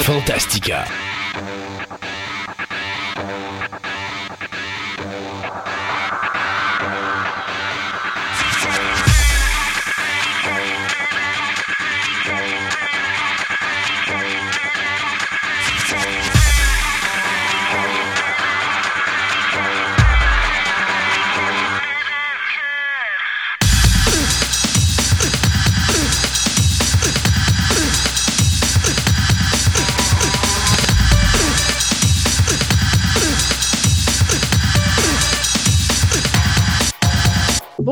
Fantastica.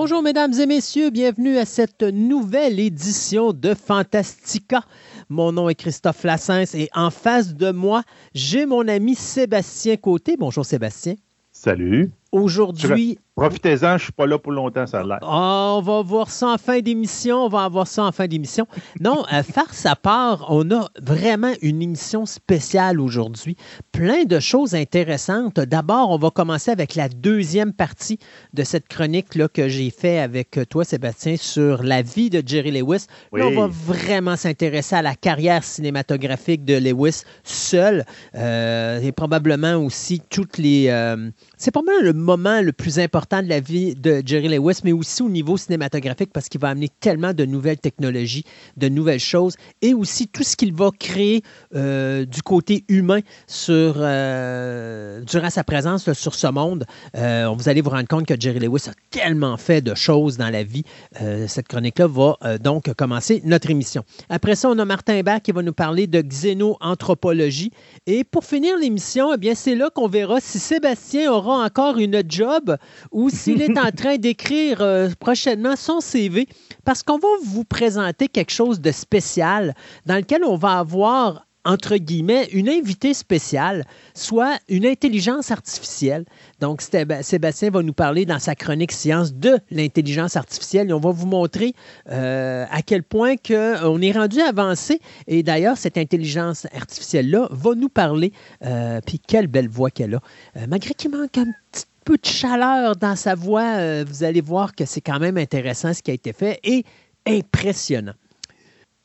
Bonjour mesdames et messieurs, bienvenue à cette nouvelle édition de Fantastica. Mon nom est Christophe Lassens et en face de moi, j'ai mon ami Sébastien Côté. Bonjour Sébastien. Salut. Aujourd'hui, Profitez-en, je suis pas là pour longtemps, ça a l'air. Ah, on va voir ça en fin d'émission. On va avoir ça en fin d'émission. Non, euh, farce à part, on a vraiment une émission spéciale aujourd'hui. Plein de choses intéressantes. D'abord, on va commencer avec la deuxième partie de cette chronique là, que j'ai fait avec toi, Sébastien, sur la vie de Jerry Lewis. Là, Oui. on va vraiment s'intéresser à la carrière cinématographique de Lewis seul. Euh, et probablement aussi toutes les. euh, c'est probablement le moment le plus important de la vie de Jerry Lewis, mais aussi au niveau cinématographique parce qu'il va amener tellement de nouvelles technologies, de nouvelles choses, et aussi tout ce qu'il va créer euh, du côté humain sur, euh, durant sa présence sur ce monde. Euh, vous allez vous rendre compte que Jerry Lewis a tellement fait de choses dans la vie. Euh, cette chronique-là va donc commencer notre émission. Après ça, on a Martin Bach qui va nous parler de xénoanthropologie. Et pour finir l'émission, eh bien, c'est là qu'on verra si Sébastien aura encore une job ou s'il est en train d'écrire euh, prochainement son CV, parce qu'on va vous présenter quelque chose de spécial dans lequel on va avoir entre guillemets, une invitée spéciale, soit une intelligence artificielle. Donc, Sébastien va nous parler dans sa chronique science de l'intelligence artificielle et on va vous montrer euh, à quel point que on est rendu avancé. Et d'ailleurs, cette intelligence artificielle-là va nous parler. euh, Puis, quelle belle voix qu'elle a. Euh, malgré qu'il manque un petit peu de chaleur dans sa voix, euh, vous allez voir que c'est quand même intéressant ce qui a été fait et impressionnant.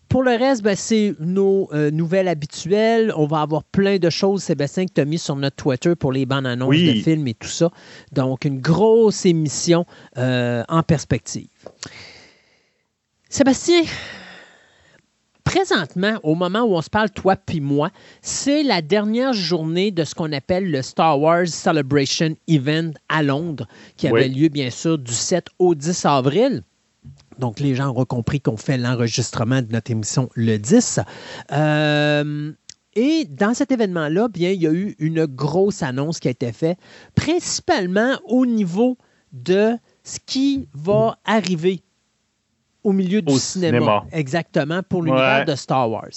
Pour le reste, ben, c'est nos euh, nouvelles habituelles. On va avoir plein de choses, Sébastien, que tu as mis sur notre Twitter pour les bandes annonces Oui. de films et tout ça. Donc, une grosse émission euh, en perspective. Sébastien, présentement, au moment où on se parle, toi puis moi, c'est la dernière journée de ce qu'on appelle le Star Wars Celebration Event à Londres, qui avait Oui. lieu, bien sûr, du 7 au 10 avril. Donc, les gens auront compris qu'on fait l'enregistrement de notre émission le 10. Euh, et dans cet événement-là, bien, il y a eu une grosse annonce qui a été faite, principalement au niveau de ce qui va arriver au milieu du Au cinéma. cinéma. Exactement, pour l'univers Ouais. de Star Wars.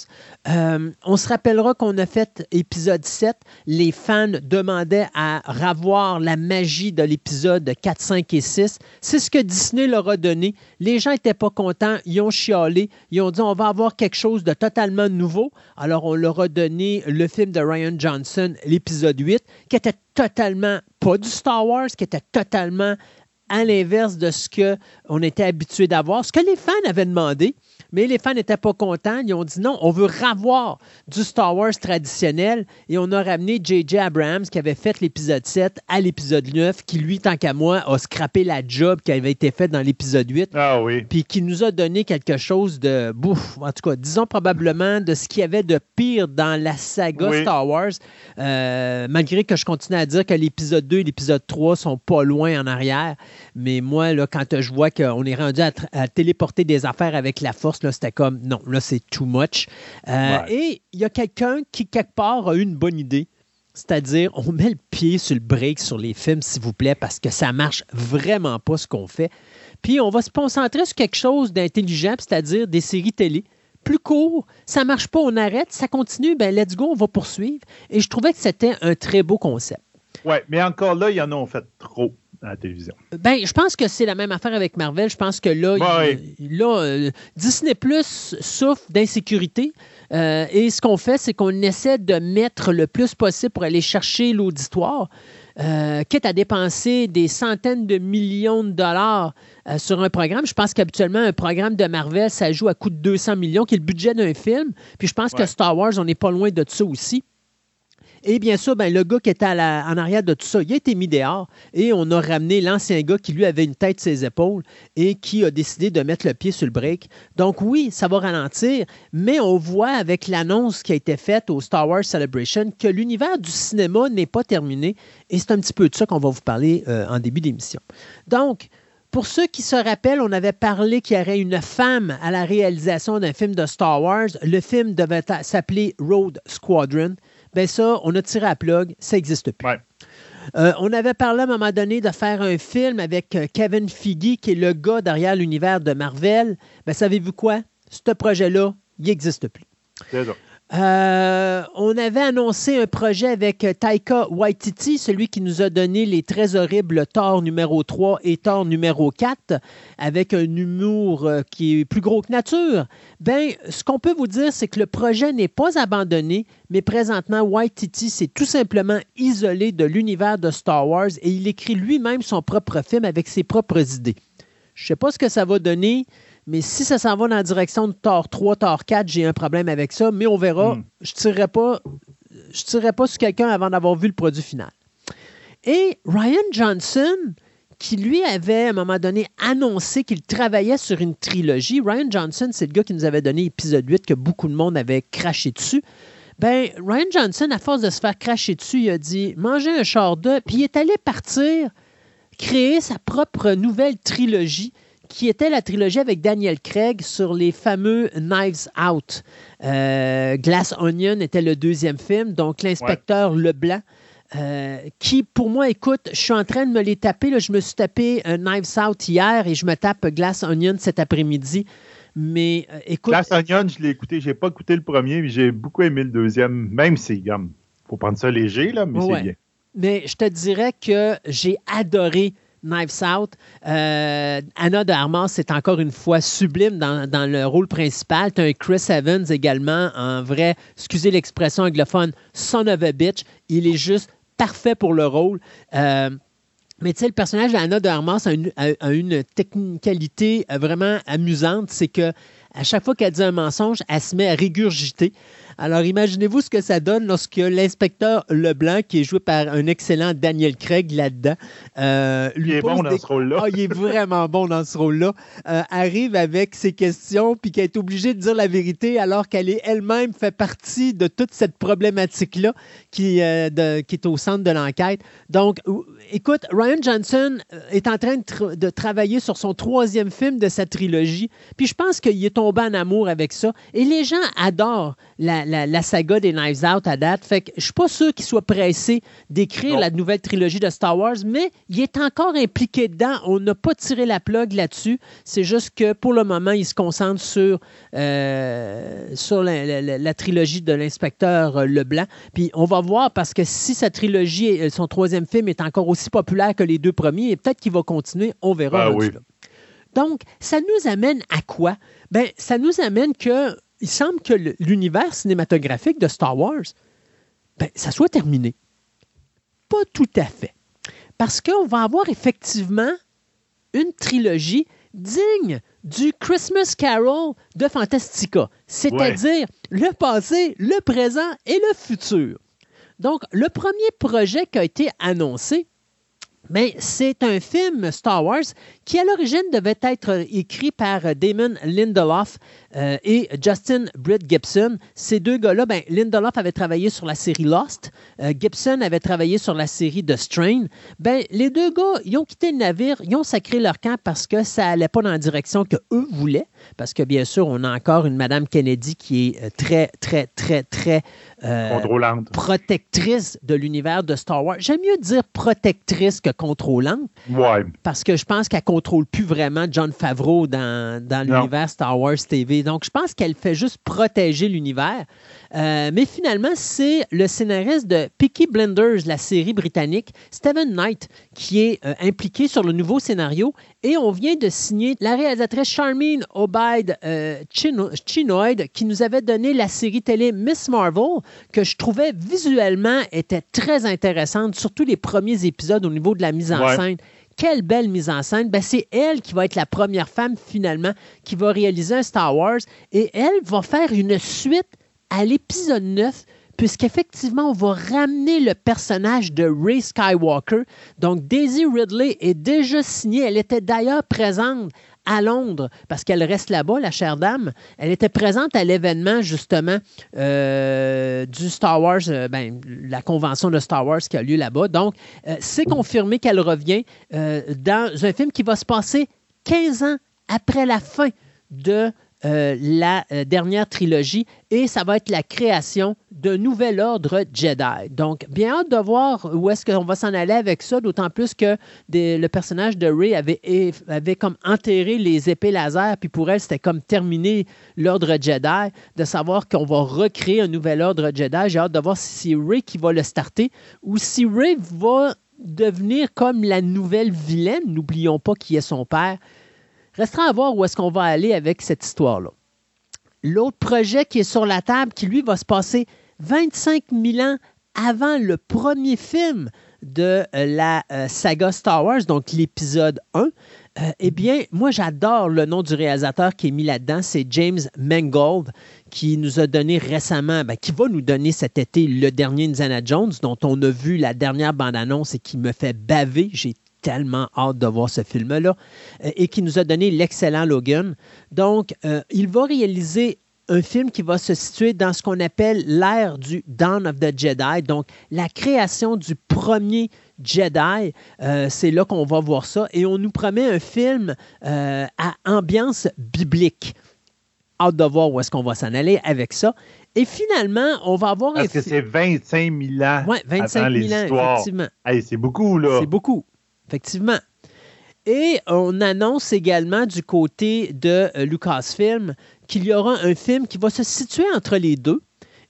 Euh, on se rappellera qu'on a fait épisode 7. Les fans demandaient à revoir la magie de l'épisode 4, 5 et 6. C'est ce que Disney leur a donné. Les gens n'étaient pas contents. Ils ont chialé. Ils ont dit on va avoir quelque chose de totalement nouveau. Alors, on leur a donné le film de Ryan Johnson, l'épisode 8, qui était totalement pas du Star Wars, qui était totalement à l'inverse de ce qu'on était habitué d'avoir, ce que les fans avaient demandé. Mais les fans n'étaient pas contents. Ils ont dit non, on veut revoir du Star Wars traditionnel. Et on a ramené J.J. Abrams, qui avait fait l'épisode 7 à l'épisode 9, qui, lui, tant qu'à moi, a scrappé la job qui avait été faite dans l'épisode 8 Ah oui. puis qui nous a donné quelque chose de bouf, en tout cas, disons probablement de ce qu'il y avait de pire dans la saga Oui. Star Wars, Euh, malgré que je continue à dire que l'épisode 2 et l'épisode 3 sont pas loin en arrière, mais moi, là, quand je vois qu'on est rendu à, à téléporter des affaires avec la force, là, c'était comme, non, là, c'est too much. Euh, Ouais. Et il y a quelqu'un qui, quelque part, a eu une bonne idée. C'est-à-dire, on met le pied sur le break sur les films, s'il vous plaît, parce que ça marche vraiment pas ce qu'on fait. Puis on va se concentrer sur quelque chose d'intelligent, c'est-à-dire des séries télé. Plus court, ça marche pas, on arrête, ça continue, ben let's go, on va poursuivre. Et je trouvais que c'était un très beau concept. Ouais, mais encore là, ils en ont fait trop à la télévision. Ben, je pense que c'est la même affaire avec Marvel. Je pense que là, Ouais. il- là euh, Disney Plus souffre d'insécurité. Euh, et ce qu'on fait, c'est qu'on essaie de mettre le plus possible pour aller chercher l'auditoire. euh, quitte à dépenser des centaines de millions de dollars euh, sur un programme. Je pense qu'habituellement, un programme de Marvel, ça joue à coût de 200 millions, qui est le budget d'un film. Puis je pense que Star Wars, on n'est pas loin de ça aussi. Et bien sûr, ben, le gars qui était en arrière de tout ça, il a été mis dehors et on a ramené l'ancien gars qui lui avait une tête sur ses épaules et qui a décidé de mettre le pied sur le break. Donc oui, ça va ralentir, mais on voit avec l'annonce qui a été faite au Star Wars Celebration que l'univers du cinéma n'est pas terminé et c'est un petit peu de ça qu'on va vous parler euh, en début d'émission. Donc, pour ceux qui se rappellent, on avait parlé qu'il y aurait une femme à la réalisation d'un film de Star Wars. Le film devait s'appeler Road Squadron ben ça, on a tiré à plug, ça n'existe plus. Euh, on avait parlé à un moment donné de faire un film avec euh, Kevin Feige, qui est le gars derrière l'univers de Marvel. Ben, savez-vous quoi? Ce projet-là, il n'existe plus. C'est ça. Euh, on avait annoncé un projet avec Taika Waititi, celui qui nous a donné les très horribles Thor numéro 3 et Thor numéro 4, avec un humour euh, qui est plus gros que nature. Ben, ce qu'on peut vous dire, c'est que le projet n'est pas abandonné, mais présentement, Waititi s'est tout simplement isolé de l'univers de Star Wars et il écrit lui-même son propre film avec ses propres idées. Je ne sais pas ce que ça va donner. Mais si ça s'en va dans la direction de Thor 3, Thor 4, j'ai un problème avec ça, mais on verra. Hmm. Je ne tirerai pas, je tirerai pas sur quelqu'un avant d'avoir vu le produit final. Et Ryan Johnson, qui lui avait à un moment donné annoncé qu'il travaillait sur une trilogie. Ryan Johnson, c'est le gars qui nous avait donné épisode 8 que beaucoup de monde avait craché dessus. Ben, Ryan Johnson, à force de se faire cracher dessus, il a dit manger un char de, puis il est allé partir créer sa propre nouvelle trilogie qui était la trilogie avec Daniel Craig sur les fameux Knives Out. Euh, Glass Onion était le deuxième film, donc l'inspecteur Leblanc. Euh, qui, pour moi, écoute, je suis en train de me les taper. Là, je me suis tapé un Knives Out hier et je me tape Glass Onion cet après-midi. Mais euh, écoute. Glass Onion, je l'ai écouté. J'ai pas écouté le premier, mais j'ai beaucoup aimé le deuxième, même si, il faut prendre ça léger, là, mais c'est bien. Mais je te dirais que j'ai adoré Knives Out. Euh, Anna de Armand, c'est encore une fois sublime dans, le rôle principal. Tu as un Chris Evans également, en vrai, excusez l'expression anglophone, son of a bitch. Il est juste parfait pour le rôle. Euh, mais tu sais, le personnage d'Anna de Armand a une, une technicalité vraiment amusante. C'est que à chaque fois qu'elle dit un mensonge, elle se met à régurgiter. Alors, imaginez-vous ce que ça donne lorsque l'inspecteur Leblanc, qui est joué par un excellent Daniel Craig là-dedans, euh, lui il est bon dans ce rôle-là. Ah, il est vraiment bon dans ce rôle-là. Euh, arrive avec ses questions, puis qu'elle est obligée de dire la vérité alors qu'elle est elle-même fait partie de toute cette problématique-là qui, euh, qui est au centre de l'enquête. Donc, écoute, Ryan Johnson est en train de, travailler sur son troisième film de sa trilogie, puis je pense qu'il est tombé en amour avec ça. Et les gens adorent la, la, saga des Knives Out à date. Fait que je suis pas sûr qu'il soit pressé d'écrire la nouvelle trilogie de Star Wars, mais il est encore impliqué dedans. On n'a pas tiré la plug là-dessus. C'est juste que pour le moment, il se concentre sur, euh, sur la, trilogie de l'inspecteur Leblanc. Puis on va voir parce que si sa trilogie, son troisième film est encore aussi populaire que les deux premiers, peut-être qu'il va continuer. On verra. Ben Donc, ça nous amène à quoi? Ben, ça nous amène que il semble que l'univers cinématographique de Star Wars, ben, ça soit terminé. Pas tout à fait. Parce qu'on va avoir effectivement une trilogie digne du Christmas Carol de Fantastica, c'est-à-dire le passé, le présent et le futur. Donc, le premier projet qui a été annoncé, mais c'est un film Star Wars qui, à l'origine, devait être écrit par Damon Lindelof euh, et Justin Britt Gibson. Ces deux gars-là, ben, Lindelof avait travaillé sur la série Lost, euh, Gibson avait travaillé sur la série The Strain. Ben, les deux gars, ils ont quitté le navire, ils ont sacré leur camp parce que ça n'allait pas dans la direction qu'eux voulaient. Parce que, bien sûr, on a encore une Madame Kennedy qui est euh, très, très, très, très protectrice de l'univers de Star Wars. J'aime mieux dire protectrice que contrôlante. Ouais. Parce que je pense qu'elle contrôle plus vraiment John Favreau dans, dans l'univers Star Wars TV Donc, je pense qu'elle fait juste protéger l'univers. Euh, mais finalement, c'est le scénariste de Peaky Blenders, la série britannique, Stephen Knight, qui est euh, impliqué sur le nouveau scénario. Et on vient de signer la réalisatrice Charmine Obaid euh, Chinoid, qui nous avait donné la série télé Miss Marvel, que je trouvais visuellement était très intéressante, surtout les premiers épisodes au niveau de la mise en scène quelle belle mise en scène. Ben, c'est elle qui va être la première femme finalement qui va réaliser un Star Wars et elle va faire une suite à l'épisode 9 puisqu'effectivement, on va ramener le personnage de Ray Skywalker. Donc, Daisy Ridley est déjà signée. Elle était d'ailleurs présente à Londres, parce qu'elle reste là-bas, la chère dame. Elle était présente à l'événement, justement, euh, du Star Wars, euh, ben, la convention de Star Wars qui a lieu là-bas. Donc, euh, c'est confirmé qu'elle revient dans un film qui va se passer 15 ans après la fin de euh, la euh, dernière trilogie et ça va être la création d'un nouvel ordre Jedi. Donc, bien hâte de voir où est-ce qu'on va s'en aller avec ça, d'autant plus que le personnage de Rey avait, comme enterré les épées laser, puis pour elle, c'était comme terminer l'ordre Jedi, de savoir qu'on va recréer un nouvel ordre Jedi. J'ai hâte de voir si c'est Rey qui va le starter ou si Rey va devenir comme la nouvelle vilaine. N'oublions pas qui est son père. Restera à voir où est-ce qu'on va aller avec cette histoire-là. L'autre projet qui est sur la table, qui lui va se passer 25 000 ans avant le premier film de euh, la euh, saga Star Wars, donc l'épisode 1, euh, eh bien, moi, j'adore le nom du réalisateur qui est mis là-dedans. C'est James Mangold, qui nous a donné récemment, ben, qui va nous donner cet été le dernier Indiana Jones, dont on a vu la dernière bande-annonce et qui me fait baver. Tellement hâte de voir ce film-là, euh, et qui nous a donné l'excellent Logan. Donc, euh, il va réaliser un film qui va se situer dans ce qu'on appelle l'ère du Dawn of the Jedi, donc la création du premier Jedi. Euh, c'est là qu'on va voir ça. Et on nous promet un film à ambiance biblique. Hâte de voir où est-ce qu'on va s'en aller avec ça. Et finalement, on va avoir Parce que c'est 25 000 ans. Oui, 25 000 ans, effectivement. c'est beaucoup, là. C'est beaucoup. Effectivement. Et on annonce également du côté de euh, Lucasfilm qu'il y aura un film qui va se situer entre les deux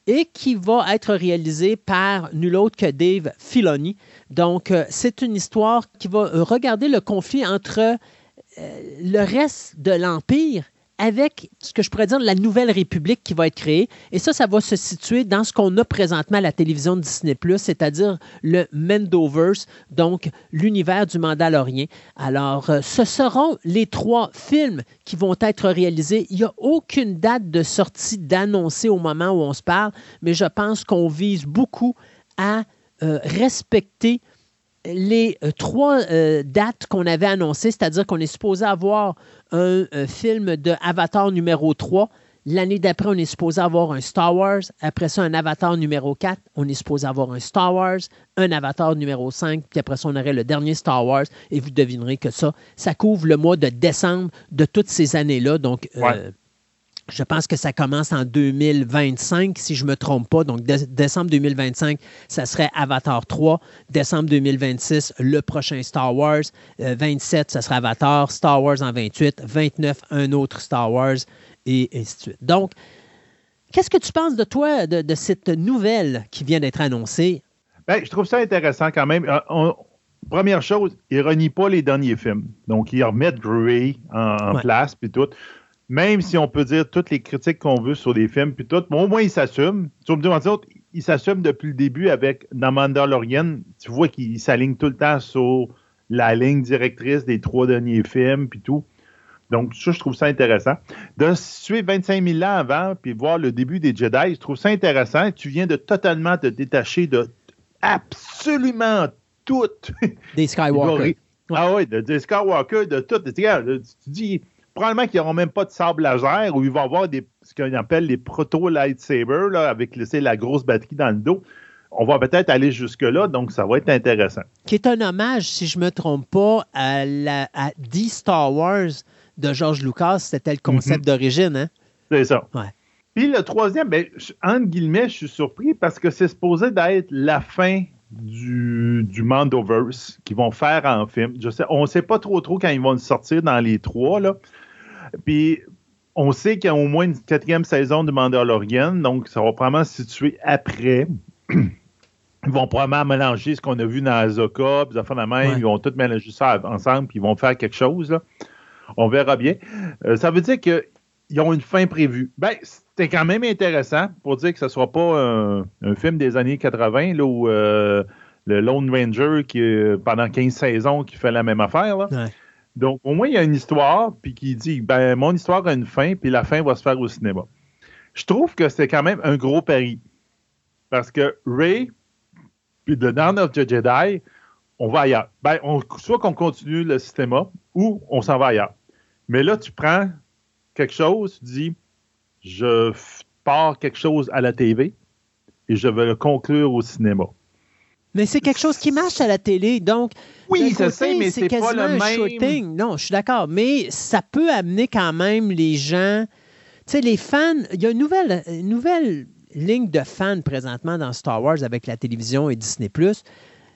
et qui va être réalisé par nul autre que Dave Filoni. Donc, euh, c'est une histoire qui va regarder le conflit entre euh, le reste de l'Empire avec ce que je pourrais dire la nouvelle République qui va être créée. Et ça, ça va se situer dans ce qu'on a présentement à la télévision de Disney+, c'est-à-dire le Mendoverse, donc l'univers du Mandalorien. Alors, euh, ce seront les trois films qui vont être réalisés. Il n'y a aucune date de sortie d'annoncer au moment où on se parle, mais je pense qu'on vise beaucoup à euh, respecter les euh, trois dates qu'on avait annoncées, c'est-à-dire qu'on est supposé avoir un, euh, film de Avatar numéro 3. L'année d'après, on est supposé avoir un Star Wars. Après ça, un Avatar numéro 4. On est supposé avoir un Star Wars, un Avatar numéro 5. Puis après ça, on aurait le dernier Star Wars. Et vous devinerez que ça, ça couvre le mois de décembre de toutes ces années-là. Donc, je pense que ça commence en 2025, si je ne me trompe pas. Donc, décembre 2025, ça serait Avatar 3. Décembre 2026, le prochain Star Wars. 27, euh, ça serait Avatar. Star Wars en 28. 29, un autre Star Wars. Et ainsi de suite. Donc, qu'est-ce que tu penses de toi, de, cette nouvelle qui vient d'être annoncée? Bien, je trouve ça intéressant quand même. Euh, première chose, ils ne renient pas les derniers films. Donc, ils remettent Grey en, place, puis tout même si on peut dire toutes les critiques qu'on veut sur les films, puis tout, au moins, il s'assume. Tu me dire, il s'assume depuis le début avec dans Mandalorian. Tu vois qu'il s'aligne tout le temps sur la ligne directrice des trois derniers films, puis tout. Donc, ça, je trouve ça intéressant. De suivre 25 000 ans avant, puis voir le début des Jedi, je trouve ça intéressant. Tu viens de totalement te détacher de absolument tout. Des Skywalker. ah oui, des Skywalker, de tout. Tu dis, probablement qu'ils n'auront même pas de sable laser ou ils vont avoir des, ce qu'on appelle les proto-lightsabers avec la grosse batterie dans le dos. On va peut-être aller jusque-là, donc ça va être intéressant. Qui est un hommage, si je ne me trompe pas, à, la, à The Star Wars de George Lucas. C'était le concept mhm. d'origine. Hein? C'est ça. Puis le troisième, ben, entre guillemets, je suis surpris parce que c'est supposé d'être la fin du, du Mandoverse qu'ils vont faire en film. Je sais, on ne sait pas trop trop quand ils vont le sortir dans les trois, là. Puis, on sait qu'il y a au moins une quatrième saison de Mandalorian, donc ça va probablement se situer après. Ils vont probablement mélanger ce qu'on a vu dans Azoka, puis la même, ils vont tout mélanger ça ensemble, puis ils vont faire quelque chose. On verra bien. Euh, ça veut dire qu'ils ont une fin prévue. Ben, c'était quand même intéressant pour dire que ce ne soit pas un, film des années 80, là, où euh, le Lone Ranger, qui pendant 15 saisons, qui fait la même affaire. Donc, au moins, il y a une histoire, puis qui dit, ben, mon histoire a une fin, puis la fin va se faire au cinéma. Je trouve que c'est quand même un gros pari. Parce que Ray, puis The Dawn of the Jedi, on va ailleurs. Ben, soit qu'on continue le cinéma, ou on s'en va ailleurs. Mais là, tu prends quelque chose, tu dis, je pars quelque chose à la TV, et je vais le conclure au cinéma. Mais c'est quelque chose qui marche à la télé, donc. Oui, je sais, mais c'est pas le même. Shooting. Non, je suis d'accord, mais ça peut amener quand même les gens. Tu sais, les fans. Il y a une nouvelle, une nouvelle ligne de fans présentement dans Star Wars avec la télévision et Disney.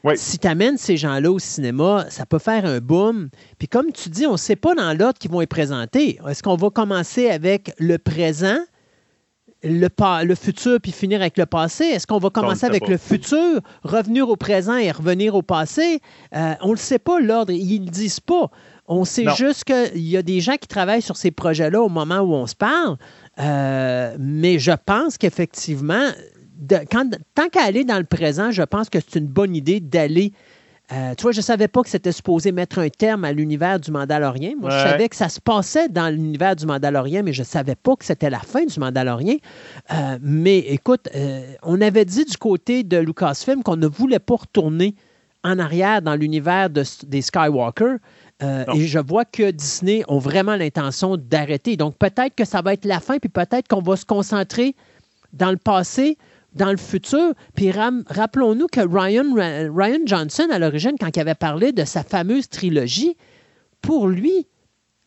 Oui. Si tu amènes ces gens-là au cinéma, ça peut faire un boom. Puis comme tu dis, on ne sait pas dans l'autre qui vont être présentés. Est-ce qu'on va commencer avec le présent le, le futur puis finir avec le passé? Est-ce qu'on va commencer avec le futur, revenir au présent et revenir au passé? Euh, on ne le sait pas, l'ordre. Ils ne le disent pas. On sait juste qu'il y a des gens qui travaillent sur ces projets-là au moment où on se parle. Euh, mais je pense qu'effectivement, tant qu'à aller dans le présent, je pense que c'est une bonne idée d'aller euh, tu vois, je ne savais pas que c'était supposé mettre un terme à l'univers du Mandalorien. Moi, je savais que ça se passait dans l'univers du Mandalorien, mais je ne savais pas que c'était la fin du Mandalorien. Euh, mais écoute, euh, on avait dit du côté de Lucasfilm qu'on ne voulait pas retourner en arrière dans l'univers des Skywalker. et je vois que Disney ont vraiment l'intention d'arrêter. Donc peut-être que ça va être la fin, puis peut-être qu'on va se concentrer dans le passé dans le futur. Puis rappelons-nous que Ryan, Ryan Johnson, à l'origine, quand il avait parlé de sa fameuse trilogie, pour lui,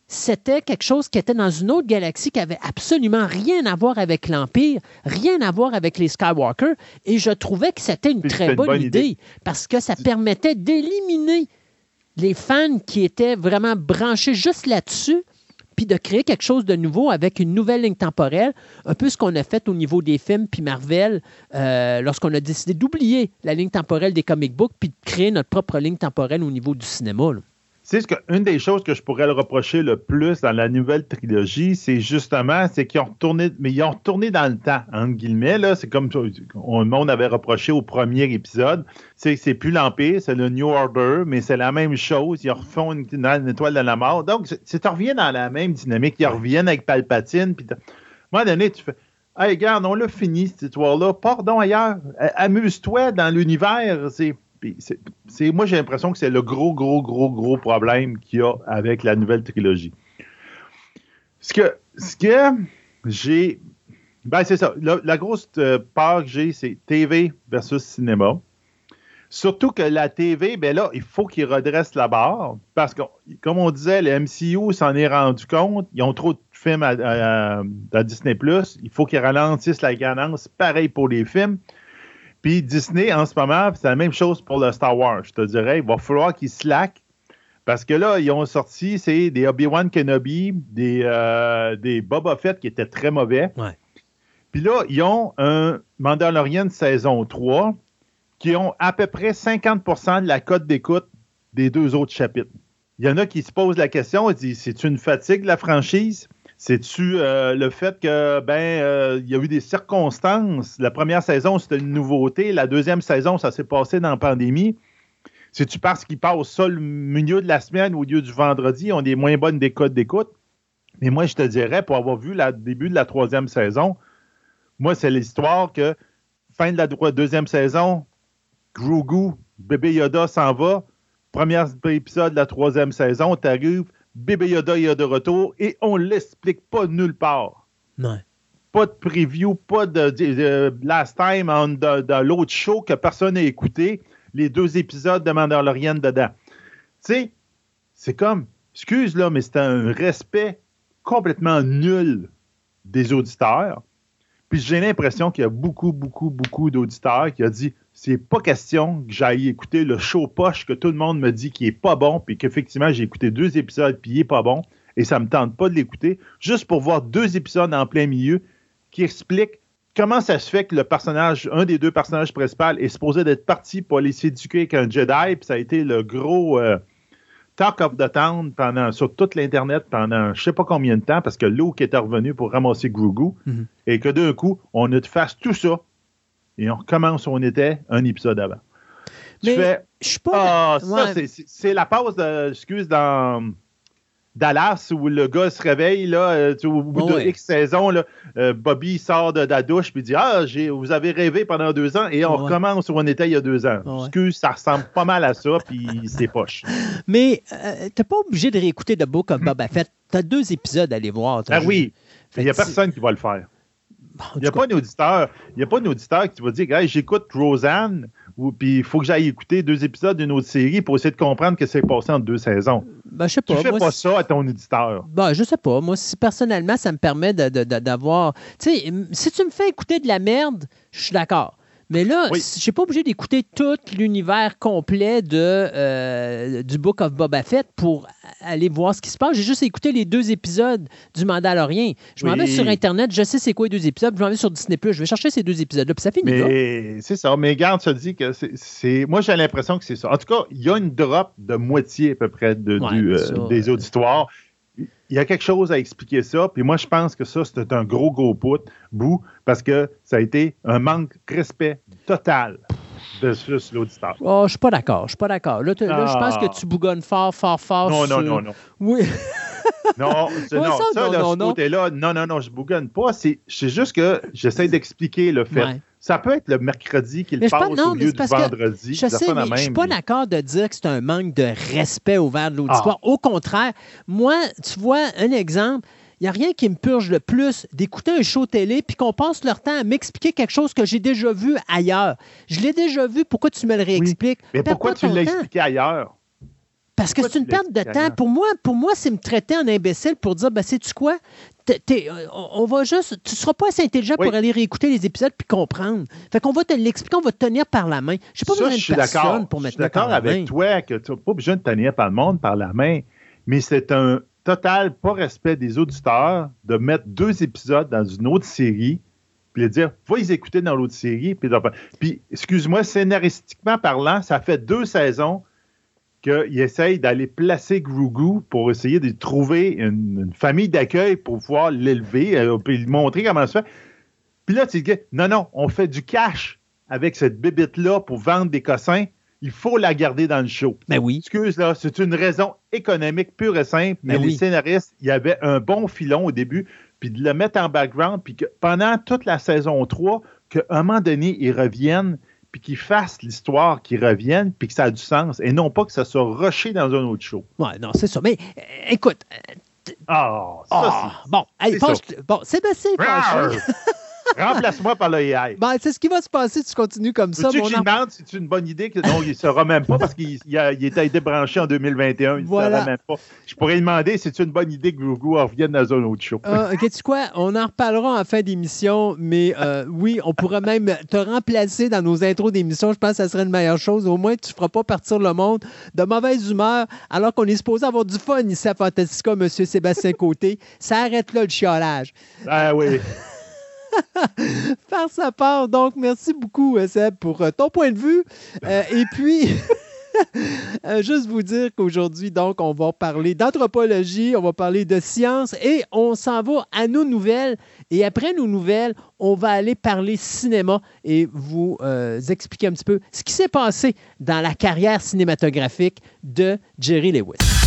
c'était quelque chose qui était dans une autre galaxie qui avait absolument rien à voir avec l'Empire, rien à voir avec les Skywalker. Et je trouvais que c'était une très bonne, idée, parce que ça permettait d'éliminer les fans qui étaient vraiment branchés juste là-dessus puis de créer quelque chose de nouveau avec une nouvelle ligne temporelle, un peu ce qu'on a fait au niveau des films, puis Marvel, euh, lorsqu'on a décidé d'oublier la ligne temporelle des comic books, puis de créer notre propre ligne temporelle au niveau du cinéma. C'est ce que, une des choses que je pourrais le reprocher le plus dans la nouvelle trilogie, c'est justement, c'est qu'ils ont retourné, mais ils ont retourné dans le temps, entre guillemets, là. C'est comme on, monde avait reproché au premier épisode. C'est c'est plus l'Empire, c'est le New Order, mais c'est la même chose. Ils refont une, étoile de la mort. Donc, c'est, tu reviens dans la même dynamique. Ils reviennent avec Palpatine. Puis, à un moment donné, tu fais, Hey, regarde, on l'a fini, cette histoire-là. Pardon ailleurs. Amuse-toi dans l'univers. C'est c'est, moi, j'ai l'impression que c'est le gros, gros, gros, gros problème qu'il y a avec la nouvelle trilogie. Ce que, ce que j'ai. Ben, c'est ça. La, grosse euh, part que j'ai, c'est TV versus cinéma. Surtout que la TV, ben là, il faut qu'ils redressent la barre. Parce que, comme on disait, le MCU s'en est rendu compte. Ils ont trop de films à, à Disney. Il faut qu'ils ralentissent la cadence. Pareil pour les films. Puis Disney, en ce moment, c'est la même chose pour le Star Wars. Je te dirais, il va falloir qu'ils slack. Parce que là, ils ont sorti, c'est des Obi-Wan Kenobi, des, euh, des Boba Fett qui étaient très mauvais. Puis là, ils ont un Mandalorian saison 3 qui ont à peu près 50% de la cote d'écoute des deux autres chapitres. Il y en a qui se posent la question, ils disent, c'est une fatigue la franchise? C'est-tu euh, le fait que ben euh, il y a eu des circonstances? La première saison, c'était une nouveauté. La deuxième saison, ça s'est passé dans la pandémie. C'est-tu parce qu'ils passent ça le milieu de la semaine au lieu du vendredi, ont des moins bonnes décotes d'écoute? Mais moi, je te dirais, pour avoir vu le début de la troisième saison, moi, c'est l'histoire que fin de la deuxième saison, Grogu, bébé Yoda s'en va. Premier épisode de la troisième saison, tu arrives, Bébé Yoda est de retour et on ne l'explique pas nulle part. Non. Pas de preview, pas de, last time dans l'autre show que personne n'a écouté, les deux épisodes de Mandalorian dedans. Tu sais, c'est comme, excuse là, mais c'est un respect complètement nul des auditeurs. Puis j'ai l'impression qu'il y a beaucoup, beaucoup, beaucoup d'auditeurs qui ont dit c'est pas question que j'aille écouter le show poche que tout le monde me dit qui est pas bon, puis qu'effectivement j'ai écouté deux épisodes puis il est pas bon. et ça ne me tente pas de l'écouter, juste pour voir deux épisodes en plein milieu qui expliquent comment ça se fait que le personnage, un des deux personnages principaux, est supposé d'être parti pour aller s'éduquer avec un Jedi, puis ça a été le gros euh, talk of the town pendant, sur toute l'Internet pendant je ne sais pas combien de temps, parce que Luke était revenu pour ramasser Grogu, Mhm. et que d'un coup, on fasse tout ça, et on recommence où on était un épisode avant. Tu Mais fais, je suis pas. ah, ça, Ouais. c'est- la pause, de, excuse, dans Dallas où le gars se réveille, là, euh, tu au bout Oh, de ouais. X saisons, là, euh, Bobby sort de la douche puis dit Ah, j'ai- vous avez rêvé pendant deux ans et on recommence où on était il y a deux ans. Ouais. Excuse, ça ressemble pas mal à ça, puis c'est poche. Mais euh, t'es pas obligé de réécouter The Book of Boba Fett. T'as deux épisodes à aller voir. Ah juste- oui, il n'y a personne qui va le faire. Bon, Il n'y a pas un auditeur. Il y a pas un auditeur qui va dire Hey, j'écoute Roseanne, ou puis il faut que j'aille écouter deux épisodes d'une autre série pour essayer de comprendre ce qui s'est passé en deux saisons. ben, je sais Tu pas. fais moi, pas ça à ton auditeur. Ben, je sais pas. Moi, si personnellement, ça me permet d'avoir. Tu sais, si tu me fais écouter de la merde, je suis d'accord. Mais là, Oui. je suis pas obligé d'écouter tout l'univers complet de, euh, du Book of Boba Fett pour aller voir ce qui se passe. J'ai juste écouté les deux épisodes du Mandalorien. Je m'en vais sur Internet, je sais c'est quoi les deux épisodes, je m'en vais sur Disney+, je vais chercher ces deux épisodes-là, puis ça finit. Mais c'est ça. Mais garde, ça dit que c'est-. Moi, j'ai l'impression que c'est ça. En tout cas, il y a une drop de moitié à peu près de, Ouais, du, euh, des euh, auditoires. Il y a quelque chose à expliquer ça. Puis moi, je pense que ça, c'était un gros, gros bout, bout, parce que ça a été un manque de respect total de juste l'auditeur. Oh, je suis pas d'accord, je suis pas d'accord. Là, là, je pense Ah. que tu bougonnes fort, fort, fort. Non, non, sur- non, non. Oui. Non, c'est- non, ça, ça, non, non, ce non. côté-là, non, non, non, je bougonne pas. C'est c'est juste que j'essaie d'expliquer le fait. Ouais. Ça peut être le mercredi qu'il passe non, au lieu du vendredi. Je sais, mais je suis pas d'accord de dire que c'est un manque de respect envers l'auditoire. Ah. Au contraire, moi, tu vois, un exemple, il n'y a rien qui me purge le plus d'écouter un show télé puis qu'on passe leur temps à m'expliquer quelque chose que j'ai déjà vu ailleurs. Je l'ai déjà vu, pourquoi tu me le réexpliques? Mais Perds pourquoi pas tu l'as expliqué ailleurs? Parce que c'est une perte de temps. Pour moi, pour moi c'est me traiter en imbécile pour dire, ben, sais-tu quoi? T'es- on va juste. Tu ne seras pas assez intelligent Oui. pour aller réécouter les épisodes puis comprendre. Fait qu'on va te l'expliquer, on va te tenir par la main. Je pas Ça, besoin je de suis personne d'accord. pour me Je suis tenir par d'accord la main. avec toi que tu n'as pas besoin de tenir par le monde par la main, mais c'est un total pas respect des auditeurs de mettre deux épisodes dans une autre série puis de dire va les écouter dans l'autre série puis, puis excuse-moi scénaristiquement parlant ça fait deux saisons qu'ils essayent d'aller placer Grogu pour essayer de trouver une, famille d'accueil pour pouvoir l'élever euh, puis lui montrer comment ça se fait. Puis là tu dis non non on fait du cash avec cette bébite là pour vendre des cossins il faut la garder dans le show Ben oui. excuse, là, c'est une raison économique pure et simple, mais Ben les scénaristes, il y avait un bon filon au début, puis de le mettre en background, puis que pendant toute la saison 3, qu'à un moment donné, ils reviennent, puis qu'ils fassent l'histoire, qu'ils reviennent, puis que ça a du sens, et non pas que ça soit rushé dans un autre show. Ouais, non, c'est ça. Mais euh, écoute, euh, Ah, ça, ah, bon, hey, c'est bon, Sébastien fâché. Remplace-moi par le AI. Ben, c'est ce qui va se passer si tu continues comme ça. Veux-tu mon en- lui demande si c'est une bonne idée? Que... Non, il ne saura même pas parce qu'il il a, il été branché en 2021. Il ne Voilà. saura même pas. Je pourrais lui demander si c'est une bonne idée que Grogu revienne dans un autre show? Ah, ok, tu quoi? On en reparlera en fin d'émission, mais euh, oui, on pourra même te remplacer dans nos intros d'émission. Je pense que ça serait une meilleure chose. Au moins, tu ne feras pas partir le monde de mauvaise humeur alors qu'on est supposé avoir du fun ici à Fantastica, M. Sébastien Côté. Ça arrête là le chiolage. Ah oui. Par sa part, donc, merci beaucoup, euh, Seb, pour euh, ton point de vue. Euh, et puis. Juste vous dire qu'aujourd'hui, donc, on va parler d'anthropologie, on va parler de science et on s'en va à nos nouvelles. Et après nos nouvelles, on va aller parler cinéma et vous expliquer un petit peu ce qui s'est passé dans la carrière cinématographique de Jerry Lewis.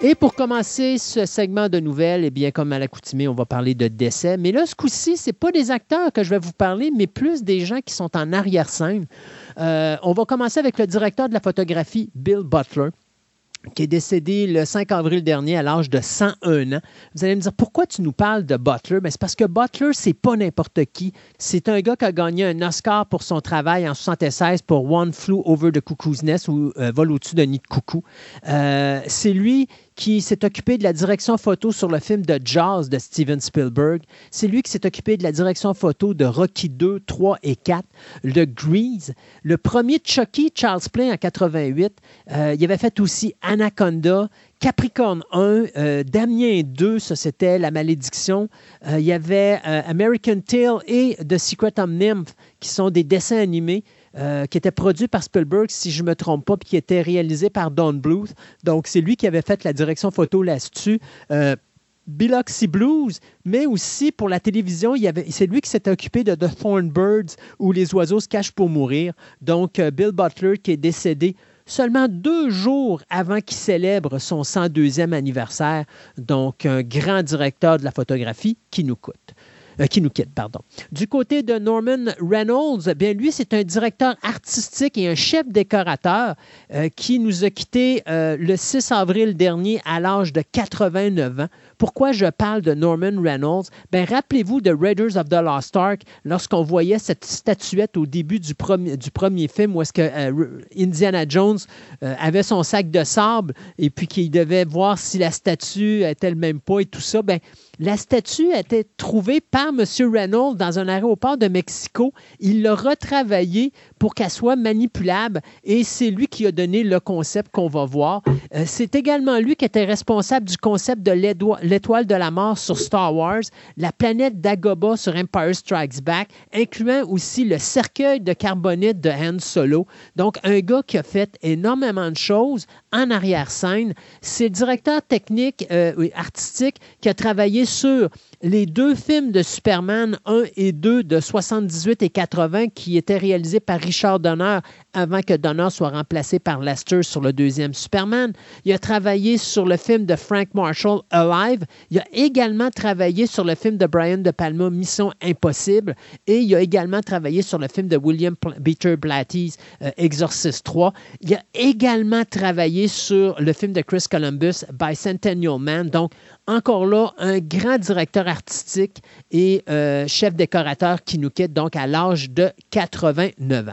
Et pour commencer ce segment de nouvelles, eh bien, comme à l'accoutumée, on va parler de décès. Mais là, ce coup-ci, ce n'est pas des acteurs que je vais vous parler, mais plus des gens qui sont en arrière-scène. Euh, on va commencer avec le directeur de la photographie, Bill Butler qui est décédé le 5 avril dernier à l'âge de 101 ans. Vous allez me dire, pourquoi tu nous parles de Butler? Ben, c'est parce que Butler, c'est pas n'importe qui. C'est un gars qui a gagné un Oscar pour son travail en 76 pour One Flew Over the Cuckoo's Nest ou euh, Vol au-dessus d'un nid de coucou. Euh, c'est lui qui s'est occupé de la direction photo sur le film de Jaws de Steven Spielberg. C'est lui qui s'est occupé de la direction photo de Rocky 2, 3 et 4, le Grease, le premier Chucky, Charles Play en 88. Euh, il avait fait aussi Anaconda, Capricorn 1, euh, Damien 2, ça c'était La Malédiction. Euh, il y avait American Tale et The Secret of Nymph, qui sont des dessins animés. Euh, qui était produit par Spielberg, si je ne me trompe pas, puis qui était réalisé par Don Bluth. Donc, c'est lui qui avait fait la direction photo là-dessus. Euh, Biloxi Blues, mais aussi pour la télévision, c'est lui qui s'était occupé de The Thornbirds, où les oiseaux se cachent pour mourir. Donc, euh, Bill Butler, qui est décédé seulement deux jours avant qu'il célèbre son 102e anniversaire. Donc, un grand directeur de la photographie qui nous coûte. Euh, qui nous quitte, pardon. Du côté de Norman Reynolds, bien lui, c'est un directeur artistique et un chef décorateur euh, qui nous a quittés euh, le 6 avril dernier à l'âge de 89 ans. Pourquoi je parle de Norman Reynolds? Ben, rappelez-vous de Raiders of the Lost Ark, lorsqu'on voyait cette statuette au début du premier, film où est-ce que Indiana Jones avait son sac de sable et puis qu'il devait voir si la statue était le même pas et tout ça. Ben, la statue a été trouvée par M. Reynolds dans un aéroport de Mexico. Il l'a retravaillée pour qu'elle soit manipulable et c'est lui qui a donné le concept qu'on va voir. Euh, c'est également lui qui était responsable du concept de l'étoile de la mort sur Star Wars, la planète d'Agoba sur Empire Strikes Back, incluant aussi le cercueil de carbonite de Han Solo. Donc, un gars qui a fait énormément de choses en arrière-scène. C'est le directeur technique, euh, artistique, qui a travaillé sur les deux films de Superman 1 et 2 de 78 et 80 qui étaient réalisés par Richard Donner avant que Donner soit remplacé par Lester sur le deuxième Superman. Il a travaillé sur le film de Frank Marshall Alive. Il a également travaillé sur le film de Brian De Palma Mission Impossible et il a également travaillé sur le film de William Peter Blatty euh, Exorcist 3. Il a également travaillé sur le film de Chris Columbus Bicentennial Man. Donc encore là, un grand directeur artistique et euh, chef décorateur qui nous quitte donc à l'âge de 89 ans.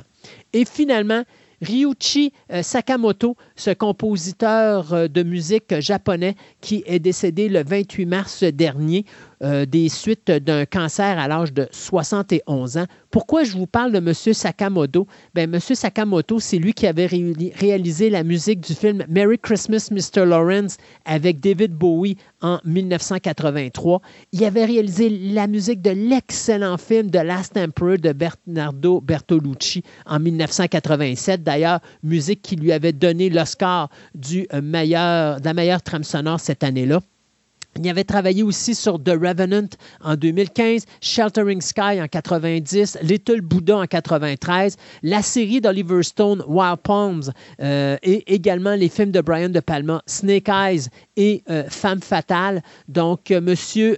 Et finalement, Ryuichi euh, Sakamoto, ce compositeur euh, de musique japonais qui est décédé le 28 mars dernier euh, des suites d'un cancer à l'âge de 71 ans. Pourquoi je vous parle de M. Sakamoto? Bien, M. Sakamoto, c'est lui qui avait réalisé la musique du film Merry Christmas, Mr. Lawrence avec David Bowie en 1983. Il avait réalisé la musique de l'excellent film The Last Emperor de Bernardo Bertolucci en 1987. D'ailleurs, musique qui lui avait donné l'Oscar du euh, meilleur, de la meilleure trame sonore cette année-là. Il avait travaillé aussi sur The Revenant en 2015, Sheltering Sky en 90, Little Buddha en 93, la série d'Oliver Stone Wild Palms euh, et également les films de Brian De Palma Snake Eyes et euh, Femme fatale. Donc, euh, Monsieur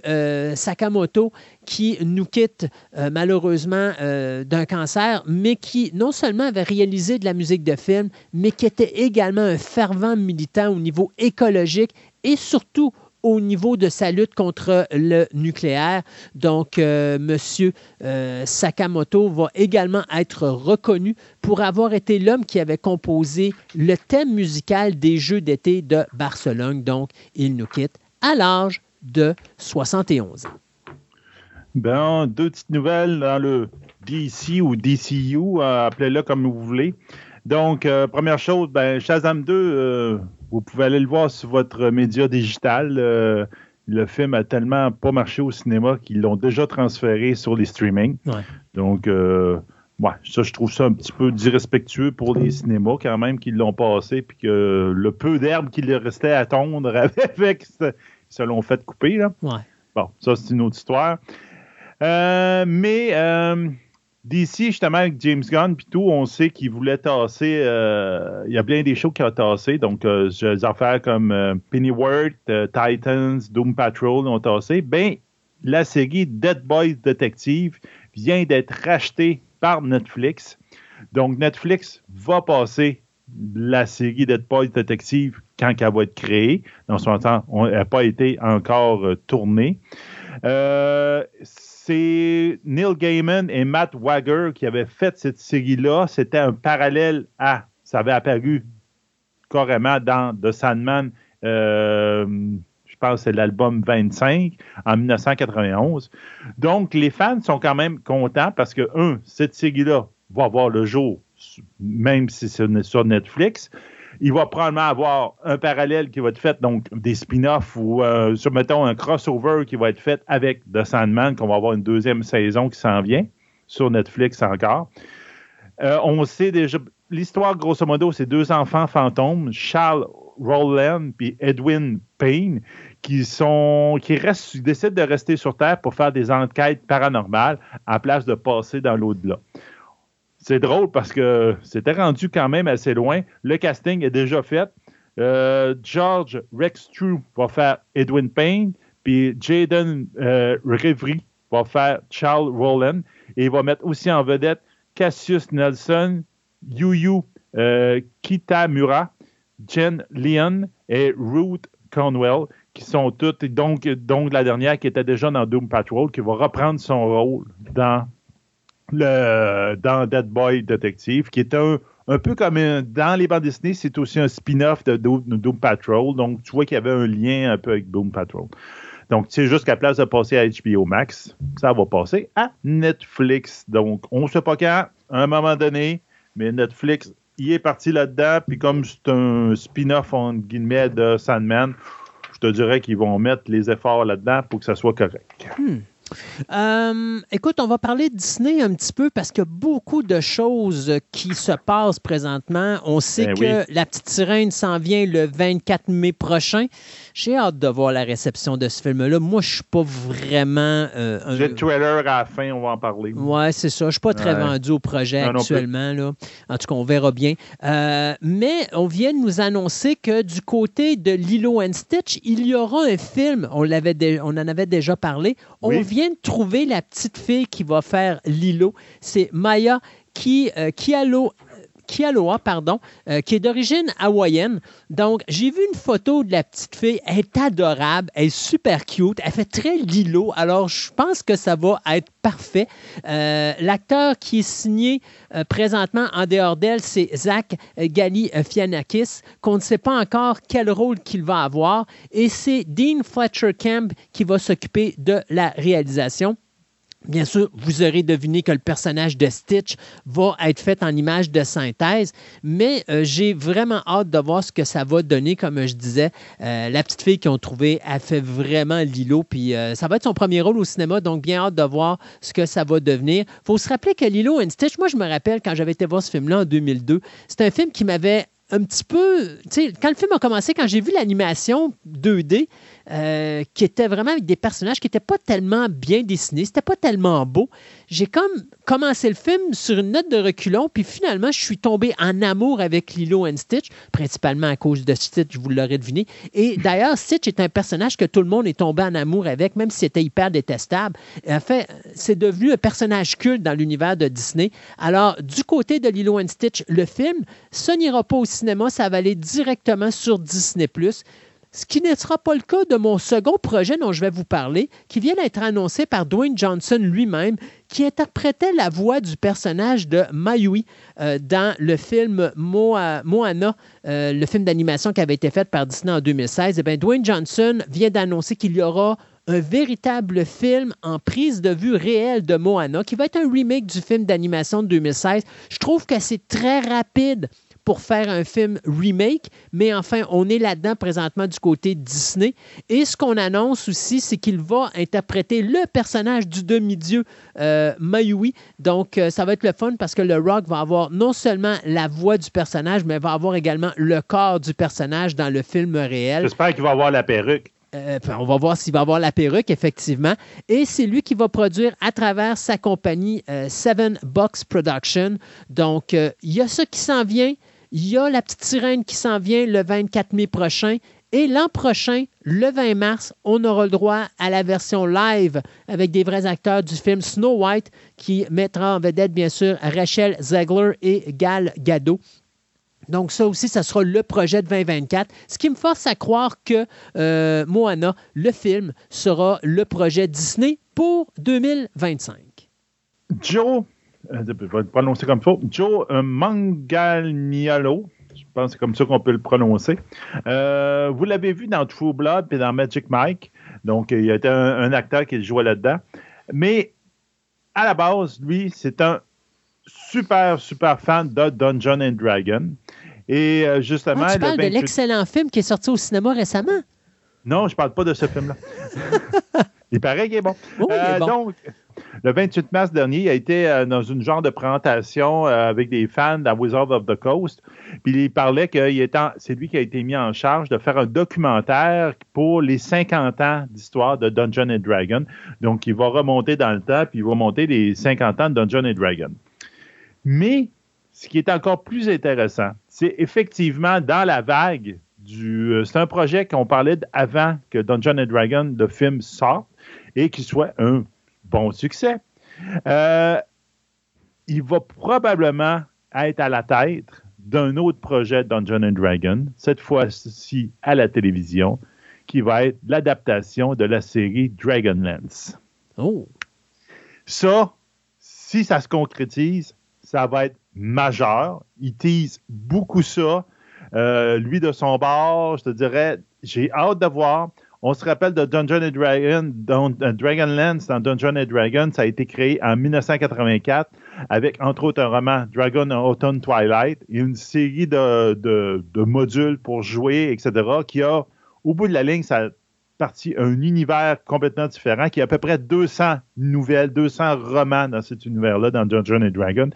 Sakamoto qui nous quitte malheureusement d'un cancer, mais qui non seulement avait réalisé de la musique de film, mais qui était également un fervent militant au niveau écologique et surtout au niveau de sa lutte contre le nucléaire. Donc, euh, Monsieur euh, Sakamoto va également être reconnu pour avoir été l'homme qui avait composé le thème musical des Jeux d'été de Barcelone. Donc, il nous quitte à l'âge de 71 ans. Ben, deux petites nouvelles dans le DC ou DCU, euh, appelez-le comme vous voulez. Donc, première chose, ben, Shazam 2, vous pouvez aller le voir sur votre média digital. Euh, le film a tellement pas marché au cinéma qu'ils l'ont déjà transféré sur les streamings. Donc, euh, ça, je trouve ça un petit peu disrespectueux pour les cinémas quand même qu'ils l'ont passé, puis que le peu d'herbe qu'il restait à tondre avec, se l'ont fait couper. Là. Bon, ça, c'est une autre histoire. Euh, mais D'ici, justement, avec James Gunn, puis tout, on sait qu'il voulait tasser. Euh, il y a bien des shows qu'il a tassé. Donc, euh, des affaires comme euh, Pennyworth, Titans, Doom Patrol ont tassé. Ben, la série Dead Boys Detective vient d'être rachetée par Netflix. Donc, Netflix va passer la série Dead Boys Detective quand elle va être créée. Dans son temps, elle n'a pas été encore tournée. C'est Neil Gaiman et Matt Wagger qui avaient fait cette série-là. C'était un parallèle à, ça avait apparu carrément dans The Sandman, euh, je pense que c'est l'album 25 en 1991. Donc, les fans sont quand même contents parce que, un, cette série-là va voir le jour, même si c'est sur Netflix il va probablement avoir un parallèle qui va être fait, donc des spin-offs ou, euh, mettons, un crossover qui va être fait avec The Sandman, qu'on va avoir une deuxième saison qui s'en vient sur Netflix encore. Euh, on sait déjà, l'histoire, grosso modo, c'est deux enfants fantômes, Charles Rowland et Edwin Payne, qui sont qui décident de rester sur Terre pour faire des enquêtes paranormales à place de passer dans l'au-delà. C'est drôle parce que c'était rendu quand même assez loin. Le casting est déjà fait. Euh, George Rex True va faire Edwin Payne, puis Jaden euh, Reverie va faire Charles Rowland, et il va mettre aussi en vedette Cassius Nelson, Yuyu euh, Kitamura, Jen Leon et Ruth Conwell, qui sont toutes, donc, donc la dernière qui était déjà dans Doom Patrol, qui va reprendre son rôle dans le, dans Dead Boy Detective, qui est un, un peu comme dans les bandes dessinées, c'est aussi un spin-off de Doom, Patrol. Donc, tu vois qu'il y avait un lien un peu avec Doom Patrol. Donc, c'est juste qu'à place de passer à HBO Max, ça va passer à Netflix. Donc, on ne sait pas quand, à un moment donné, mais Netflix y est parti là-dedans. Puis, comme c'est un spin-off, en guillemets, de Sandman, je te dirais qu'ils vont mettre les efforts là-dedans pour que ça soit correct. Hmm. Euh, écoute, on va parler de Disney un petit peu parce qu'il y a beaucoup de choses qui se passent présentement. On sait ben que La Petite Sirène s'en vient le 24 mai prochain. J'ai hâte de voir la réception de ce film-là. Moi, je suis pas vraiment. Euh, J'ai le trailer à la fin, on va en parler. Ouais, c'est ça. Je suis pas très vendu au projet actuellement. Là. En tout cas, on verra bien. Euh, mais on vient de nous annoncer que du côté de Lilo and Stitch, il y aura un film. On, l'avait on en avait déjà parlé. On vient de trouver la petite fille qui va faire Lilo. C'est Maya qui, euh, Kialo Pardon, euh, qui est d'origine hawaïenne. Donc, j'ai vu une photo de la petite fille. Elle est adorable, elle est super cute, elle fait très lilo. Alors, je pense que ça va être parfait. Euh, l'acteur qui est signé euh, présentement en dehors d'elle, c'est Zach Galifianakis, qu'on ne sait pas encore quel rôle qu'il va avoir. Et c'est Dean Fletcher Camp qui va s'occuper de la réalisation. Bien sûr, vous aurez deviné que le personnage de Stitch va être fait en image de synthèse, mais euh, j'ai vraiment hâte de voir ce que ça va donner. Comme je disais, euh, la petite fille qu'ils ont trouvée a fait vraiment Lilo, puis euh, ça va être son premier rôle au cinéma, donc bien hâte de voir ce que ça va devenir. Il faut se rappeler que Lilo and Stitch, moi je me rappelle quand j'avais été voir ce film-là en 2002, c'est un film qui m'avait un petit peu, quand le film a commencé, quand j'ai vu l'animation 2D, euh, qui était vraiment avec des personnages qui n'étaient pas tellement bien dessinés, c'était pas tellement beau. J'ai comme commencé le film sur une note de reculon, puis finalement, je suis tombé en amour avec Lilo and Stitch, principalement à cause de Stitch, vous l'aurez deviné. Et d'ailleurs, Stitch est un personnage que tout le monde est tombé en amour avec, même si c'était hyper détestable. En fait, c'est devenu un personnage culte dans l'univers de Disney. Alors, du côté de Lilo and Stitch, le film, ça n'ira pas au cinéma, ça va aller directement sur Disney+. Ce qui ne sera pas le cas de mon second projet dont je vais vous parler, qui vient d'être annoncé par Dwayne Johnson lui-même, qui interprétait la voix du personnage de Mayui euh, dans le film Moana, euh, le film d'animation qui avait été fait par Disney en 2016. Et eh Dwayne Johnson vient d'annoncer qu'il y aura un véritable film en prise de vue réelle de Moana, qui va être un remake du film d'animation de 2016. Je trouve que c'est très rapide pour faire un film remake, mais enfin, on est là-dedans présentement du côté Disney. Et ce qu'on annonce aussi, c'est qu'il va interpréter le personnage du demi-dieu euh, Mayui. Donc, euh, ça va être le fun parce que le Rock va avoir non seulement la voix du personnage, mais va avoir également le corps du personnage dans le film réel. J'espère qu'il va avoir la perruque. Euh, on va voir s'il va avoir la perruque, effectivement. Et c'est lui qui va produire à travers sa compagnie Seven Box Production. Donc, il y a ça qui s'en vient. Il y a la petite sirène qui s'en vient le 24 mai prochain. Et l'an prochain, le 20 mars, on aura le droit à la version live avec des vrais acteurs du film Snow White qui mettra en vedette, bien sûr, Rachel Zegler et Gal Gadot. Donc, ça aussi, ça sera le projet de 2024. Ce qui me force à croire que euh, Moana, le film, sera le projet Disney pour 2025. Joe, je vais le prononcer comme ça, Joe euh, Manganiello, je pense que c'est comme ça qu'on peut le prononcer. Euh, vous l'avez vu dans True Blood et dans Magic Mike. Donc, il y a été un, acteur qui jouait là-dedans. Mais à la base, lui, c'est un super, super fan de Dungeon and Dragon. Et justement. Ah, tu parles de l'excellent film qui est sorti au cinéma récemment? Non, je parle pas de ce film-là. il paraît qu'il est bon. Oui, il est bon. Donc, le 28 mars dernier, il a été euh, dans une genre de présentation euh, avec des fans de Wizard of the Coast. Puis il parlait que c'est lui qui a été mis en charge de faire un documentaire pour les 50 ans d'histoire de Dungeon Dragon. Donc, il va remonter dans le temps, puis il va monter les 50 ans de Dungeon Dragon. Mais ce qui est encore plus intéressant, c'est effectivement dans la vague du. Euh, c'est un projet qu'on parlait avant que Dungeon Dragon, le film, sorte et qu'il soit un bon succès. Euh, il va probablement être à la tête d'un autre projet Dungeon and Dragon, cette fois-ci à la télévision, qui va être l'adaptation de la série Dragonlance. Oh. Ça, si ça se concrétise, ça va être majeur. Il tease beaucoup ça. Euh, lui, de son bord, je te dirais, j'ai hâte de voir. On se rappelle de Dungeon and Dragon, euh, dans Dungeon and Dragon, ça a été créé en 1984 avec entre autres un roman Dragon Autumn Twilight et une série de, modules pour jouer, etc., qui a, au bout de la ligne, ça a parti un univers complètement différent, qui a à peu près 200 nouvelles, 200 romans dans cet univers-là, dans Dungeon and Dragon.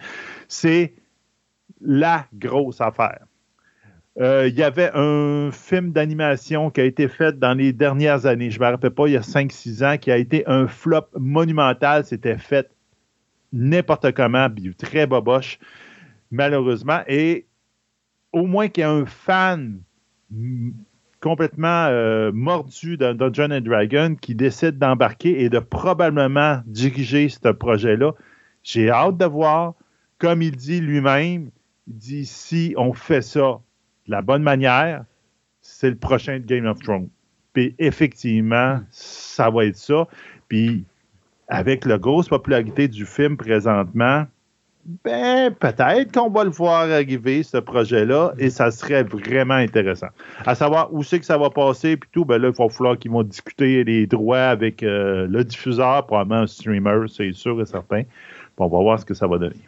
C'est la grosse affaire. Euh, il y avait un film d'animation qui a été fait dans les dernières années, je ne me rappelle pas, il y a 5-6 ans, qui a été un flop monumental. C'était fait n'importe comment, très boboche, malheureusement. Et au moins qu'il y ait un fan complètement euh, mordu dans Dungeon Dragon qui décide d'embarquer et de probablement diriger ce projet-là. J'ai hâte de voir. Comme il dit lui-même, il dit si on fait ça la bonne manière, c'est le prochain Game of Thrones. Puis effectivement, ça va être ça. Puis avec la grosse popularité du film présentement, ben peut-être qu'on va le voir arriver, ce projet-là, et ça serait vraiment intéressant. À savoir où c'est que ça va passer, puis tout, ben là, il va falloir qu'ils vont discuter les droits avec euh, le diffuseur, probablement un streamer, c'est sûr et certain. Puis on va voir ce que ça va donner.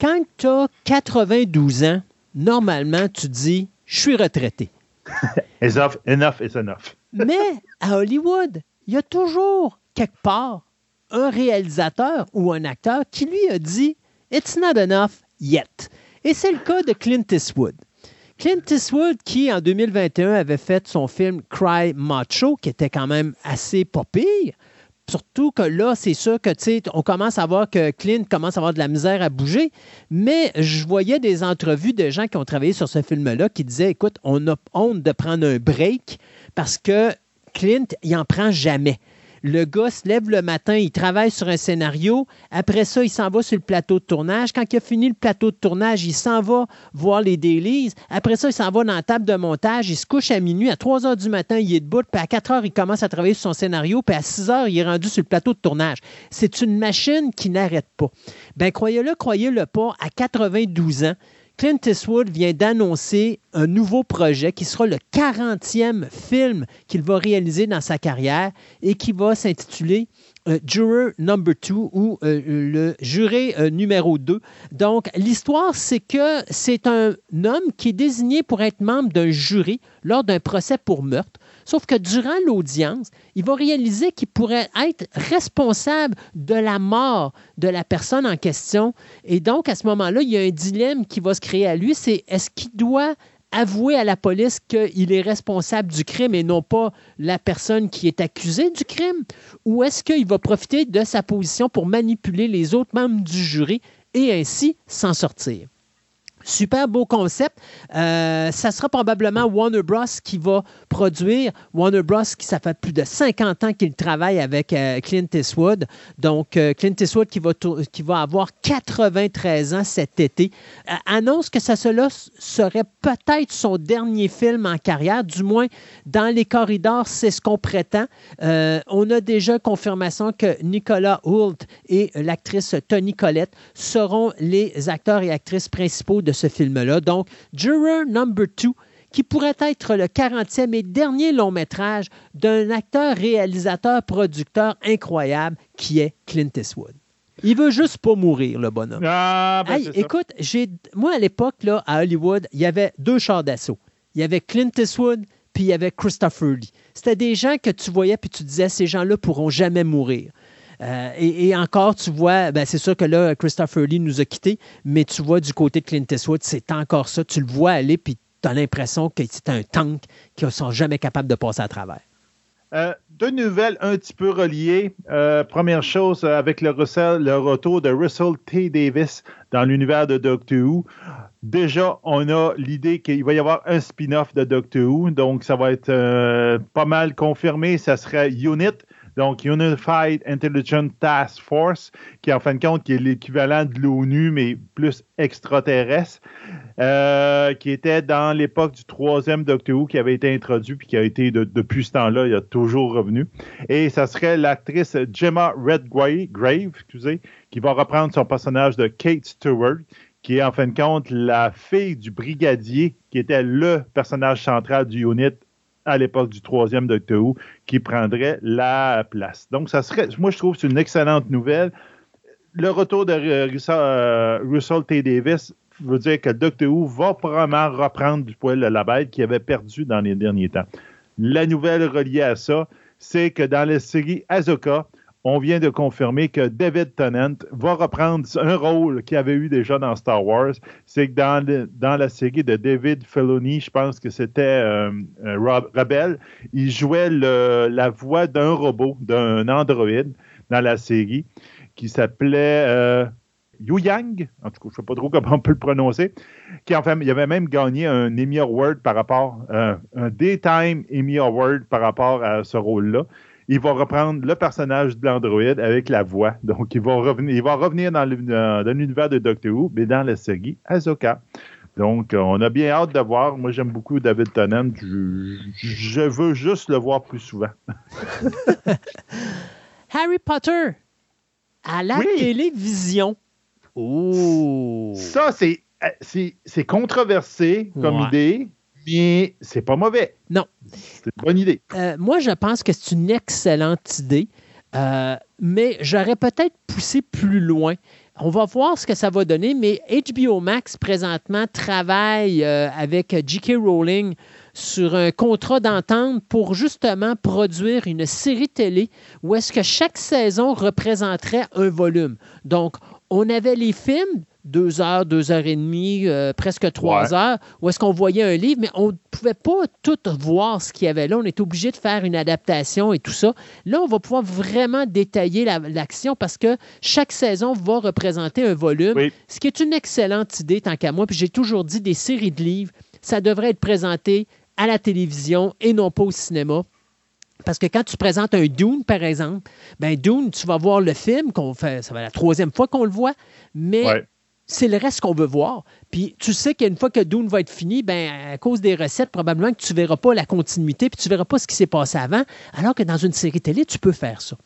Quand tu as 92 ans, normalement, tu dis Je suis retraité. enough, enough is enough. Mais à Hollywood, il y a toujours quelque part un réalisateur ou un acteur qui lui a dit It's not enough yet. Et c'est le cas de Clint Eastwood. Clint Eastwood, qui en 2021 avait fait son film Cry Macho, qui était quand même assez pas pire, Surtout que là, c'est sûr que, tu sais, on commence à voir que Clint commence à avoir de la misère à bouger. Mais je voyais des entrevues de gens qui ont travaillé sur ce film-là qui disaient, écoute, on a honte de prendre un break parce que Clint, il en prend jamais. Le gars se lève le matin, il travaille sur un scénario. Après ça, il s'en va sur le plateau de tournage. Quand il a fini le plateau de tournage, il s'en va voir les dailies. Après ça, il s'en va dans la table de montage. Il se couche à minuit. À 3 heures du matin, il est debout. Puis à 4 heures, il commence à travailler sur son scénario. Puis à 6 heures, il est rendu sur le plateau de tournage. C'est une machine qui n'arrête pas. Ben croyez-le, croyez-le pas, à 92 ans, Clint Eastwood vient d'annoncer un nouveau projet qui sera le 40e film qu'il va réaliser dans sa carrière et qui va s'intituler euh, Juror Number 2 ou euh, le juré euh, numéro 2. Donc, l'histoire, c'est que c'est un homme qui est désigné pour être membre d'un jury lors d'un procès pour meurtre. Sauf que durant l'audience, il va réaliser qu'il pourrait être responsable de la mort de la personne en question. Et donc, à ce moment-là, il y a un dilemme qui va se créer à lui, c'est est-ce qu'il doit avouer à la police qu'il est responsable du crime et non pas la personne qui est accusée du crime? Ou est-ce qu'il va profiter de sa position pour manipuler les autres membres du jury et ainsi s'en sortir? Super beau concept. Euh, ça sera probablement Warner Bros. qui va produire. Warner Bros. qui, ça fait plus de 50 ans qu'il travaille avec euh, Clint Eastwood. Donc, euh, Clint Eastwood qui va, qui va avoir 93 ans cet été, annonce que ça cela serait peut-être son dernier film en carrière. Du moins, dans les corridors, c'est ce qu'on prétend. on a déjà confirmation que Nicolas Hoult et l'actrice Tony Collette seront les acteurs et actrices principaux de ce film-là. Donc, Juror Number 2, qui pourrait être le 40e et dernier long métrage d'un acteur, réalisateur, producteur incroyable qui est Clint Eastwood. Il veut juste pas mourir, le bonhomme. Ah, ben écoute, j'ai, moi, à l'époque, là, à Hollywood, il y avait deux chars d'assaut. Il y avait Clint Eastwood, puis il y avait Christopher Lee. C'était des gens que tu voyais, puis tu disais, ces gens-là pourront jamais mourir. Euh, et, encore, tu vois, ben, c'est sûr que là, Christopher Lee nous a quittés, mais tu vois du côté de Clint Eastwood, c'est encore ça. Tu le vois aller, puis tu as l'impression que c'est un tank qui ne sont jamais capables de passer à travers. Euh, deux nouvelles un petit peu reliées. Euh, première chose, avec le, le, retour de Russell T. Davis dans l'univers de Doctor Who. Déjà, on a l'idée qu'il va y avoir un spin-off de Doctor Who, donc ça va être pas mal confirmé. Ça serait Unit, donc Unified Intelligence Task Force, qui en fin de compte qui est l'équivalent de l'ONU, mais plus extraterrestre, euh, qui était dans l'époque du troisième Doctor Who, qui avait été introduit, puis qui a été depuis ce temps-là, il a toujours revenu. Et ça serait l'actrice Gemma Redgrave, excusez, qui va reprendre son personnage de Kate Stewart, qui est en fin de compte la fille du brigadier, qui était le personnage central du unit à l'époque du troisième Doctor Who qui prendrait la place. Donc, ça serait, moi, je trouve que c'est une excellente nouvelle. Le retour de euh, Russell, T. Davis veut dire que Doctor Who va probablement reprendre du poil de la bête qu'il avait perdu dans les derniers temps. La nouvelle reliée à ça, c'est que dans la série Azoka, on vient de confirmer que David Tennant va reprendre un rôle qu'il avait eu déjà dans Star Wars. C'est que dans, la série de David Filoni, je pense que c'était euh, euh Rebelle, il jouait la voix d'un robot, d'un androïde dans la série qui s'appelait euh, Yu Yang, en tout cas, je ne sais pas trop comment on peut le prononcer, qui enfin, il avait même gagné un Emmy Award par rapport, euh, un Daytime Emmy Award par rapport à ce rôle-là il va reprendre le personnage de l'androïde avec la voix. Donc, il va revenir, il va revenir dans l'univers de Doctor Who, mais dans la série Azoka. Donc, on a bien hâte de voir. Moi, j'aime beaucoup David Tennant. Je, veux juste le voir plus souvent. Harry Potter à la télévision. Oh! Ça, c'est controversé comme idée mais c'est pas mauvais. Non. C'est une bonne idée. Euh, moi, je pense que c'est une excellente idée, euh, mais j'aurais peut-être poussé plus loin. On va voir ce que ça va donner, mais HBO Max présentement travaille euh, avec J.K. Rowling sur un contrat d'entente pour justement produire une série télé où est-ce que chaque saison représenterait un volume. Donc, on avait les films deux heures, deux heures et demie, euh, presque trois heures, où est-ce qu'on voyait un livre, mais on ne pouvait pas tout voir ce qu'il y avait là. On était obligé de faire une adaptation et tout ça. Là, on va pouvoir vraiment détailler l'action parce que chaque saison va représenter un volume, ce qui est une excellente idée tant qu'à moi. Puis j'ai toujours dit des séries de livres, ça devrait être présenté à la télévision et non pas au cinéma. Parce que quand tu présentes un Dune, par exemple, ben Dune, tu vas voir le film, qu'on fait, ça va être la troisième fois qu'on le voit, mais c'est le reste qu'on veut voir. Puis tu sais qu'une fois que Dune va être fini, ben, à cause des recettes, probablement que tu ne verras pas la continuité, puis tu ne verras pas ce qui s'est passé avant, alors que dans une série télé, tu peux faire ça.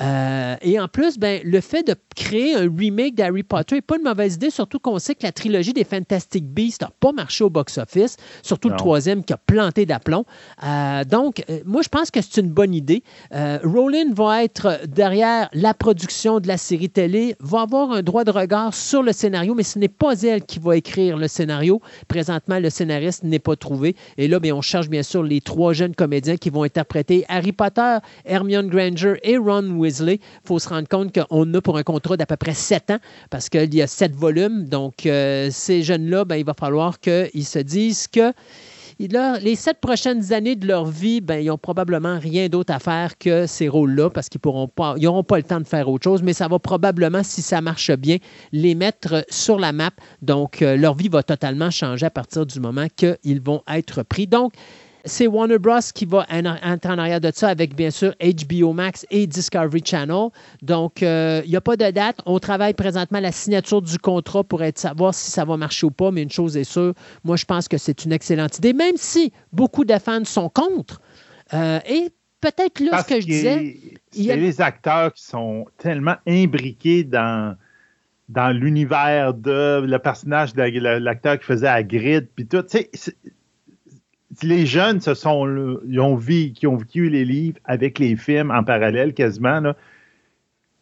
Euh, et en plus, ben, le fait de créer un remake d'Harry Potter n'est pas une mauvaise idée, surtout qu'on sait que la trilogie des Fantastic Beasts n'a pas marché au box-office, surtout le troisième qui a planté d'aplomb. Euh, donc, euh, moi, je pense que c'est une bonne idée. Rowling va être derrière la production de la série télé, va avoir un droit de regard sur le scénario mais ce n'est pas elle qui va écrire le scénario. Présentement, le scénariste n'est pas trouvé. Et là, on cherche bien sûr les trois jeunes comédiens qui vont interpréter Harry Potter, Hermione Granger et Ron Weasley. Il faut se rendre compte qu'on a pour un contrat d'à peu près sept ans parce qu'il y a sept volumes. Donc, euh, ces jeunes-là, ben, il va falloir qu'ils se disent que les sept prochaines années de leur vie, ben, ils n'ont probablement rien d'autre à faire que ces rôles-là parce qu'ils n'auront pas, le temps de faire autre chose, mais ça va probablement, si ça marche bien, les mettre sur la map. Donc, euh, leur vie va totalement changer à partir du moment qu'ils vont être pris. Donc, c'est Warner Bros. qui va entrer en arrière de ça avec, bien sûr, HBO Max et Discovery Channel. Donc, il euh, n'y a pas de date. On travaille présentement la signature du contrat pour être, savoir si ça va marcher ou pas. Mais une chose est sûre, moi, je pense que c'est une excellente idée, même si beaucoup de fans sont contre. Euh, et peut-être là, ce que je disais. Il y a les acteurs qui sont tellement imbriqués dans dans l'univers de le personnage de l'acteur qui faisait Hagrid puis tout. Tu sais, les jeunes se sont ils ont vu, qui ont vécu les livres avec les films en parallèle quasiment. Là.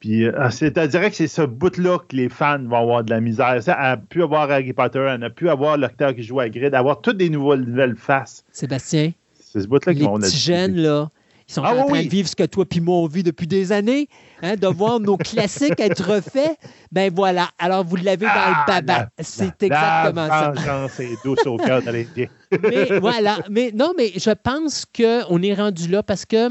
Puis euh, c'est-à-dire que c'est ce bout-là que les fans vont avoir de la misère. Ça, a pu avoir Harry Potter, elle a pu avoir l'acteur qui joue à Grid, avoir toutes des nouvelles, nouvelles faces. Sébastien. C'est ce bout-là qui vont Les petits jeunes, là, ils sont ah en train de vivre ce que toi et moi on vit depuis des années, hein, de voir nos classiques être refaits. Ben voilà. Alors, vous l'avez dans le ah, baba. C'est exactement ça. c'est douce au cœur de Mais voilà. Mais non, mais je pense qu'on est rendu là parce que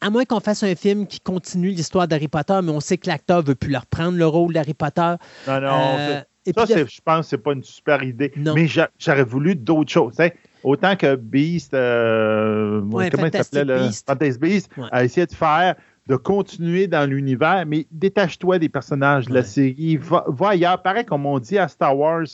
à moins qu'on fasse un film qui continue l'histoire d'Harry Potter, mais on sait que l'acteur ne veut plus leur prendre le rôle d'Harry Potter. Non, non. Euh, ça, je pense que ce n'est pas une super idée. Mais j'aurais voulu d'autres choses. Autant que Beast, euh, comment il s'appelait le Fantastic Beast, a essayé de faire, de continuer dans l'univers, mais détache-toi des personnages de la série, va, va, ailleurs. Pareil comme on dit à Star Wars,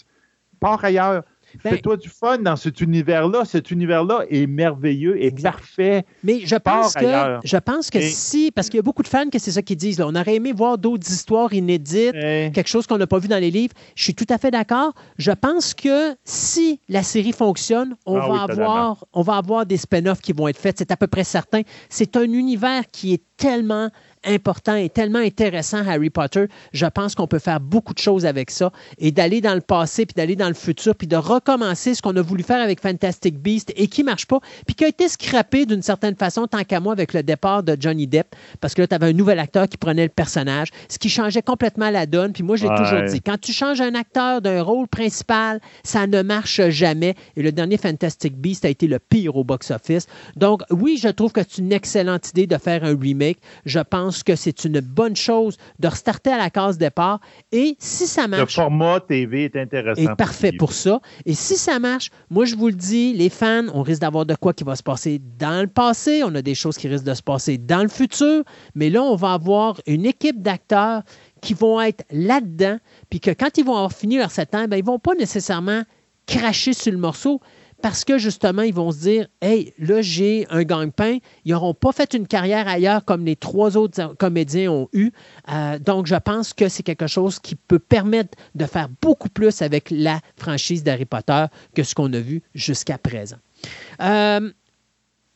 pars ailleurs. Ben, Fais-toi du fun dans cet univers-là. Cet univers-là est merveilleux et parfait. Mais je pense que, je pense que si, parce qu'il y a beaucoup de fans que c'est ça qu'ils disent. Là. On aurait aimé voir d'autres histoires inédites, quelque chose qu'on n'a pas vu dans les livres. Je suis tout à fait d'accord. Je pense que si la série fonctionne, on, ah va, avoir, on va avoir des spin-offs qui vont être faits. C'est à peu près certain. C'est un univers qui est tellement important et tellement intéressant, Harry Potter. Je pense qu'on peut faire beaucoup de choses avec ça et d'aller dans le passé, puis d'aller dans le futur, puis de recommencer ce qu'on a voulu faire avec Fantastic Beast et qui ne marche pas, puis qui a été scrappé d'une certaine façon, tant qu'à moi, avec le départ de Johnny Depp, parce que là, tu avais un nouvel acteur qui prenait le personnage, ce qui changeait complètement la donne. Puis moi, j'ai toujours dit, quand tu changes un acteur d'un rôle principal, ça ne marche jamais. Et le dernier Fantastic Beast a été le pire au box-office. Donc, oui, je trouve que c'est une excellente idée de faire un remake. Je pense que c'est une bonne chose de restarter à la case départ. Et si ça marche. Le format TV est intéressant. Est parfait pour ça. Et si ça marche, moi, je vous le dis, les fans, on risque d'avoir de quoi qui va se passer dans le passé. On a des choses qui risquent de se passer dans le futur. Mais là, on va avoir une équipe d'acteurs qui vont être là-dedans. Puis que quand ils vont avoir fini leur 7 ans, ben, ils ne vont pas nécessairement cracher sur le morceau parce que justement, ils vont se dire Hey, là, j'ai un gagne-pain. Ils n'auront pas fait une carrière ailleurs comme les trois autres comédiens ont eu. Euh, donc, je pense que c'est quelque chose qui peut permettre de faire beaucoup plus avec la franchise d'Harry Potter que ce qu'on a vu jusqu'à présent. Euh,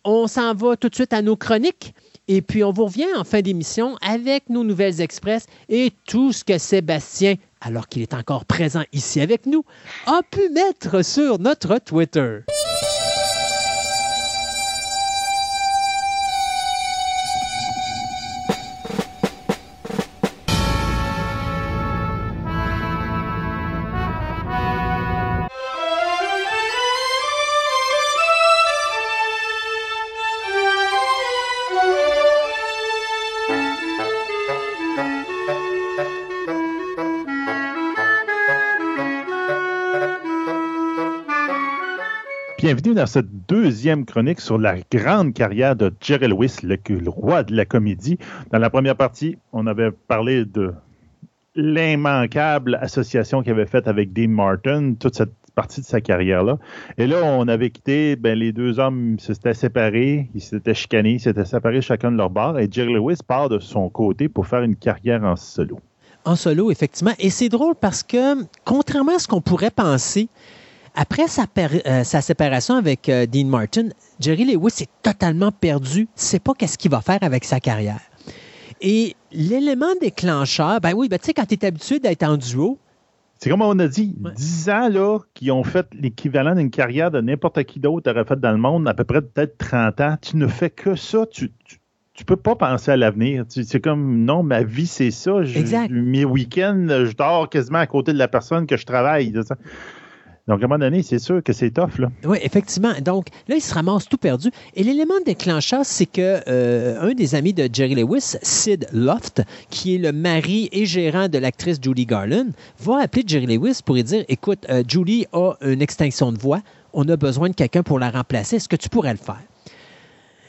on s'en va tout de suite à nos chroniques. Et puis, on vous revient en fin d'émission avec nos nouvelles express et tout ce que Sébastien alors qu'il est encore présent ici avec nous, a pu mettre sur notre Twitter. Bienvenue dans cette deuxième chronique sur la grande carrière de Jerry Lewis, le, roi de la comédie. Dans la première partie, on avait parlé de l'immanquable association qu'il avait faite avec Dean Martin, toute cette partie de sa carrière-là. Et là, on avait quitté, ben, les deux hommes s'étaient séparés, ils s'étaient chicanés, ils s'étaient séparés chacun de leur bar, et Jerry Lewis part de son côté pour faire une carrière en solo. En solo, effectivement. Et c'est drôle parce que, contrairement à ce qu'on pourrait penser, après sa, euh, séparation avec euh, Dean Martin, Jerry Lewis est totalement perdu. ne sait pas qu'est-ce qu'il va faire avec sa carrière. Et l'élément déclencheur, ben oui, ben tu sais, quand tu es habitué d'être en duo, c'est comme on a dit, 10 ans là, qui ont fait l'équivalent d'une carrière de n'importe qui d'autre aurait fait dans le monde, à peu près peut-être 30 ans. Tu ne fais que ça. Tu, tu, peux pas penser à l'avenir. C'est comme, non, ma vie, c'est ça. exact. Mes week-ends, je dors quasiment à côté de la personne que je travaille. Donc, à un moment donné, c'est sûr que c'est tough. Là. Oui, effectivement. Donc, là, il se ramasse tout perdu. Et l'élément déclencheur, c'est que euh, un des amis de Jerry Lewis, Sid Loft, qui est le mari et gérant de l'actrice Julie Garland, va appeler Jerry Lewis pour lui dire Écoute, euh, Julie a une extinction de voix. On a besoin de quelqu'un pour la remplacer. Est-ce que tu pourrais le faire?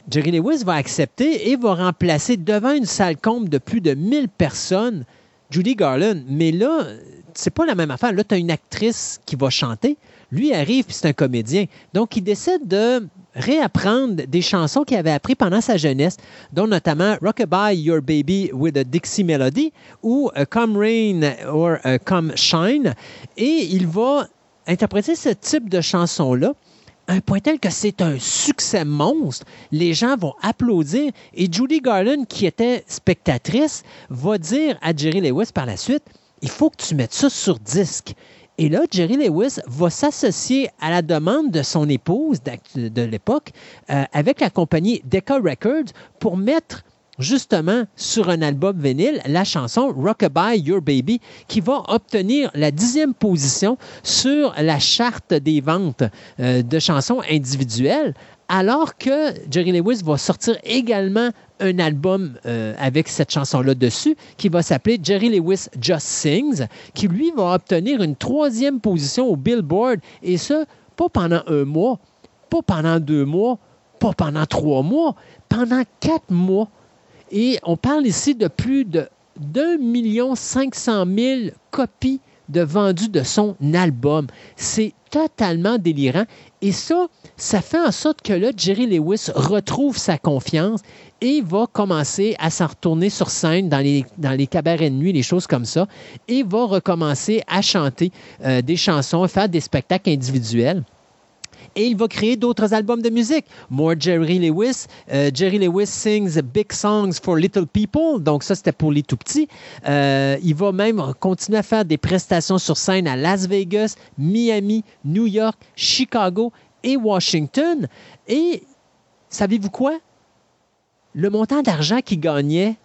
Jerry Lewis va accepter et va remplacer devant une salle comble de plus de 1000 personnes Judy Garland. Mais là, c'est pas la même affaire. Là, tu as une actrice qui va chanter. Lui arrive, puis c'est un comédien. Donc, il décide de réapprendre des chansons qu'il avait appris pendant sa jeunesse, dont notamment Rockabye Your Baby with a Dixie Melody ou uh, Come Rain or uh, Come Shine. Et il va interpréter ce type de chanson-là un point tel que c'est un succès monstre. Les gens vont applaudir. Et Judy Garland, qui était spectatrice, va dire à Jerry Lewis par la suite il faut que tu mettes ça sur disque. Et là, Jerry Lewis va s'associer à la demande de son épouse de l'époque euh, avec la compagnie Decca Records pour mettre justement sur un album vinyle la chanson Rockabye Your Baby qui va obtenir la dixième position sur la charte des ventes euh, de chansons individuelles alors que Jerry Lewis va sortir également un album euh, avec cette chanson-là dessus qui va s'appeler Jerry Lewis Just Sings, qui lui va obtenir une troisième position au Billboard, et ce, pas pendant un mois, pas pendant deux mois, pas pendant trois mois, pendant quatre mois. Et on parle ici de plus de 2 500 000 copies de vendues de son album. C'est totalement délirant. Et ça, ça fait en sorte que là, Jerry Lewis retrouve sa confiance et va commencer à s'en retourner sur scène dans les, dans les cabarets de nuit, les choses comme ça, et va recommencer à chanter euh, des chansons, faire des spectacles individuels et il va créer d'autres albums de musique. More Jerry Lewis. Euh, Jerry Lewis sings Big Songs for Little People. Donc, ça, c'était pour les tout petits. Euh, il va même continuer à faire des prestations sur scène à Las Vegas, Miami, New York, Chicago et Washington. Et savez-vous quoi? Le montant d'argent qu'il gagnait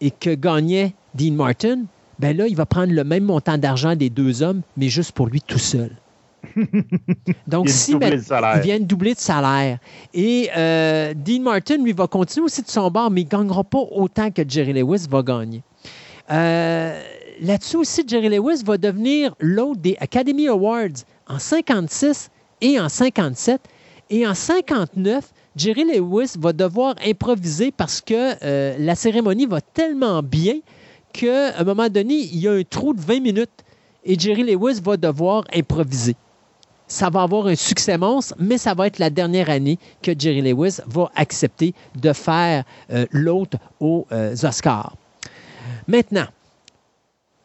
et que gagnait Dean Martin, ben là, il va prendre le même montant d'argent des deux hommes, mais juste pour lui tout seul. Donc, si il vient de doubler de salaire. Et euh, Dean Martin, lui, va continuer aussi de son bord, mais il ne gagnera pas autant que Jerry Lewis va gagner. Euh, là-dessus aussi, Jerry Lewis va devenir l'autre des Academy Awards en 56 et en 57. Et en 59, Jerry Lewis va devoir improviser parce que euh, la cérémonie va tellement bien qu'à un moment donné, il y a un trou de 20 minutes et Jerry Lewis va devoir improviser ça va avoir un succès monstre, mais ça va être la dernière année que Jerry Lewis va accepter de faire euh, l'autre aux euh, Oscars. Maintenant,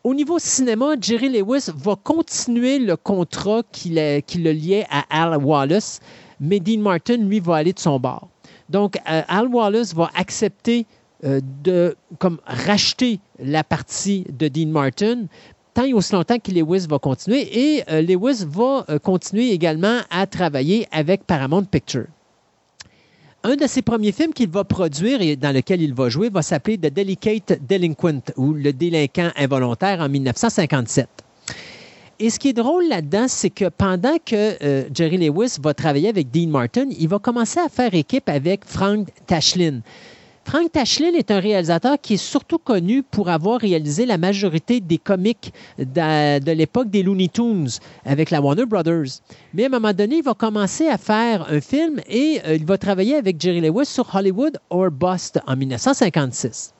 au niveau cinéma, Jerry Lewis va continuer le contrat qui le, liait à Al Wallace, mais Dean Martin, lui, va aller de son bord. Donc, euh, Al Wallace va accepter de racheter la partie de Dean Martin, et aussi longtemps que Lewis va continuer. Et euh, Lewis va euh, continuer également à travailler avec Paramount Pictures. Un de ses premiers films qu'il va produire et dans lequel il va jouer va s'appeler The Delicate Delinquent ou Le délinquant involontaire en 1957. Et ce qui est drôle là-dedans, c'est que pendant que euh, Jerry Lewis va travailler avec Dean Martin, il va commencer à faire équipe avec Frank Tashlin. Frank Tashlin est un réalisateur qui est surtout connu pour avoir réalisé la majorité des comics de, l'époque des Looney Tunes avec la Warner Brothers. Mais à un moment donné, il va commencer à faire un film et euh, il va travailler avec Jerry Lewis sur Hollywood or Bust en 1956.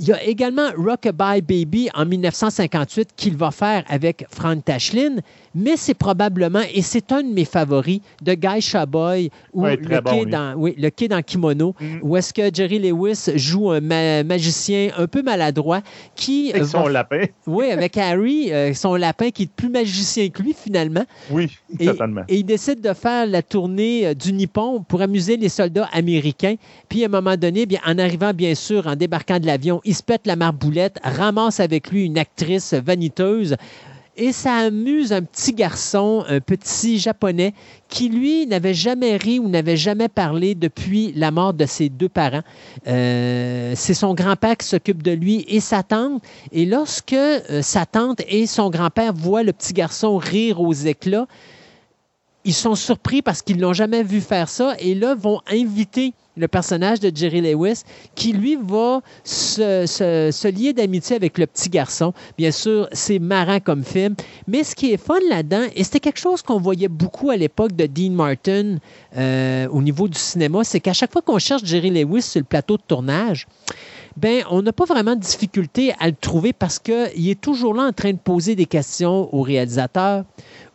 Il y a également Rockabye Baby en 1958 qu'il va faire avec Frank Tashlin, mais c'est probablement, et c'est un de mes favoris, de Guy Chaboy, ou le, kid dans, oui, le Kid en kimono, mm. où est-ce que Jerry Lewis joue un magicien un peu maladroit qui... Avec son lapin. Oui, avec Harry, euh, son lapin qui est plus magicien que lui finalement. Oui, certainement. Et il décide de faire la tournée euh, du Nippon pour amuser les soldats américains. Puis à un moment donné, bien, en arrivant bien sûr, en débarquant de l'avion, il se pète la marboulette, ramasse avec lui une actrice vaniteuse et ça amuse un petit garçon, un petit japonais, qui lui n'avait jamais ri ou n'avait jamais parlé depuis la mort de ses deux parents. Euh, c'est son grand-père qui s'occupe de lui et sa tante. Et lorsque euh, sa tante et son grand-père voient le petit garçon rire aux éclats, ils sont surpris parce qu'ils l'ont jamais vu faire ça et là vont inviter le personnage de Jerry Lewis, qui lui va se, lier d'amitié avec le petit garçon. Bien sûr, c'est marrant comme film, mais ce qui est fun là-dedans, et c'était quelque chose qu'on voyait beaucoup à l'époque de Dean Martin euh, au niveau du cinéma, c'est qu'à chaque fois qu'on cherche Jerry Lewis sur le plateau de tournage, ben, on n'a pas vraiment de difficulté à le trouver parce qu'il est toujours là en train de poser des questions au réalisateur,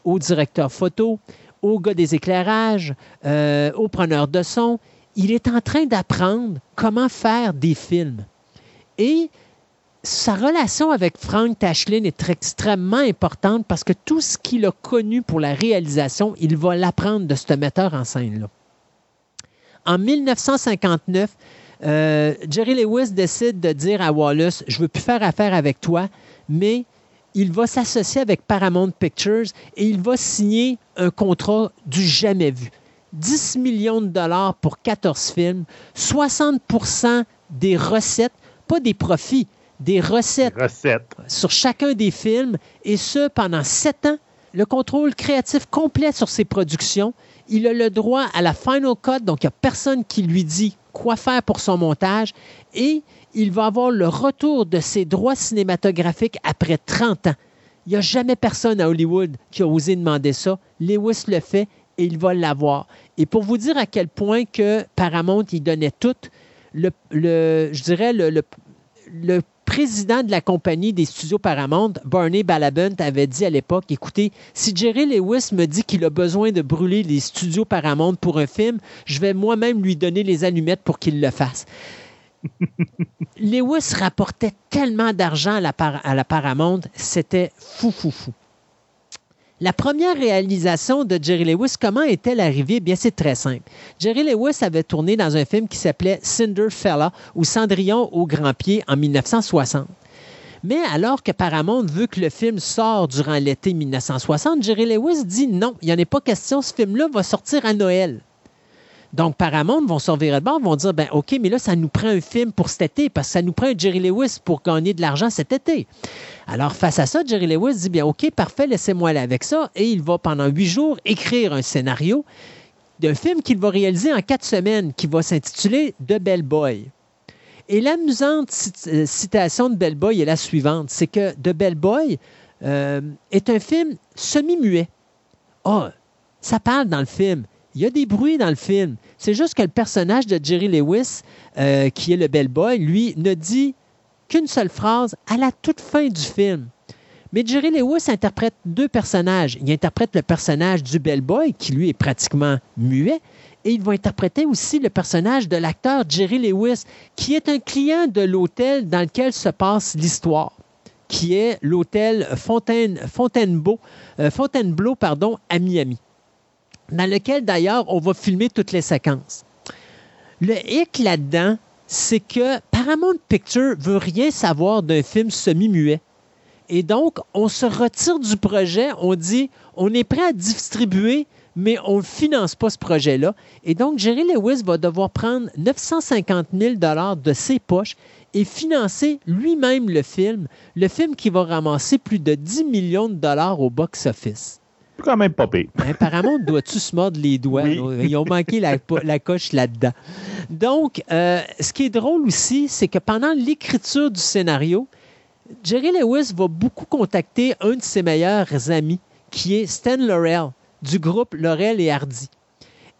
au directeur photo, au gars des éclairages, euh, au preneur de son il est en train d'apprendre comment faire des films. Et sa relation avec Frank Tashlin est extrêmement importante parce que tout ce qu'il a connu pour la réalisation, il va l'apprendre de ce metteur en scène-là. En 1959, euh, Jerry Lewis décide de dire à Wallace, je ne veux plus faire affaire avec toi, mais il va s'associer avec Paramount Pictures et il va signer un contrat du jamais vu. 10 millions de dollars pour 14 films, 60% des recettes, pas des profits, des recettes, sur chacun des films, et ce pendant sept ans. Le contrôle créatif complet sur ses productions. Il a le droit à la final cut, donc il n'y a personne qui lui dit quoi faire pour son montage. Et il va avoir le retour de ses droits cinématographiques après 30 ans. Il n'y a jamais personne à Hollywood qui a osé demander ça. Lewis le fait et il va l'avoir. Et pour vous dire à quel point que Paramount, il donnait tout, le, je dirais le, le, président de la compagnie des studios Paramount, Barney Balabunt, avait dit à l'époque, écoutez, si Jerry Lewis me dit qu'il a besoin de brûler les studios Paramount pour un film, je vais moi-même lui donner les allumettes pour qu'il le fasse. Lewis rapportait tellement d'argent à la, à Paramount, c'était fou, fou, fou. La première réalisation de Jerry Lewis, comment est-elle arrivée? Bien, c'est très simple. Jerry Lewis avait tourné dans un film qui s'appelait Cinderfella ou Cendrillon au grand pied en 1960. Mais alors que Paramount veut que le film sorte durant l'été 1960, Jerry Lewis dit non, il n'y en a pas question, ce film-là va sortir à Noël. Donc, Paramount vont surveiller le bord, vont dire ben OK, mais là, ça nous prend un film pour cet été, parce que ça nous prend un Jerry Lewis pour gagner de l'argent cet été. Alors, face à ça, Jerry Lewis dit bien OK, parfait, laissez-moi aller avec ça. Et il va pendant huit jours écrire un scénario d'un film qu'il va réaliser en quatre semaines, qui va s'intituler The Bell Boy. Et l'amusante euh, citation de Bellboy est la suivante c'est que The Bell Boy euh, est un film semi-muet. Ah, ça parle dans le film. Il y a des bruits dans le film. C'est juste que le personnage de Jerry Lewis, euh, qui est le bellboy, lui, ne dit qu'une seule phrase à la toute fin du film. Mais Jerry Lewis interprète deux personnages. Il interprète le personnage du bellboy, qui lui est pratiquement muet, et il va interpréter aussi le personnage de l'acteur Jerry Lewis, qui est un client de l'hôtel dans lequel se passe l'histoire, qui est l'hôtel Fontaine, Fontainebleau, euh, Fontainebleau pardon, à Miami dans lequel d'ailleurs on va filmer toutes les séquences. Le hic là-dedans, c'est que Paramount Picture veut rien savoir d'un film semi-muet. Et donc, on se retire du projet, on dit, on est prêt à distribuer, mais on ne finance pas ce projet-là. Et donc, Jerry Lewis va devoir prendre 950 000 de ses poches et financer lui-même le film, le film qui va ramasser plus de 10 millions de dollars au box-office. Quand même pas pire. Apparemment, dois-tu se mordre les doigts? Ils ont manqué la, la coche là-dedans. Donc, euh, ce qui est drôle aussi, c'est que pendant l'écriture du scénario, Jerry Lewis va beaucoup contacter un de ses meilleurs amis, qui est Stan Laurel, du groupe Laurel et Hardy.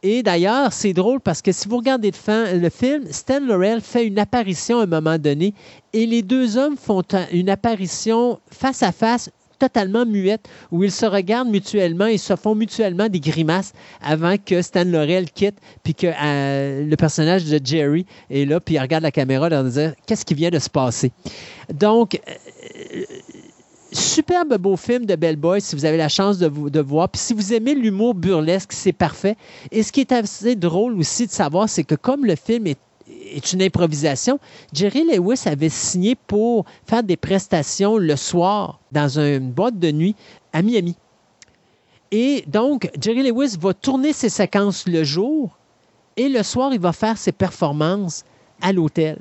Et d'ailleurs, c'est drôle parce que si vous regardez le film, Stan Laurel fait une apparition à un moment donné et les deux hommes font une apparition face à face totalement muette où ils se regardent mutuellement et se font mutuellement des grimaces avant que Stan Laurel quitte puis que euh, le personnage de Jerry est là puis il regarde la caméra et dit qu'est-ce qui vient de se passer? Donc euh, superbe beau film de Bellboy si vous avez la chance de, de voir. Puis si vous aimez l'humour burlesque, c'est parfait. Et ce qui est assez drôle aussi de savoir, c'est que comme le film est, une improvisation, Jerry Lewis avait signé pour faire des prestations le soir dans une boîte de nuit à Miami. Et donc, Jerry Lewis va tourner ses séquences le jour et le soir, il va faire ses performances à l'hôtel.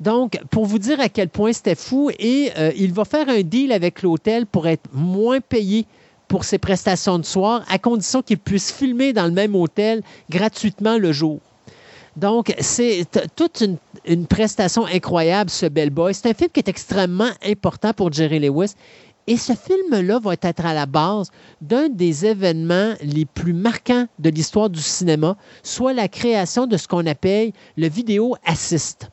Donc, pour vous dire à quel point c'était fou, et euh, il va faire un deal avec l'hôtel pour être moins payé pour ses prestations de soir, à condition qu'il puisse filmer dans le même hôtel gratuitement le jour. Donc, c'est toute une, une, prestation incroyable, ce Bell Boy. C'est un film qui est extrêmement important pour Jerry Lewis. Et ce film-là va être à la base d'un des événements les plus marquants de l'histoire du cinéma, soit la création de ce qu'on appelle le vidéo assist.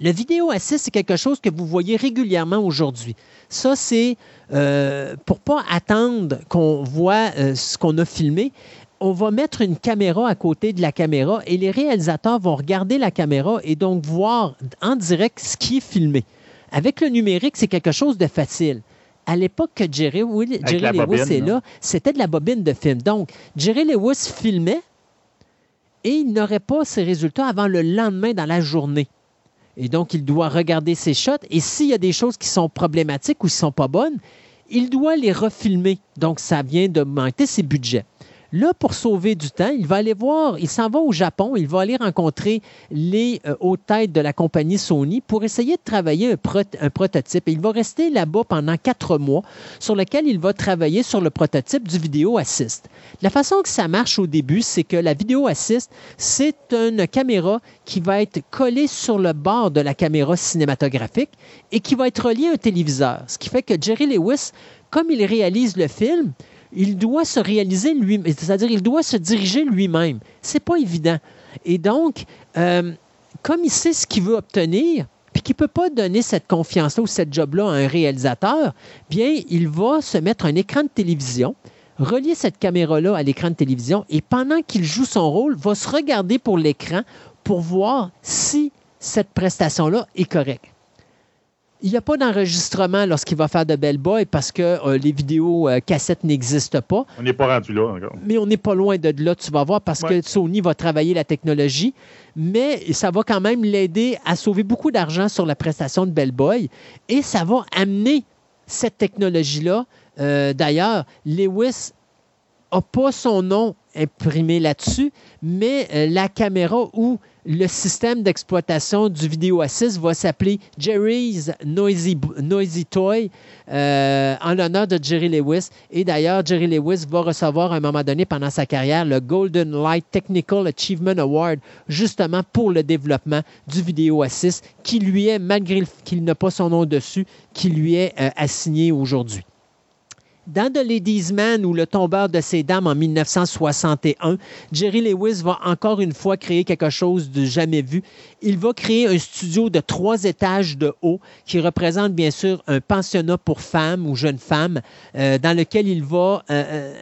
Le vidéo assist, c'est quelque chose que vous voyez régulièrement aujourd'hui. Ça, c'est euh, pour pas attendre qu'on voit euh, ce qu'on a filmé. On va mettre une caméra à côté de la caméra et les réalisateurs vont regarder la caméra et donc voir en direct ce qui est filmé. Avec le numérique, c'est quelque chose de facile. À l'époque que Jerry, Jerry Lewis est là, c'était de la bobine de film. Donc, Jerry Lewis filmait et il n'aurait pas ses résultats avant le lendemain dans la journée. Et donc, il doit regarder ses shots. Et s'il y a des choses qui sont problématiques ou qui ne sont pas bonnes, il doit les refilmer. Donc, ça vient de monter ses budgets. Là, pour sauver du temps, il va aller voir, il s'en va au Japon, il va aller rencontrer les euh, hautes têtes de la compagnie Sony pour essayer de travailler un, prototype. Il va rester là-bas pendant quatre mois, sur lequel il va travailler sur le prototype du Vidéo Assist. La façon que ça marche au début, c'est que la Vidéo Assist, c'est une caméra qui va être collée sur le bord de la caméra cinématographique et qui va être reliée à un téléviseur. Ce qui fait que Jerry Lewis, comme il réalise le film, il doit se réaliser lui même c'est-à-dire il doit se diriger lui-même. C'est pas évident. Et donc, euh, comme il sait ce qu'il veut obtenir, puis qu'il ne peut pas donner cette confiance-là ou cette job-là à un réalisateur, bien, il va se mettre un écran de télévision, relier cette caméra-là à l'écran de télévision, et pendant qu'il joue son rôle, va se regarder pour l'écran pour voir si cette prestation-là est correcte. Il n'y a pas d'enregistrement lorsqu'il va faire de Bell Boy parce que euh, les vidéos euh, cassettes n'existent pas. On n'est pas rendu là encore. Mais on n'est pas loin de là, tu vas voir, parce que Sony va travailler la technologie. Mais ça va quand même l'aider à sauver beaucoup d'argent sur la prestation de Bell Boy. Et ça va amener cette technologie-là. Euh, d'ailleurs, Lewis n'a pas son nom imprimé là-dessus, mais la caméra ou le système d'exploitation du vidéo assist va s'appeler Jerry's Noisy, Toy euh, en l'honneur de Jerry Lewis. Et d'ailleurs, Jerry Lewis va recevoir à un moment donné pendant sa carrière le Golden Light Technical Achievement Award justement pour le développement du vidéo assist qui lui est, malgré qu'il n'a pas son nom dessus, qui lui est euh, assigné aujourd'hui. Dans The Ladies Man ou Le tombeur de ses dames en 1961, Jerry Lewis va encore une fois créer quelque chose de jamais vu. Il va créer un studio de trois étages de haut qui représente bien sûr un pensionnat pour femmes ou jeunes femmes euh, dans lequel il va euh, euh,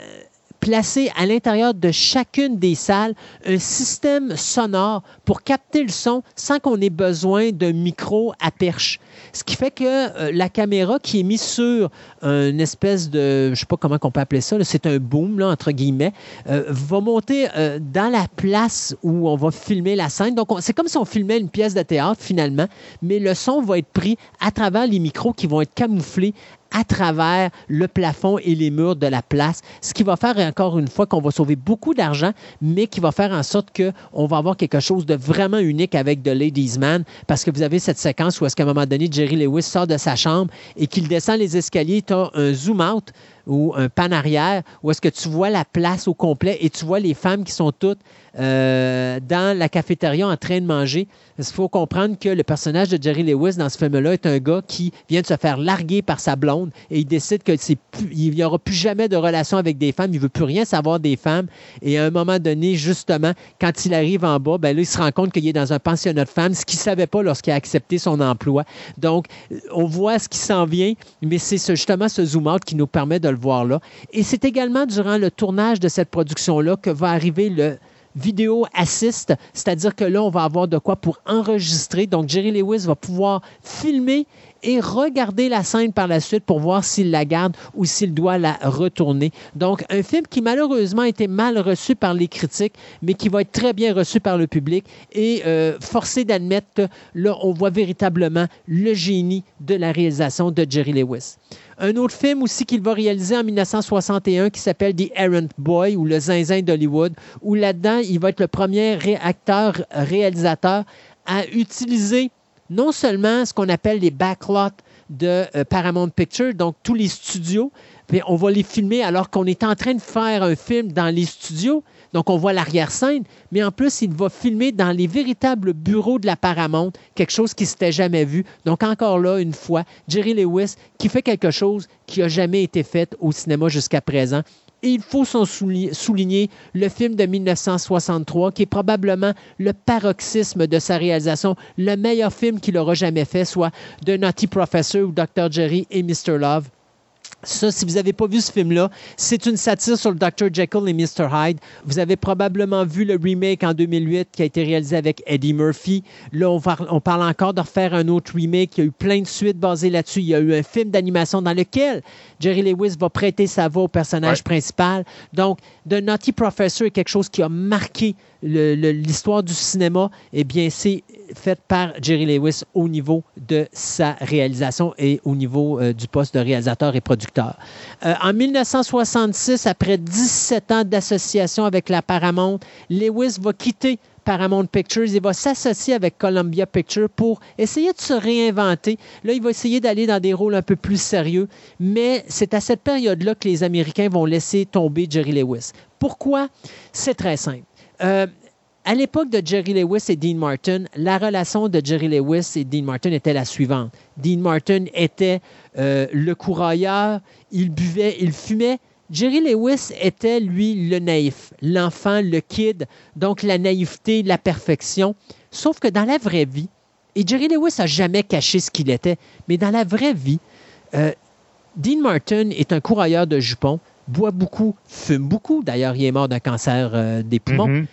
placer à l'intérieur de chacune des salles un système sonore pour capter le son sans qu'on ait besoin d'un micro à perche. Ce qui fait que euh, la caméra qui est mise sur une espèce de, je ne sais pas comment on peut appeler ça, c'est un boom, là, entre guillemets, euh, va monter euh, dans la place où on va filmer la scène. Donc, c'est comme si on filmait une pièce de théâtre finalement, mais le son va être pris à travers les micros qui vont être camouflés à travers le plafond et les murs de la place, ce qui va faire encore une fois qu'on va sauver beaucoup d'argent, mais qui va faire en sorte qu'on va avoir quelque chose de vraiment unique avec The Ladies Man, parce que vous avez cette séquence où est-ce qu'à un moment donné, Jerry Lewis sort de sa chambre et qu'il descend les escaliers, tu as un zoom out ou un pan arrière où est-ce que tu vois la place au complet et tu vois les femmes qui sont toutes euh, dans la cafétéria en train de manger. Il faut comprendre que le personnage de Jerry Lewis dans ce film-là est un gars qui vient de se faire larguer par sa blonde et il décide qu'il n'y aura plus jamais de relation avec des femmes, il ne veut plus rien savoir des femmes. Et à un moment donné, justement, quand il arrive en bas, ben là, il se rend compte qu'il est dans un pensionnat de femmes, ce qu'il ne savait pas lorsqu'il a accepté son emploi. Donc, on voit ce qui s'en vient, mais c'est justement ce zoom-out qui nous permet de le voir là. Et c'est également durant le tournage de cette production-là que va arriver le vidéo assist, c'est-à-dire que là, on va avoir de quoi pour enregistrer. Donc, Jerry Lewis va pouvoir filmer et regarder la scène par la suite pour voir s'il la garde ou s'il doit la retourner. Donc, un film qui malheureusement a été mal reçu par les critiques, mais qui va être très bien reçu par le public. Et euh, forcé d'admettre, là, on voit véritablement le génie de la réalisation de Jerry Lewis. Un autre film aussi qu'il va réaliser en 1961 qui s'appelle The Errant Boy ou Le Zinzin d'Hollywood, où là-dedans, il va être le premier réalisateur à utiliser non seulement ce qu'on appelle les backlots de euh, Paramount Pictures, donc tous les studios, mais on va les filmer alors qu'on est en train de faire un film dans les studios, donc, on voit l'arrière-scène, mais en plus, il va filmer dans les véritables bureaux de la Paramount, quelque chose qui s'était jamais vu. Donc, encore là, une fois, Jerry Lewis qui fait quelque chose qui n'a jamais été fait au cinéma jusqu'à présent. Et il faut s'en souligner le film de 1963, qui est probablement le paroxysme de sa réalisation, le meilleur film qu'il aura jamais fait, soit The Naughty Professor ou Dr. Jerry et Mr. Love. Ça, si vous n'avez pas vu ce film-là, c'est une satire sur le Dr. Jekyll et Mr. Hyde. Vous avez probablement vu le remake en 2008 qui a été réalisé avec Eddie Murphy. Là, on, parle encore de refaire un autre remake. Il y a eu plein de suites basées là-dessus. Il y a eu un film d'animation dans lequel Jerry Lewis va prêter sa voix au personnage principal. Donc, The Naughty Professor est quelque chose qui a marqué l'histoire du cinéma, eh bien, c'est fait par Jerry Lewis au niveau de sa réalisation et au niveau euh, du poste de réalisateur et producteur. Euh, en 1966, après 17 ans d'association avec la Paramount, Lewis va quitter Paramount Pictures. Il va s'associer avec Columbia Pictures pour essayer de se réinventer. Là, il va essayer d'aller dans des rôles un peu plus sérieux, mais c'est à cette période-là que les Américains vont laisser tomber Jerry Lewis. Pourquoi? C'est très simple. Euh, à l'époque de Jerry Lewis et Dean Martin, la relation de Jerry Lewis et Dean Martin était la suivante. Dean Martin était euh, le courailleur, il buvait, il fumait. Jerry Lewis était, lui, le naïf, l'enfant, le kid, donc la naïveté, la perfection. Sauf que dans la vraie vie, et Jerry Lewis n'a jamais caché ce qu'il était, mais dans la vraie vie, euh, Dean Martin est un courailleur de jupons, boit beaucoup, fume beaucoup. D'ailleurs, il est mort d'un cancer euh, des poumons. Mm-hmm.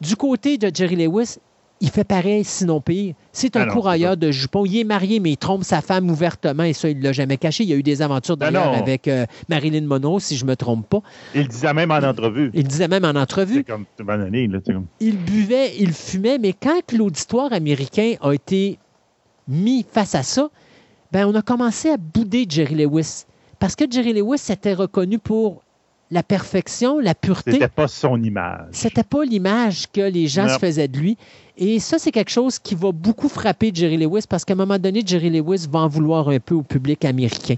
Du côté de Jerry Lewis, il fait pareil, sinon pire. C'est un ah courailleur de jupons. Il est marié, mais il trompe sa femme ouvertement et ça, il ne l'a jamais caché. Il y a eu des aventures ben d'ailleurs avec euh, Marilyn Monroe, si je ne me trompe pas. Il disait même en entrevue. Il disait même en entrevue. C'est comme banani, là, comme... Il buvait, il fumait, mais quand l'auditoire américain a été mis face à ça, ben, on a commencé à bouder Jerry Lewis. Parce que Jerry Lewis était reconnu pour la perfection, la pureté. C'était pas son image. C'était pas l'image que les gens se faisaient de lui. Et ça, c'est quelque chose qui va beaucoup frapper Jerry Lewis parce qu'à un moment donné, Jerry Lewis va en vouloir un peu au public américain.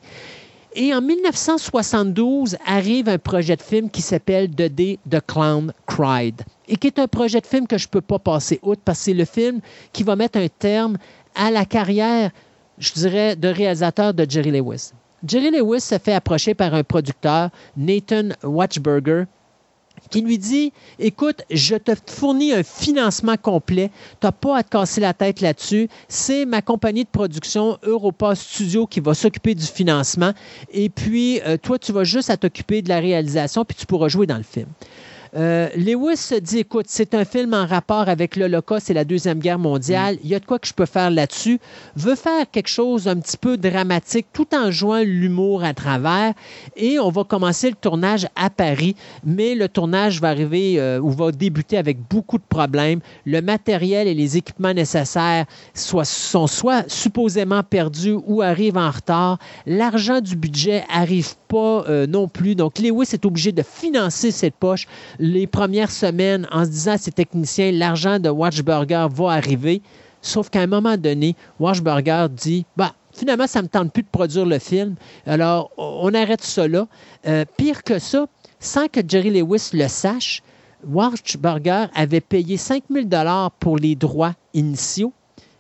Et en 1972 arrive un projet de film qui s'appelle The Day the Clown Cried et qui est un projet de film que je ne peux pas passer outre parce que c'est le film qui va mettre un terme à la carrière, je dirais, de réalisateur de Jerry Lewis. Jerry Lewis se fait approcher par un producteur, Nathan Watchberger, qui lui dit Écoute, je te fournis un financement complet, tu n'as pas à te casser la tête là-dessus. C'est ma compagnie de production Europa Studio qui va s'occuper du financement. Et puis, euh, toi, tu vas juste à t'occuper de la réalisation, puis tu pourras jouer dans le film. Euh, Lewis se dit écoute, c'est un film en rapport avec l'Holocauste et la Deuxième Guerre mondiale. Mm. Il y a de quoi que je peux faire là-dessus. Veut faire quelque chose un petit peu dramatique tout en jouant l'humour à travers. Et on va commencer le tournage à Paris, mais le tournage va arriver euh, ou va débuter avec beaucoup de problèmes. Le matériel et les équipements nécessaires sont soit supposément perdus ou arrivent en retard. L'argent du budget arrive pas euh, non plus. Donc, Lewis est obligé de financer cette poche les premières semaines en se disant à ses techniciens, l'argent de Watchburger va arriver. Sauf qu'à un moment donné, Watchburger dit, bah, finalement, ça ne me tente plus de produire le film. Alors, on arrête là. Euh, pire que ça, sans que Jerry Lewis le sache, Burger avait payé 5 000 pour les droits initiaux,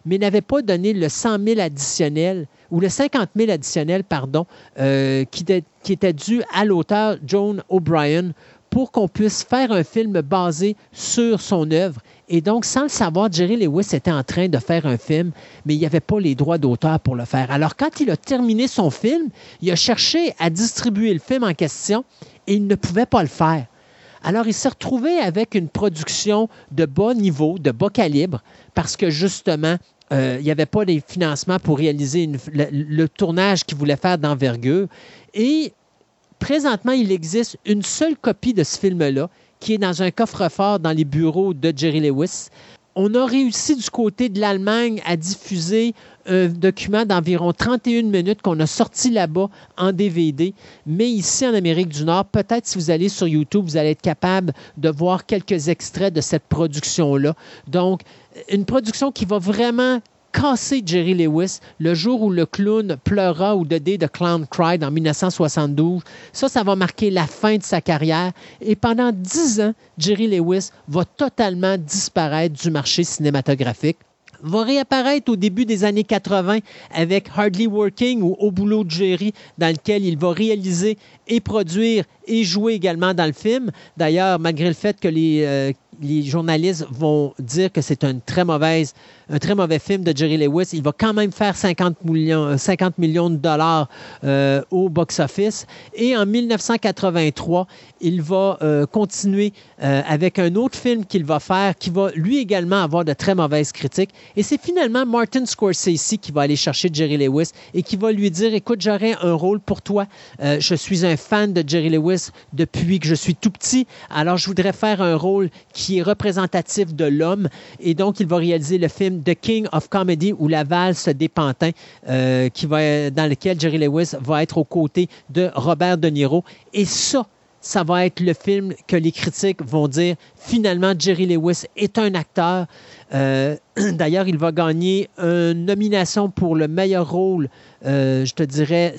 mais n'avait pas donné le 100 000 additionnel ou le 50 000 additionnel, pardon, euh, qui, qui, était dû à l'auteur John O'Brien pour qu'on puisse faire un film basé sur son œuvre. Et donc, sans le savoir, Jerry Lewis était en train de faire un film, mais il n'y avait pas les droits d'auteur pour le faire. Alors, quand il a terminé son film, il a cherché à distribuer le film en question et il ne pouvait pas le faire. Alors, il s'est retrouvé avec une production de bas niveau, de bas calibre, parce que justement, euh, il n'y avait pas les financements pour réaliser le, le, tournage qu'il voulait faire d'envergure. Et présentement, il existe une seule copie de ce film-là qui est dans un coffre-fort dans les bureaux de Jerry Lewis. On a réussi du côté de l'Allemagne à diffuser un document d'environ 31 minutes qu'on a sorti là-bas en DVD. Mais ici, en Amérique du Nord, peut-être si vous allez sur YouTube, vous allez être capable de voir quelques extraits de cette production-là. Donc, une production qui va vraiment casser Jerry Lewis le jour où le clown pleura ou The Day the Clown Cried en 1972. Ça, ça va marquer la fin de sa carrière. Et pendant dix ans, Jerry Lewis va totalement disparaître du marché cinématographique va réapparaître au début des années 80 avec Hardly Working ou Au boulot de Jerry, dans lequel il va réaliser et produire et jouer également dans le film. D'ailleurs, malgré le fait que les, euh, les journalistes vont dire que c'est une très mauvaise un très mauvais film de Jerry Lewis. Il va quand même faire 50 millions, 50 millions de dollars euh, au box-office. Et en 1983, il va euh, continuer euh, avec un autre film qu'il va faire qui va lui également avoir de très mauvaises critiques. Et c'est finalement Martin Scorsese qui va aller chercher Jerry Lewis et qui va lui dire, écoute, j'aurai un rôle pour toi. je suis un fan de Jerry Lewis depuis que je suis tout petit. Alors, je voudrais faire un rôle qui est représentatif de l'homme. Et donc, il va réaliser le film The King of Comedy ou La valse des pantins, euh, qui va, dans lequel Jerry Lewis va être aux côtés de Robert De Niro. Et ça, ça va être le film que les critiques vont dire finalement Jerry Lewis est un acteur. Euh, d'ailleurs, il va gagner une nomination pour le meilleur rôle, euh, je te dirais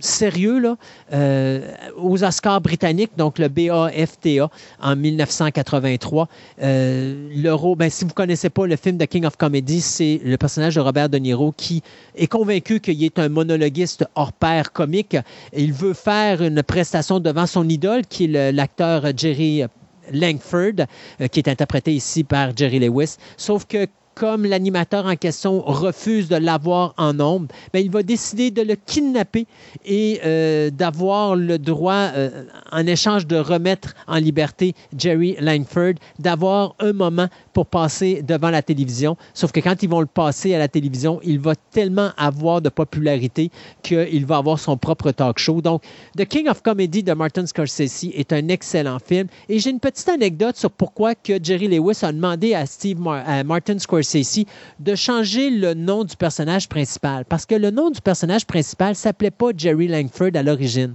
sérieux là, euh, aux Oscars britanniques, donc le BAFTA en 1983. Euh, le ben, si vous ne connaissez pas le film de King of Comedy, c'est le personnage de Robert De Niro qui est convaincu qu'il est un monologuiste hors pair comique. Il veut faire une prestation devant son idole, qui est l'acteur Jerry Langford, euh, qui est interprété ici par Jerry Lewis. Sauf que comme l'animateur en question refuse de l'avoir en nombre, ben, il va décider de le kidnapper et euh, d'avoir le droit, euh, en échange de remettre en liberté Jerry Langford, d'avoir un moment pour passer devant la télévision. Sauf que quand ils vont le passer à la télévision, il va tellement avoir de popularité qu'il va avoir son propre talk show. Donc, The King of Comedy de Martin Scorsese est un excellent film. Et j'ai une petite anecdote sur pourquoi que Jerry Lewis a demandé à Steve Martin Scorsese de changer le nom du personnage principal. Parce que le nom du personnage principal s'appelait pas Jerry Langford à l'origine.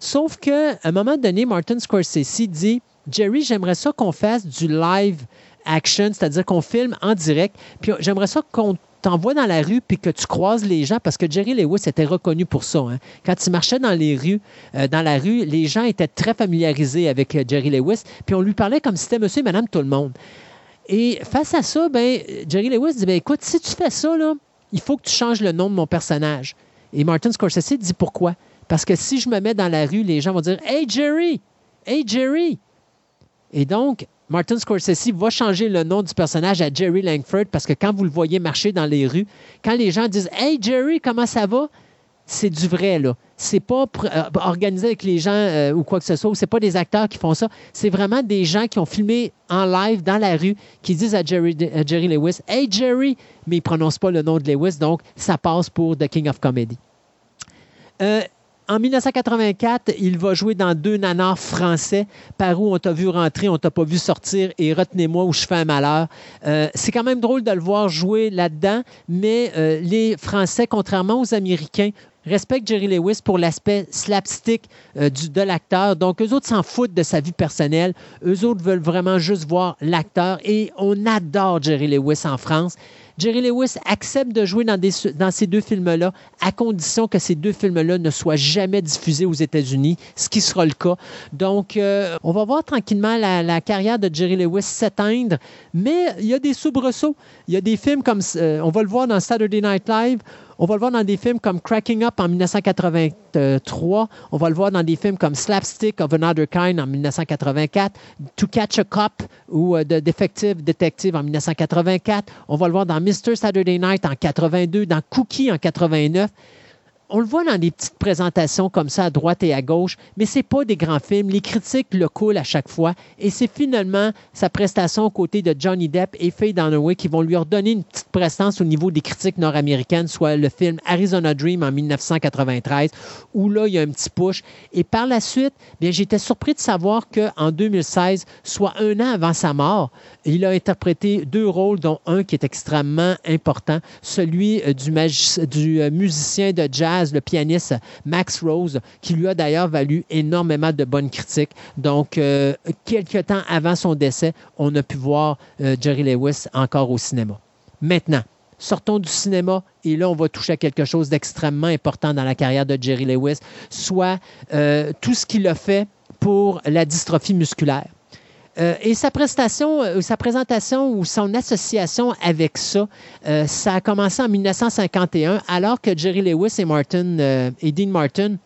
Sauf qu'à un moment donné, Martin Scorsese dit Jerry, j'aimerais ça qu'on fasse du live action, c'est-à-dire qu'on filme en direct. Puis j'aimerais ça qu'on t'envoie dans la rue puis que tu croises les gens, parce que Jerry Lewis était reconnu pour ça. Hein. Quand il marchait dans les rues, euh, dans la rue, les gens étaient très familiarisés avec euh, Jerry Lewis, puis on lui parlait comme si c'était monsieur et madame tout le monde. Et face à ça, ben, Jerry Lewis dit ben, écoute, si tu fais ça, il faut que tu changes le nom de mon personnage. Et Martin Scorsese dit pourquoi? Parce que si je me mets dans la rue, les gens vont dire Hey Jerry Hey Jerry Et donc, Martin Scorsese va changer le nom du personnage à Jerry Langford parce que quand vous le voyez marcher dans les rues, quand les gens disent Hey Jerry, comment ça va? C'est du vrai, là. C'est pas euh, organisé avec les gens euh, ou quoi que ce soit. C'est pas des acteurs qui font ça. C'est vraiment des gens qui ont filmé en live dans la rue qui disent à Jerry, Jerry Lewis Hey Jerry, mais ils prononcent pas le nom de Lewis, donc ça passe pour The King of Comedy. Euh, en 1984, il va jouer dans deux nanars français, par où on t'a vu rentrer, on t'a pas vu sortir, et retenez-moi où je fais un malheur. Euh, c'est quand même drôle de le voir jouer là-dedans, mais euh, les Français, contrairement aux Américains, respectent Jerry Lewis pour l'aspect slapstick euh, de l'acteur. Donc, eux autres s'en foutent de sa vie personnelle. Eux autres veulent vraiment juste voir l'acteur. Et on adore Jerry Lewis en France. Jerry Lewis accepte de jouer dans, ces deux films-là à condition que ces deux films-là ne soient jamais diffusés aux États-Unis, ce qui sera le cas. Donc, euh, on va voir tranquillement la, carrière de Jerry Lewis s'éteindre, mais il y a des soubresauts. Il y a des films comme, euh, on va le voir dans Saturday Night Live, on va le voir dans des films comme Cracking Up en 1983. On va le voir dans des films comme Slapstick of Another Kind en 1984. To Catch a Cop ou euh, The Defective Detective en 1984. On va le voir dans Mr. Saturday Night en 82, dans Cookie en 89 on le voit dans des petites présentations comme ça à droite et à gauche, mais c'est pas des grands films. Les critiques le coulent à chaque fois et c'est finalement sa prestation aux côtés de Johnny Depp et Faye Dunaway qui vont lui redonner une petite prestance au niveau des critiques nord-américaines, soit le film Arizona Dream en 1993, où là, il y a un petit push. Et par la suite, bien, j'étais surpris de savoir qu'en 2016, soit un an avant sa mort, il a interprété deux rôles, dont un qui est extrêmement important, celui euh, du, euh, musicien de jazz, le pianiste Max Rose, qui lui a d'ailleurs valu énormément de bonnes critiques. Donc, euh, quelques temps avant son décès, on a pu voir Jerry Lewis encore au cinéma. Maintenant, sortons du cinéma et là, on va toucher à quelque chose d'extrêmement important dans la carrière de Jerry Lewis, soit tout ce qu'il a fait pour la dystrophie musculaire. Euh, et sa prestation, euh, sa présentation ou son association avec ça, euh, ça a commencé en 1951, alors que Jerry Lewis et Martin et Dean Martin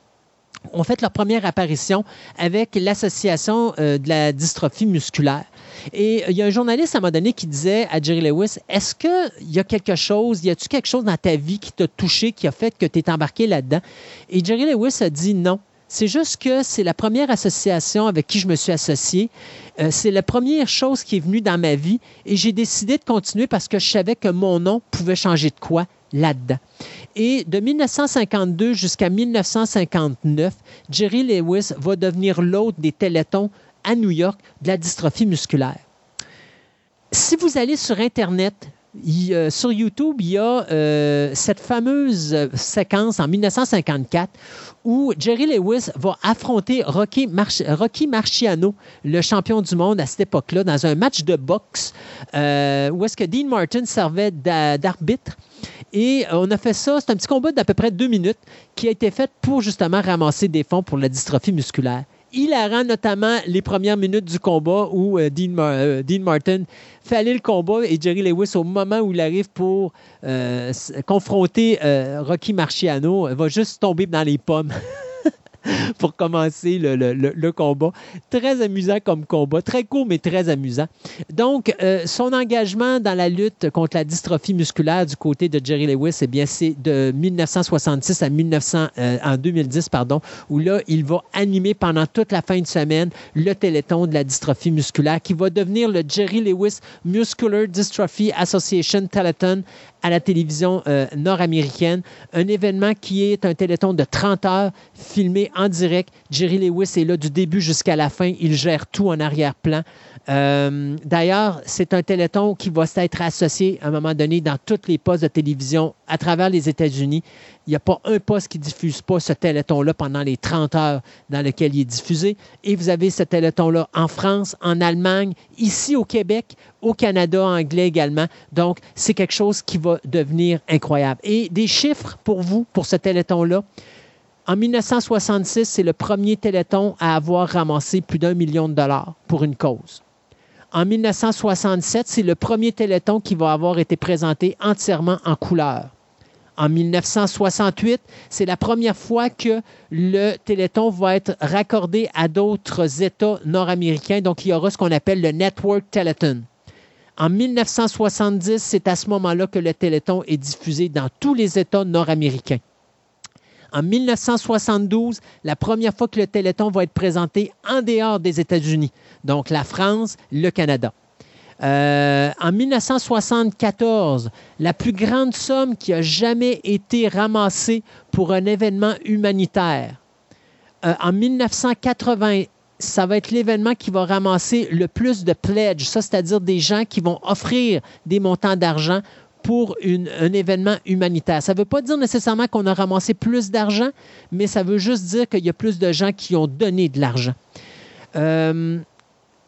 ont fait leur première apparition avec l'association de la dystrophie musculaire. Et il y a un journaliste à un moment donné qui disait à Jerry Lewis Est-ce qu'il y a quelque chose, y a-tu quelque chose dans ta vie qui t'a touché, qui a fait que tu es embarqué là-dedans Et Jerry Lewis a dit non. C'est juste que c'est la première association avec qui je me suis associé. Euh, c'est la première chose qui est venue dans ma vie et j'ai décidé de continuer parce que je savais que mon nom pouvait changer de quoi là-dedans. Et de 1952 jusqu'à 1959, Jerry Lewis va devenir l'hôte des télétons à New York de la dystrophie musculaire. Si vous allez sur Internet, sur YouTube, il y a euh, cette fameuse séquence en 1954 où Jerry Lewis va affronter Rocky, Marciano, le champion du monde à cette époque-là, dans un match de boxe euh, où est-ce que Dean Martin servait d'arbitre. Et on a fait ça, c'est un petit combat d'à peu près deux minutes qui a été fait pour justement ramasser des fonds pour la dystrophie musculaire hilarant, notamment les premières minutes du combat où euh, euh, Dean, Martin fait aller le combat et Jerry Lewis, au moment où il arrive pour euh, confronter Rocky Marciano, va juste tomber dans les pommes. pour commencer le, combat. Très amusant comme combat, très court mais très amusant. Donc, euh, son engagement dans la lutte contre la dystrophie musculaire du côté de Jerry Lewis, eh bien, c'est de 1966 à 1900, euh, 2010, pardon, où là, il va animer pendant toute la fin de semaine le Téléthon de la dystrophie musculaire qui va devenir le Jerry Lewis Muscular Dystrophy Association Telethon à la télévision euh, nord-américaine. Un événement qui est un téléthon de 30 heures filmé en direct. Jerry Lewis est là du début jusqu'à la fin. Il gère tout en arrière-plan. Euh, d'ailleurs, c'est un téléthon qui va s'être associé à un moment donné dans toutes les postes de télévision à travers les États-Unis. Il n'y a pas un poste qui ne diffuse pas ce téléthon-là pendant les 30 heures dans lesquelles il est diffusé. Et vous avez ce téléthon-là en France, en Allemagne, ici au Québec, au Canada, anglais également. Donc, c'est quelque chose qui va devenir incroyable. Et des chiffres pour vous, pour ce téléthon-là. En 1966, c'est le premier téléthon à avoir ramassé plus d'un million de dollars pour une cause. En 1967, c'est le premier téléthon qui va avoir été présenté entièrement en couleur. En 1968, c'est la première fois que le Téléthon va être raccordé à d'autres États nord-américains. Donc, il y aura ce qu'on appelle le Network Téléthon. En 1970, c'est à ce moment-là que le Téléthon est diffusé dans tous les États nord-américains. En 1972, la première fois que le Téléthon va être présenté en dehors des États-Unis, donc la France, le Canada. Euh, en 1974, la plus grande somme qui a jamais été ramassée pour un événement humanitaire. Euh, en 1980, ça va être l'événement qui va ramasser le plus de pledges, ça c'est-à-dire des gens qui vont offrir des montants d'argent pour un événement humanitaire. Ça ne veut pas dire nécessairement qu'on a ramassé plus d'argent, mais ça veut juste dire qu'il y a plus de gens qui ont donné de l'argent. Euh,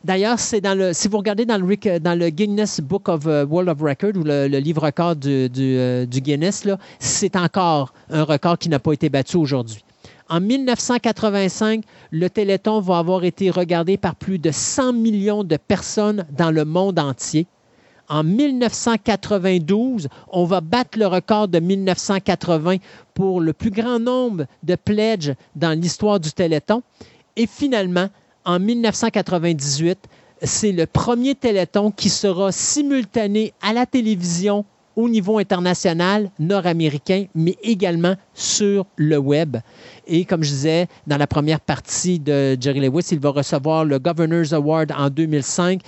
D'ailleurs, c'est dans le, si vous regardez dans le, dans le Guinness Book of euh, World of Record ou le, livre record du, du, du Guinness, c'est encore un record qui n'a pas été battu aujourd'hui. En 1985, le Téléthon va avoir été regardé par plus de 100 millions de personnes dans le monde entier. En 1992, on va battre le record de 1980 pour le plus grand nombre de pledges dans l'histoire du Téléthon. Et finalement, en 1998, c'est le premier Téléthon qui sera simultané à la télévision au niveau international nord-américain, mais également sur le web. Et comme je disais, dans la première partie de Jerry Lewis, il va recevoir le Governor's Award en 2005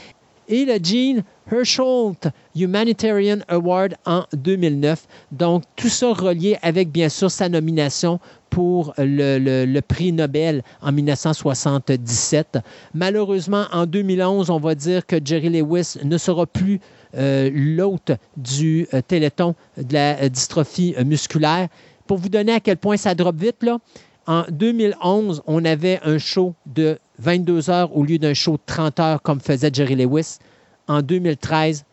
et le Gene Herschel Humanitarian Award en 2009. Donc, tout ça relié avec, bien sûr, sa nomination pour le, prix Nobel en 1977. Malheureusement, en 2011, on va dire que Jerry Lewis ne sera plus euh, l'hôte du euh, téléthon de la euh, dystrophie musculaire. Pour vous donner à quel point ça drop vite, là, en 2011, on avait un show de 22 heures au lieu d'un show de 30 heures comme faisait Jerry Lewis. En 2013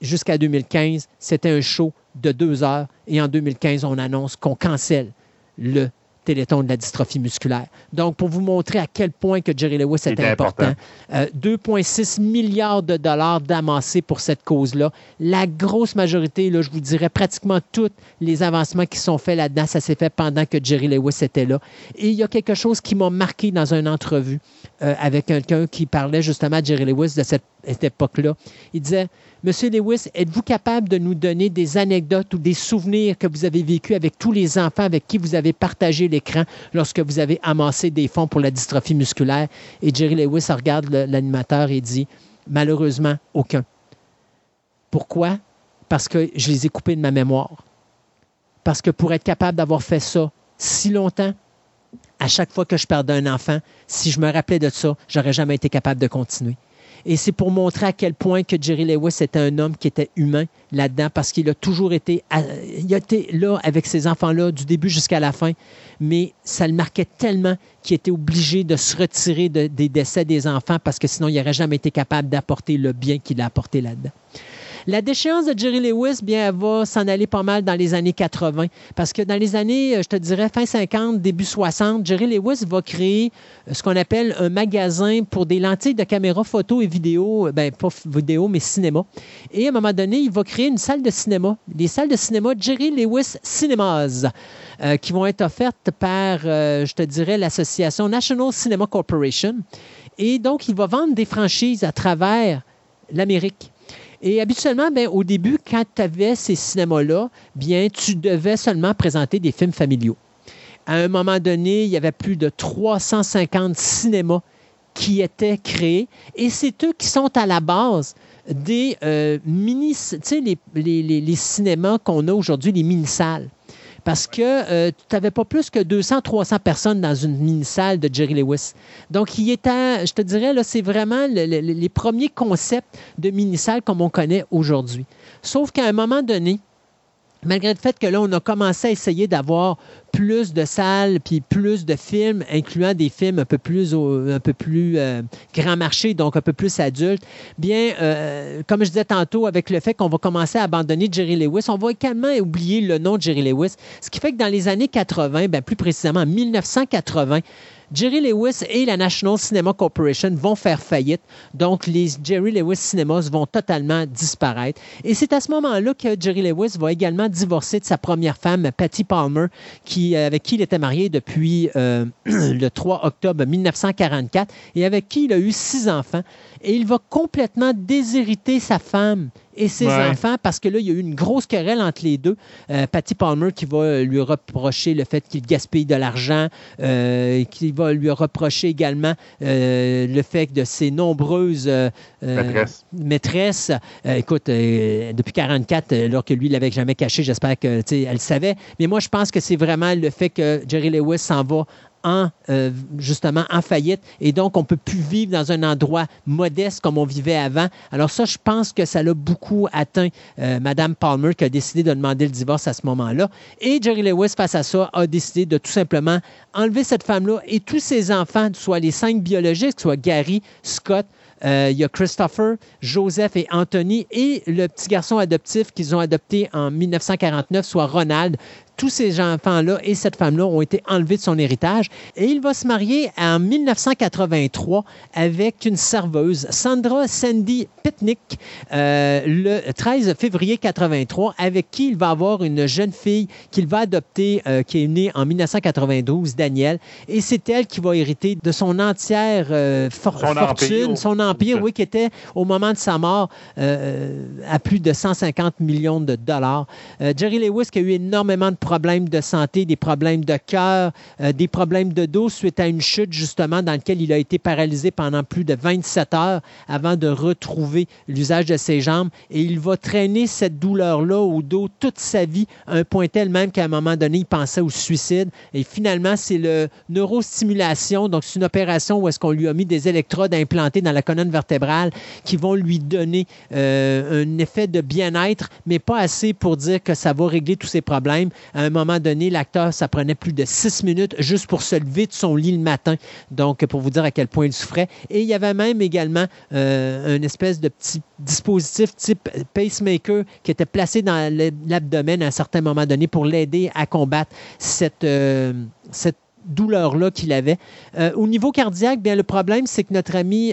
jusqu'à 2015, c'était un show de 2 heures. Et en 2015, on annonce qu'on cancelle le téléthon de la dystrophie musculaire. Donc, pour vous montrer à quel point que Jerry Lewis était important, 2,6 euh, milliards de dollars d'amassés pour cette cause-là. La grosse majorité, là, je vous dirais pratiquement tous les avancements qui sont faits là-dedans, ça s'est fait pendant que Jerry Lewis était là. Et il y a quelque chose qui m'a marqué dans une entrevue euh, avec quelqu'un qui parlait justement de Jerry Lewis de cette époque-là. Il disait, Monsieur Lewis, êtes-vous capable de nous donner des anecdotes ou des souvenirs que vous avez vécus avec tous les enfants avec qui vous avez partagé l'écran lorsque vous avez amassé des fonds pour la dystrophie musculaire? Et Jerry Lewis regarde l'animateur et dit, malheureusement, aucun. Pourquoi? Parce que je les ai coupés de ma mémoire. Parce que pour être capable d'avoir fait ça si longtemps, à chaque fois que je perdais un enfant, si je me rappelais de ça, j'aurais jamais été capable de continuer. Et c'est pour montrer à quel point que Jerry Lewis était un homme qui était humain là-dedans, parce qu'il a toujours été, il a là avec ses enfants-là du début jusqu'à la fin, mais ça le marquait tellement qu'il était obligé de se retirer des décès des enfants, parce que sinon il n'aurait jamais été capable d'apporter le bien qu'il a apporté là-dedans. La déchéance de Jerry Lewis, bien, elle va s'en aller pas mal dans les années 80. Parce que dans les années, euh, je te dirais, fin 50, début 60, Jerry Lewis va créer euh, ce qu'on appelle un magasin pour des lentilles de caméra photo et vidéo, euh, ben, pas vidéo, mais cinéma. Et à un moment donné, il va créer une salle de cinéma, des salles de cinéma Jerry Lewis Cinemas. qui vont être offertes par, je te dirais, l'association National Cinema Corporation. Et donc, il va vendre des franchises à travers l'Amérique. Et habituellement, ben, au début, quand tu avais ces cinémas-là, bien, tu devais seulement présenter des films familiaux. À un moment donné, il y avait plus de 350 cinémas qui étaient créés et c'est eux qui sont à la base des euh, mini, tu sais, les cinémas qu'on a aujourd'hui, les mini-salles parce que euh, tu n'avais pas plus que 200, 300 personnes dans une mini-salle de Jerry Lewis. Donc, il était, je te dirais, là, c'est vraiment les premiers concepts de mini-salle comme on connaît aujourd'hui. Sauf qu'à un moment donné, malgré le fait que là, on a commencé à essayer d'avoir plus de salles puis plus de films, incluant des films un peu plus, euh, grand marché, donc un peu plus adultes, bien, euh, comme je disais tantôt, avec le fait qu'on va commencer à abandonner Jerry Lewis, on va également oublier le nom de Jerry Lewis, ce qui fait que dans les années 80, bien, plus précisément en 1980, Jerry Lewis et la National Cinema Corporation vont faire faillite. Donc, les Jerry Lewis Cinemas vont totalement disparaître. Et c'est à ce moment-là que Jerry Lewis va également divorcer de sa première femme, Patty Palmer, qui, avec qui il était marié depuis euh, le 3 octobre 1944 et avec qui il a eu six enfants. Et il va complètement déshériter sa femme et ses enfants parce que là, il y a eu une grosse querelle entre les deux. Euh, Patty Palmer qui va lui reprocher le fait qu'il gaspille de l'argent, euh, qui va lui reprocher également euh, le fait de ses nombreuses maîtresses. maîtresses écoute, depuis 44, alors que lui, il l'avait jamais caché, j'espère que elle savait. Mais moi, je pense que c'est vraiment le fait que Jerry Lewis s'en va en, euh, justement en faillite et donc on ne peut plus vivre dans un endroit modeste comme on vivait avant. Alors ça, je pense que ça l'a beaucoup atteint euh, Madame Palmer qui a décidé de demander le divorce à ce moment-là. Et Jerry Lewis, face à ça, a décidé de tout simplement enlever cette femme-là et tous ses enfants, soit les cinq biologiques, soit Gary, Scott, il y a Christopher, Joseph et Anthony et le petit garçon adoptif qu'ils ont adopté en 1949, soit Ronald, tous ces enfants-là et cette femme-là ont été enlevés de son héritage. Et il va se marier en 1983 avec une serveuse, Sandra Sandy Pitnick, euh, le 13 février 83, avec qui il va avoir une jeune fille qu'il va adopter, euh, qui est née en 1992, Danielle. Et c'est elle qui va hériter de son entière euh, fortune, son empire, oui, qui était au moment de sa mort à plus de 150 millions de dollars. Jerry Lewis qui a eu énormément de problèmes de santé, des problèmes de cœur, euh, des problèmes de dos suite à une chute justement dans laquelle il a été paralysé pendant plus de 27 heures avant de retrouver l'usage de ses jambes. Et il va traîner cette douleur-là au dos toute sa vie, à un point tel même qu'à un moment donné, il pensait au suicide. Et finalement, c'est le neurostimulation, donc c'est une opération où est-ce qu'on lui a mis des électrodes implantées dans la colonne vertébrale qui vont lui donner euh, un effet de bien-être, mais pas assez pour dire que ça va régler tous ses problèmes à un moment donné, l'acteur, ça prenait plus de six minutes juste pour se lever de son lit le matin. Donc, pour vous dire à quel point il souffrait. Et il y avait même également euh, une espèce de petit dispositif type pacemaker qui était placé dans l'abdomen à un certain moment donné pour l'aider à combattre cette, euh, douleur-là qu'il avait. Euh, au niveau cardiaque, bien, le problème, c'est que notre ami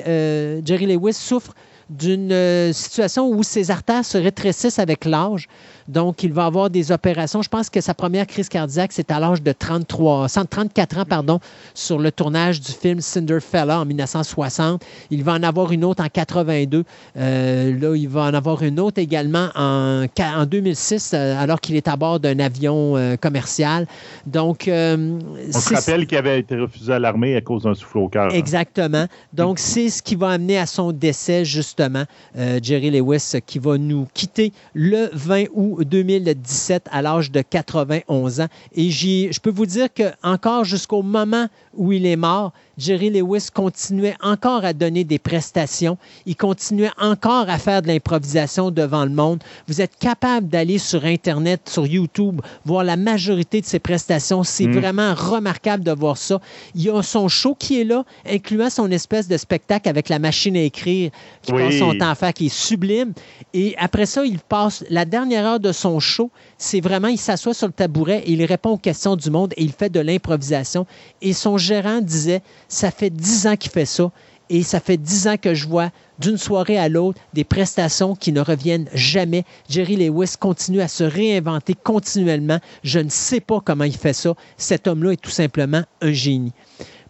Jerry Lewis souffre d'une situation où ses artères se rétrécissent avec l'âge. Donc, il va avoir des opérations. Je pense que sa première crise cardiaque, c'est à l'âge de 33, 134 ans, pardon, sur le tournage du film Cinderfella en 1960. Il va en avoir une autre en 82. Euh, là, il va en avoir une autre également en, en 2006, euh, alors qu'il est à bord d'un avion euh, commercial. Donc, on se rappelle qu'il avait été refusé à l'armée à cause d'un souffle au cœur. Hein. Exactement. Donc, c'est ce qui va amener à son décès, justement, Jerry Lewis, qui va nous quitter le 20 août 2017 à l'âge de 91 ans. Et je peux vous dire que encore jusqu'au moment où il est mort, Jerry Lewis continuait encore à donner des prestations. Il continuait encore à faire de l'improvisation devant le monde. Vous êtes capable d'aller sur Internet, sur YouTube, voir la majorité de ses prestations. C'est mm. vraiment remarquable de voir ça. Il y a son show qui est là, incluant son espèce de spectacle avec la machine à écrire qui passe son temps à faire, qui est sublime. Et après ça, il passe la dernière heure de son show. C'est vraiment, il s'assoit sur le tabouret et il répond aux questions du monde et il fait de l'improvisation. Et son gérant disait, ça fait dix ans qu'il fait ça et ça fait dix ans que je vois d'une soirée à l'autre des prestations qui ne reviennent jamais. Jerry Lewis continue à se réinventer continuellement. Je ne sais pas comment il fait ça. Cet homme-là est tout simplement un génie.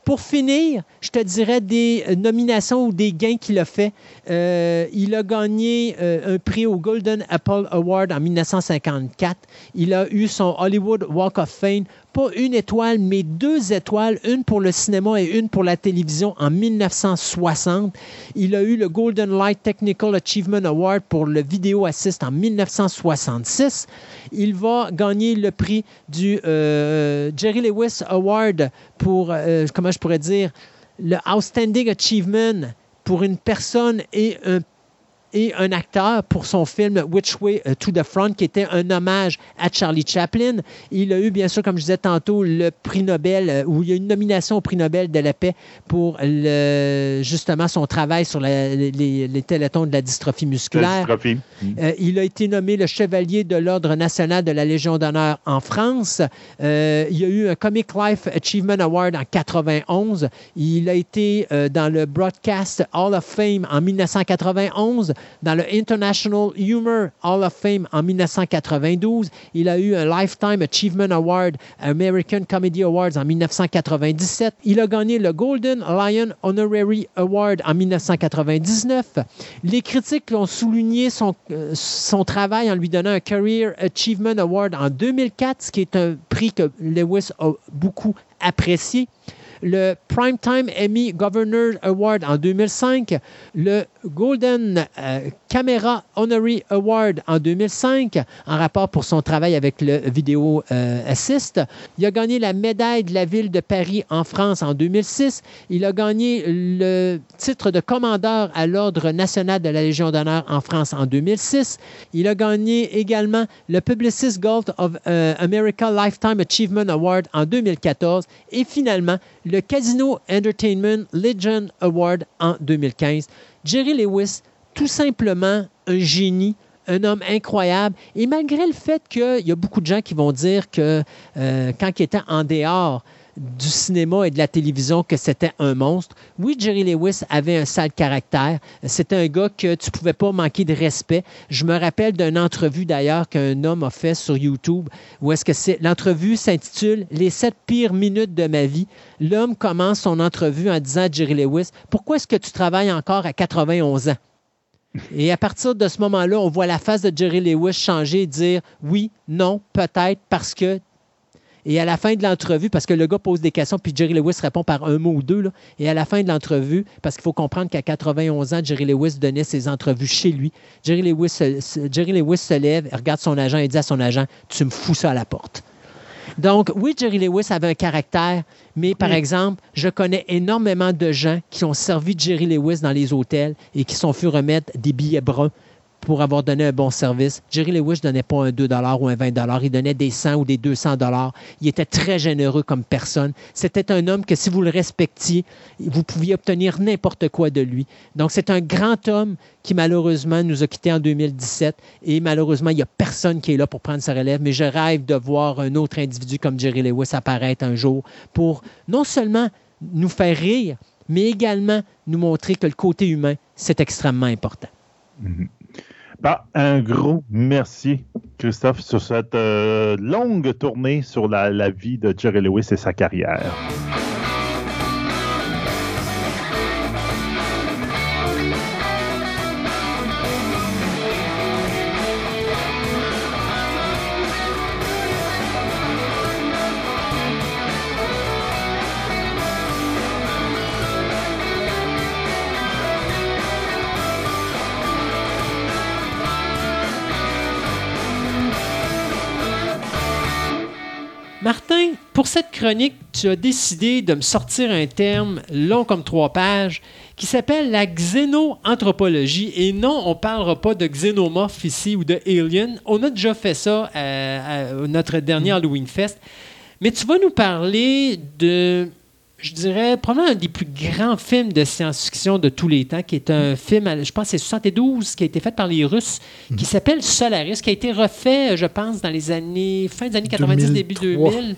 Pour finir, je te dirais des nominations ou des gains qu'il a fait. Euh, il a gagné euh, un prix au Golden Apple Award en 1954. Il a eu son Hollywood Walk of Fame pas une étoile, mais deux étoiles, une pour le cinéma et une pour la télévision en 1960. Il a eu le Golden Light Technical Achievement Award pour le Video Assist en 1966. Il va gagner le prix du euh, Jerry Lewis Award pour, euh, comment je pourrais dire, le Outstanding Achievement pour une personne et un et un acteur pour son film Which Way euh, to the Front, qui était un hommage à Charlie Chaplin. Il a eu, bien sûr, comme je disais tantôt, le prix Nobel, euh, où il y a une nomination au prix Nobel de la paix pour le, justement son travail sur les, les, télétons de la dystrophie musculaire. Euh, il a été nommé le chevalier de l'Ordre national de la Légion d'honneur en France. il y a eu un Comic Life Achievement Award en 91. Il a été dans le Broadcast Hall of Fame en 1991 dans le International Humor Hall of Fame en 1992. Il a eu un Lifetime Achievement Award American Comedy Awards en 1997. Il a gagné le Golden Lion Honorary Award en 1999. Les critiques ont souligné son, euh, son travail en lui donnant un Career Achievement Award en 2004, ce qui est un prix que Lewis a beaucoup apprécié le Primetime Emmy Governor Award en 2005, le Golden euh, Camera Honorary Award en 2005 en rapport pour son travail avec le Vidéo euh, Assist. Il a gagné la médaille de la ville de Paris en France en 2006. Il a gagné le titre de commandeur à l'Ordre national de la Légion d'honneur en France en 2006. Il a gagné également le Publicist Gold of euh, America Lifetime Achievement Award en 2014. Et finalement, le Casino Entertainment Legend Award en 2015. Jerry Lewis, tout simplement un génie, un homme incroyable. Et malgré le fait qu'il y a beaucoup de gens qui vont dire que euh, quand il était en dehors du cinéma et de la télévision que c'était un monstre. Oui, Jerry Lewis avait un sale caractère. C'était un gars que tu pouvais pas manquer de respect. Je me rappelle d'une entrevue d'ailleurs qu'un homme a fait sur YouTube où est-ce que c'est l'entrevue s'intitule Les sept pires minutes de ma vie. L'homme commence son entrevue en disant à Jerry Lewis Pourquoi est-ce que tu travailles encore à 91 ans et à partir de ce moment-là, on voit la face de Jerry Lewis changer et dire oui, non, peut-être, parce que. Et à la fin de l'entrevue, parce que le gars pose des questions, puis Jerry Lewis répond par un mot ou deux, là, et à la fin de l'entrevue, parce qu'il faut comprendre qu'à 91 ans, Jerry Lewis donnait ses entrevues chez lui. Jerry Lewis, se, Jerry Lewis se lève, regarde son agent et dit à son agent Tu me fous ça à la porte. Donc, oui, Jerry Lewis avait un caractère, mais par exemple, je connais énormément de gens qui ont servi Jerry Lewis dans les hôtels et qui sont fait remettre des billets bruns pour avoir donné un bon service. Jerry Lewis ne donnait pas un 2 ou un 20 il donnait des 100 ou des 200 Il était très généreux comme personne. C'était un homme que si vous le respectiez, vous pouviez obtenir n'importe quoi de lui. Donc, c'est un grand homme qui malheureusement nous a quittés en 2017 et malheureusement, il n'y a personne qui est là pour prendre sa relève, mais je rêve de voir un autre individu comme Jerry Lewis apparaître un jour pour non seulement nous faire rire, mais également nous montrer que le côté humain, c'est extrêmement important. Mm-hmm. Bah, un gros merci, Christophe, sur cette euh, longue tournée sur la, la vie de Jerry Lewis et sa carrière. Martin, pour cette chronique, tu as décidé de me sortir un terme long comme trois pages qui s'appelle la xénoanthropologie. Et non, on ne parlera pas de xénomorphe ici ou de alien. On a déjà fait ça à, notre dernier mm. Halloween Fest. Mais tu vas nous parler de je dirais, probablement un des plus grands films de science-fiction de tous les temps, qui est un film, je pense c'est 72, qui a été fait par les Russes, qui mhm. s'appelle Solaris, qui a été refait, je pense, dans les années, fin des années 90, début 2000.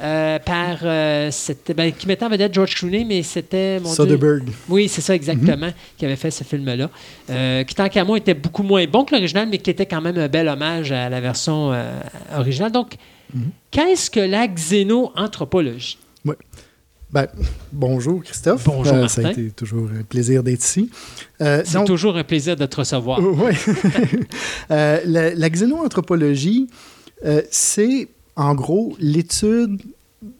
Euh, par euh, ben, qui mettait en vedette George Clooney, mais c'était Soderbergh. Oui, c'est ça exactement qui avait fait ce film-là, euh, qui tant qu'à moi était beaucoup moins bon que l'original, mais qui était quand même un bel hommage à la version originale. Donc, mhm. qu'est-ce que la xénoanthropologie? Ben, bonjour Christophe. Bonjour euh, Ça a été toujours un plaisir d'être ici. Euh, C'est toujours un plaisir de te recevoir. oui. euh, la, la, xénoanthropologie, c'est en gros l'étude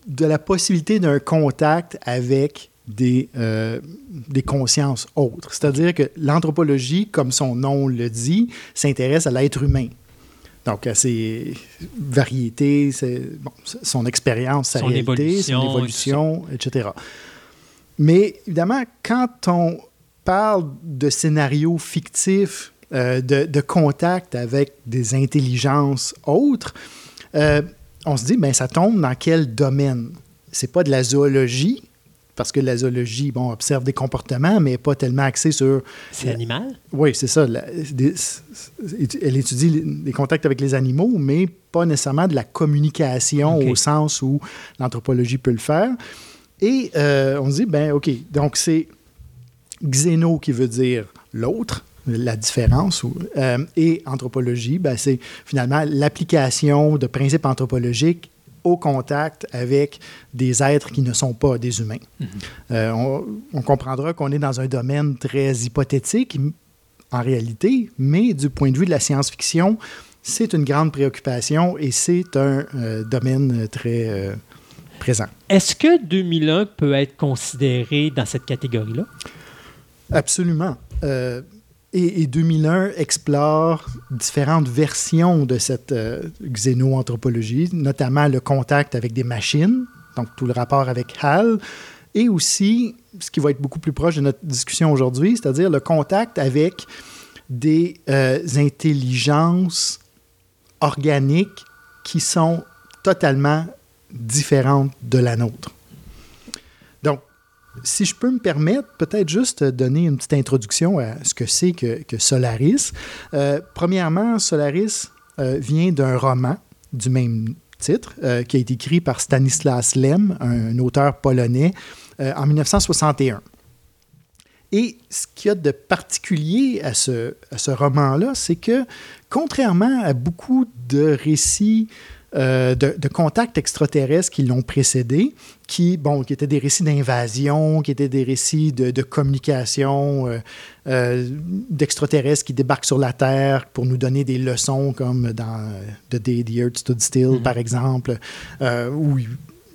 de la possibilité d'un contact avec des, euh, des consciences autres. C'est-à-dire que l'anthropologie, comme son nom le dit, s'intéresse à l'être humain. Donc, à ses variétés, son expérience, sa réalité, son évolution, etc. Mais évidemment, quand on parle de scénarios fictifs, euh, de, contact avec des intelligences autres, euh, on se dit, ben, ça tombe dans quel domaine? C'est pas de la zoologie, parce que la zoologie, bon, observe des comportements, mais pas tellement axée sur... C'est l'animal? Oui, c'est ça. elle étudie les contacts avec les animaux, mais pas nécessairement de la communication au sens où l'anthropologie peut le faire. Et euh, on se dit, ben OK, donc c'est xéno qui veut dire l'autre, la différence, euh, et anthropologie, ben, c'est finalement l'application de principes anthropologiques au contact avec des êtres qui ne sont pas des humains. Mhm. Euh, on, comprendra qu'on est dans un domaine très hypothétique en réalité, mais du point de vue de la science-fiction, c'est une grande préoccupation et c'est un euh, domaine très euh, présent. Est-ce que 2001 peut être considéré dans cette catégorie-là? Absolument. Et, 2001 explore différentes versions de cette euh, xénoanthropologie, notamment le contact avec des machines, donc tout le rapport avec HAL, et aussi ce qui va être beaucoup plus proche de notre discussion aujourd'hui, c'est-à-dire le contact avec des euh, intelligences organiques qui sont totalement différentes de la nôtre. Si je peux me permettre, peut-être juste donner une petite introduction à ce que c'est que, Solaris. Euh, premièrement, Solaris euh, vient d'un roman du même titre euh, qui a été écrit par Stanislas Lem, un, auteur polonais, en 1961. Et ce qu'il y a de particulier à ce, à ce roman-là, c'est que, contrairement à beaucoup de récits euh, de, contacts extraterrestres qui l'ont précédé, qui, bon, qui étaient des récits d'invasion, qui étaient des récits de, communication euh, euh, d'extraterrestres qui débarquent sur la Terre pour nous donner des leçons, comme dans The Day the Earth Stood Still, mm-hmm. par exemple, où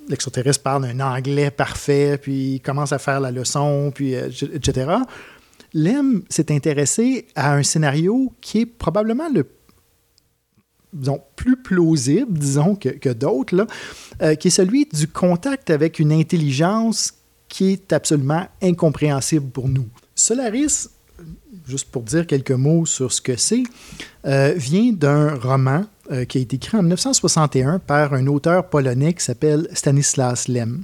l'extraterrestre parle un anglais parfait, puis il commence à faire la leçon, puis etc. Lem s'est intéressé à un scénario qui est probablement le disons, plus plausible, disons, que, d'autres, euh, qui est celui du contact avec une intelligence qui est absolument incompréhensible pour nous. Solaris, juste pour dire quelques mots sur ce que c'est, euh, vient d'un roman euh, qui a été écrit en 1961 par un auteur polonais qui s'appelle Stanislas Lem.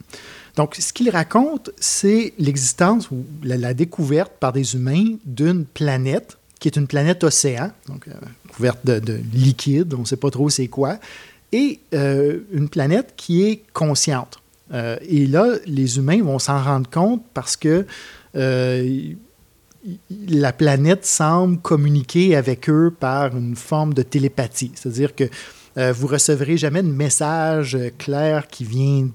Donc, ce qu'il raconte, c'est l'existence ou la, découverte par des humains d'une planète qui est une planète océan, donc couverte de, liquide, on ne sait pas trop c'est quoi, et euh, une planète qui est consciente. Euh, et là, les humains vont s'en rendre compte parce que euh, la planète semble communiquer avec eux par une forme de télépathie. C'est-à-dire que vous recevrez jamais de message clair qui vient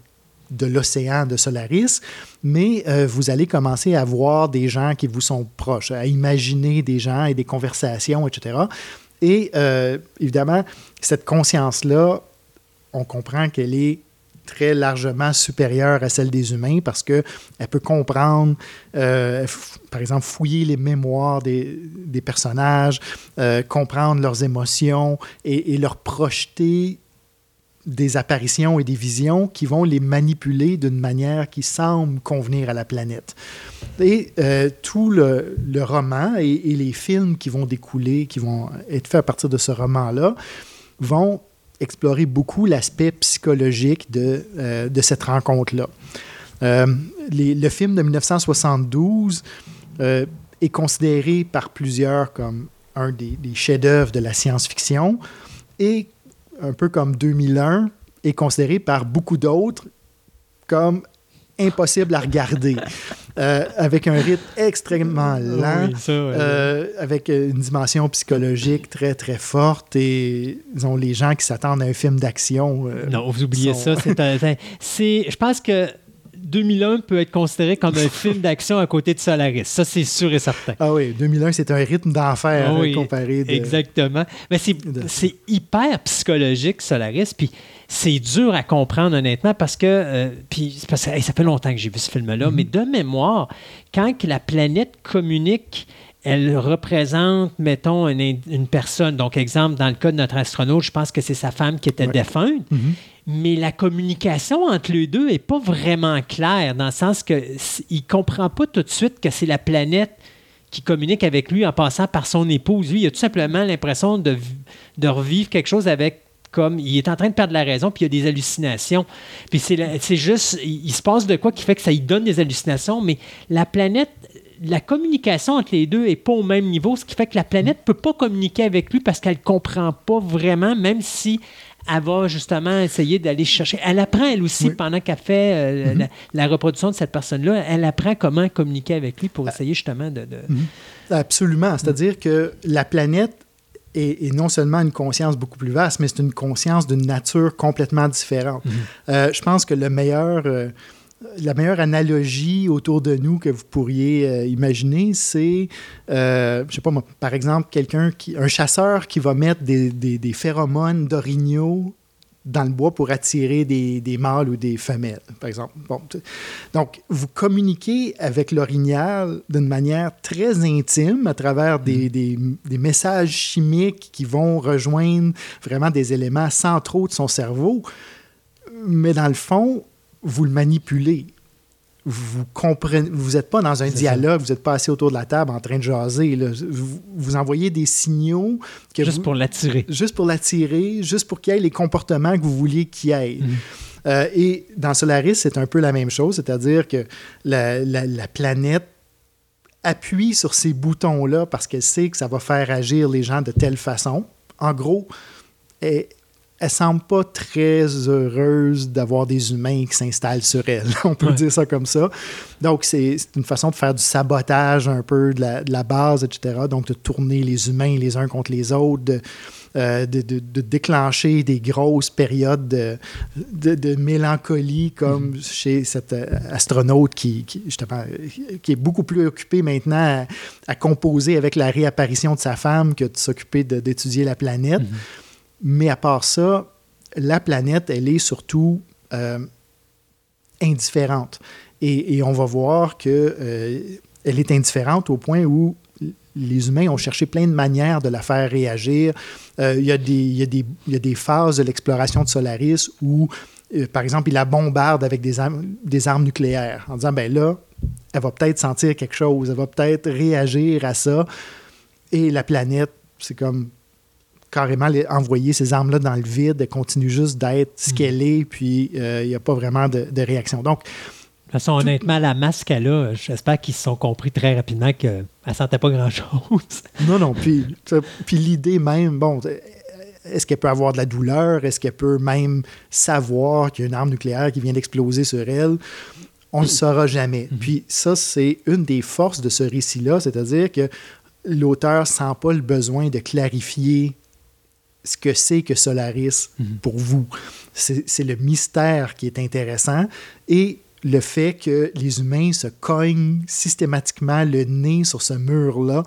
de l'océan de Solaris, mais vous allez commencer à voir des gens qui vous sont proches, à imaginer des gens et des conversations, etc. Et euh, évidemment, cette conscience-là, on comprend qu'elle est très largement supérieure à celle des humains parce qu'elle peut comprendre, euh, par exemple, fouiller les mémoires des, personnages, euh, comprendre leurs émotions et, leur projeter des apparitions et des visions qui vont les manipuler d'une manière qui semble convenir à la planète. Et euh, tout le, roman et, les films qui vont découler, qui vont être faits à partir de ce roman-là, vont explorer beaucoup l'aspect psychologique de, euh, cette rencontre-là. Euh, le film de 1972 est considéré par plusieurs comme un des, des chefs-d'œuvre de la science-fiction et un peu comme 2001, est considéré par beaucoup d'autres comme impossible à regarder, euh, avec un rythme extrêmement lent, euh, avec une dimension psychologique très, très forte et ont les gens qui s'attendent à un film d'action. Euh, non, vous oubliez ça. C'est, je pense que 2001 peut être considéré comme un film d'action à côté de Solaris. Ça, c'est sûr et certain. Ah oui, 2001, c'est un rythme d'enfer hein, comparé. Exactement. Mais c'est hyper psychologique, Solaris. Puis c'est dur à comprendre, honnêtement, parce que. Euh, puis parce ça fait longtemps que j'ai vu ce film-là, mm-hmm. mais de mémoire, quand la planète communique elle représente, mettons, une, personne. Donc, exemple, dans le cas de notre astronaute, je pense que c'est sa femme qui était défunte. Mm-hmm mais la communication entre les deux n'est pas vraiment claire, dans le sens qu'il ne comprend pas tout de suite que c'est la planète qui communique avec lui en passant par son épouse. Lui, il a tout simplement l'impression de, de revivre quelque chose avec comme il est en train de perdre la raison, puis il a des hallucinations. Puis c'est juste, il, se passe de quoi qui fait que ça lui donne des hallucinations, mais la planète, la communication entre les deux n'est pas au même niveau, ce qui fait que la planète ne peut pas communiquer avec lui parce qu'elle ne comprend pas vraiment, même si elle va justement essayer d'aller chercher. Elle apprend, elle aussi, pendant qu'elle fait euh, mm-hmm. la, reproduction de cette personne-là, elle apprend comment communiquer avec lui pour ah. essayer justement de. Mm-hmm. Absolument. C'est-à-dire que la planète est, non seulement une conscience beaucoup plus vaste, mais c'est une conscience d'une nature complètement différente. Euh, je pense que le meilleur. Euh, la meilleure analogie autour de nous que vous pourriez euh, imaginer, c'est, euh, je sais pas moi, par exemple, quelqu'un qui, un chasseur qui va mettre des, des, phéromones d'orignaux dans le bois pour attirer des, des, mâles ou des femelles, par exemple. Bon, donc, vous communiquez avec l'orignal d'une manière très intime à travers des, mm. des, messages chimiques qui vont rejoindre vraiment des éléments centraux de son cerveau. Mais dans le fond, vous le manipulez. Vous comprenez, vous n'êtes pas dans un dialogue, vous n'êtes pas assis autour de la table en train de jaser. Vous, envoyez des signaux. juste pour l'attirer. Juste pour l'attirer, juste pour qu'il ait les comportements que vous vouliez qu'il ait. Mhm. et dans Solaris, c'est un peu la même chose, c'est-à-dire que la, la planète appuie sur ces boutons-là parce qu'elle sait que ça va faire agir les gens de telle façon. En gros, elle, elle semble pas très heureuse d'avoir des humains qui s'installent sur elle. On peut dire ça comme ça. Donc, c'est une façon de faire du sabotage un peu de la, base, etc. Donc, de tourner les humains les uns contre les autres, de, euh, déclencher des grosses périodes de, mélancolie, comme mm-hmm. chez cet euh, astronaute qui, justement, qui est beaucoup plus occupé maintenant à, composer avec la réapparition de sa femme que de s'occuper d'étudier la planète. Mm-hmm. Mais à part ça, la planète, elle est surtout euh, indifférente. Et, on va voir qu'elle euh, elle est indifférente au point où les humains ont cherché plein de manières de la faire réagir. Euh, il, y a des, phases de l'exploration de Solaris où, par exemple, il la bombarde avec des armes, des armes nucléaires en disant, ben là, elle va peut-être sentir quelque chose, elle va peut-être réagir à ça. Et la planète, c'est comme carrément envoyer ces armes-là dans le vide. Elle continue juste d'être ce mm. qu'elle est, puis euh, il n'y a pas vraiment de, réaction. Donc, de toute façon, honnêtement, la masse qu'elle a, j'espère qu'ils se sont compris très rapidement qu'elle ne sentait pas grand-chose. non, non. Puis, puis l'idée même, bon, est-ce qu'elle peut avoir de la douleur? Est-ce qu'elle peut même savoir qu'il y a une arme nucléaire qui vient d'exploser sur elle? On ne le saura jamais. Mm-hmm. Puis ça, c'est une des forces de ce récit-là, c'est-à-dire que l'auteur sent pas le besoin de clarifier ce que c'est que Solaris mhm. pour vous. C'est le mystère qui est intéressant et le fait que les humains se cognent systématiquement le nez sur ce mur-là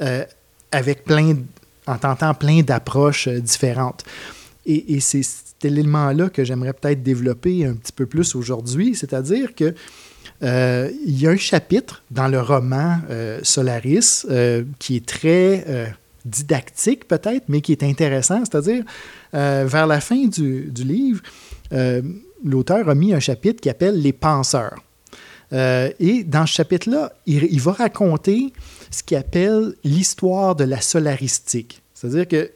euh, avec plein, en tentant plein d'approches euh, différentes. Et, c'est cet élément-là que j'aimerais peut-être développer un petit peu plus aujourd'hui, c'est-à-dire que euh, il y a un chapitre dans le roman Solaris qui est très didactique peut-être, mais qui est intéressant. C'est-à-dire, euh, vers la fin du, livre, euh, l'auteur a mis un chapitre qui appelle Les penseurs. Euh, et dans ce chapitre-là, il, il, va raconter ce qu'il appelle l'histoire de la solaristique. C'est-à-dire que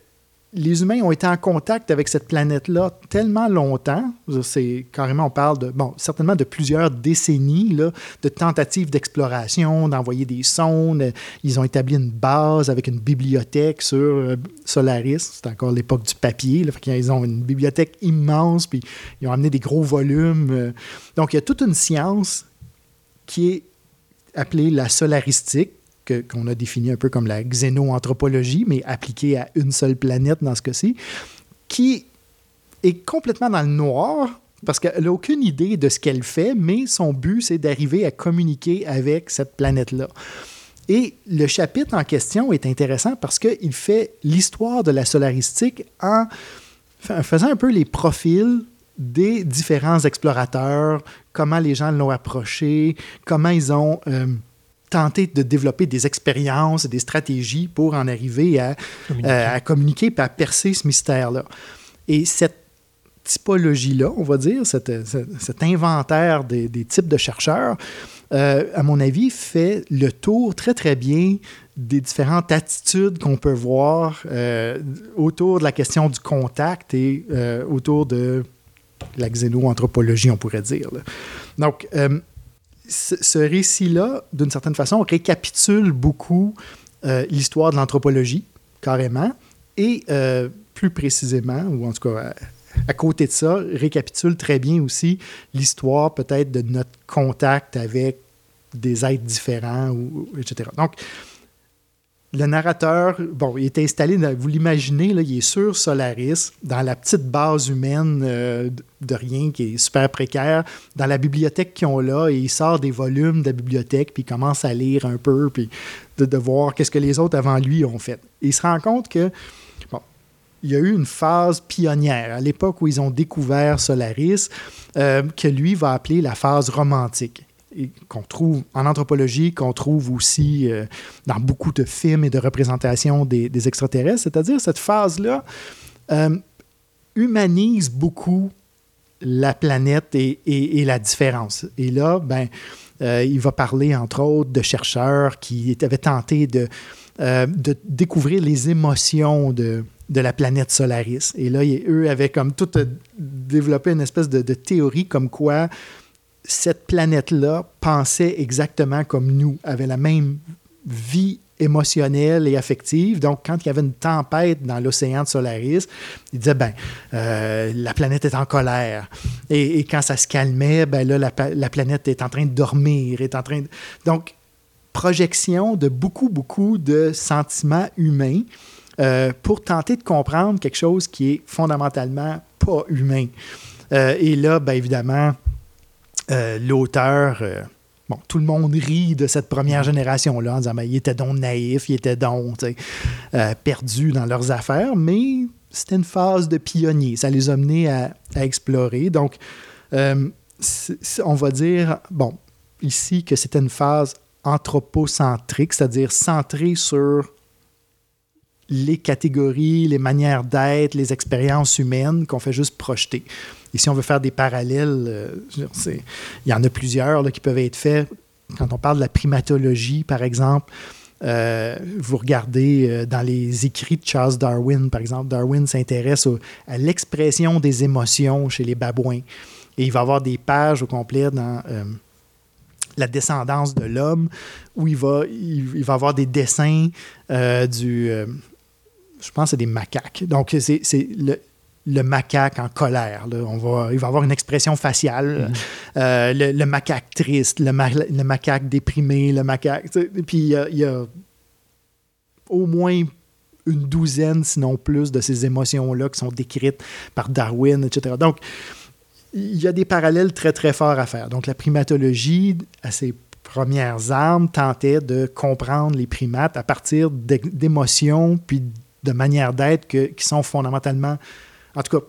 les humains ont été en contact avec cette planète-là tellement longtemps, c'est carrément, on parle de, bon, certainement de plusieurs décennies là, de tentatives d'exploration, d'envoyer des sondes. Ils ont établi une base avec une bibliothèque sur euh, Solaris. C'est encore l'époque du papier. Là, ils ont une bibliothèque immense, puis ils ont amené des gros volumes. Euh. Donc, il y a toute une science qui est appelée la solaristique, qu'on a défini un peu comme la xénoanthropologie, mais appliquée à une seule planète dans ce cas-ci, qui est complètement dans le noir parce qu'elle n'a aucune idée de ce qu'elle fait, mais son but, c'est d'arriver à communiquer avec cette planète-là. Et le chapitre en question est intéressant parce qu'il fait l'histoire de la solaristique en faisant un peu les profils des différents explorateurs, comment les gens l'ont approché, comment ils ont... Euh, tenter de développer des expériences, des stratégies pour en arriver à communiquer, et à percer ce mystère-là. Et cette typologie-là, on va dire, cet inventaire des, types de chercheurs, euh, à mon avis, fait le tour très, très bien des différentes attitudes qu'on peut voir euh, autour de la question du contact et euh, autour de la xénoanthropologie, on pourrait dire. Donc, ce récit-là, d'une certaine façon, récapitule beaucoup euh, l'histoire de l'anthropologie, carrément, et euh, plus précisément, ou en tout cas à, côté de ça, récapitule très bien aussi l'histoire peut-être de notre contact avec des êtres différents, ou, etc. Donc, le narrateur, bon, il est installé, vous l'imaginez, il est sur Solaris, dans la petite base humaine euh, de rien qui est super précaire, dans la bibliothèque qu'ils ont là, et il sort des volumes de la bibliothèque, puis il commence à lire un peu, puis de, voir qu'est-ce que les autres avant lui ont fait. Il se rend compte que, bon, il y a eu une phase pionnière, à l'époque où ils ont découvert Solaris, euh, que lui va appeler la phase romantique qu'on trouve en anthropologie, qu'on trouve aussi euh, dans beaucoup de films et de représentations des, extraterrestres, c'est-à-dire cette phase-là euh, humanise beaucoup la planète et, la différence. Et là, ben, euh, il va parler, entre autres, de chercheurs qui avaient tenté de, découvrir les émotions de, la planète Solaris. Et là, eux avaient comme tout développé une espèce de théorie comme quoi cette planète-là pensait exactement comme nous, avait la même vie émotionnelle et affective. Donc, quand il y avait une tempête dans l'océan de Solaris, il disait, ben, euh, la planète est en colère. Et, quand ça se calmait, ben là, la, planète est en train de dormir, est en train de... Donc, projection de beaucoup, beaucoup de sentiments humains euh, pour tenter de comprendre quelque chose qui est fondamentalement pas humain. Euh, et là, bien évidemment, l'auteur Bon, tout le monde rit de cette première génération-là en disant ben, il était donc naïf, il était donc euh, perdu dans leurs affaires, mais c'était une phase de pionnier. Ça les a menés à, explorer. Donc, euh, on va dire, bon, ici que c'était une phase anthropocentrique, c'est-à-dire centrée sur les catégories, les manières d'être, les expériences humaines qu'on fait juste projeter. Et si on veut faire des parallèles, euh, il y en a plusieurs qui peuvent être faits. Quand on parle de la primatologie, par exemple, euh, vous regardez euh, dans les écrits de Charles Darwin, par exemple, Darwin s'intéresse à l'expression des émotions chez les babouins. Et il va avoir des pages au complet dans la descendance de l'homme où il va, il, va avoir des dessins du... je pense que c'est des macaques. Donc, c'est le, le macaque en colère. On va, il va avoir une expression faciale. Mhm. Euh, le, macaque triste, le, macaque déprimé, le macaque. Puis il y, a au moins une douzaine, sinon plus, de ces émotions-là qui sont décrites par Darwin, etc. Donc, il y a des parallèles très, très forts à faire. Donc, la primatologie, à ses premières armes, tentait de comprendre les primates à partir d'émotions puis de manières d'être qui sont fondamentalement en tout cas,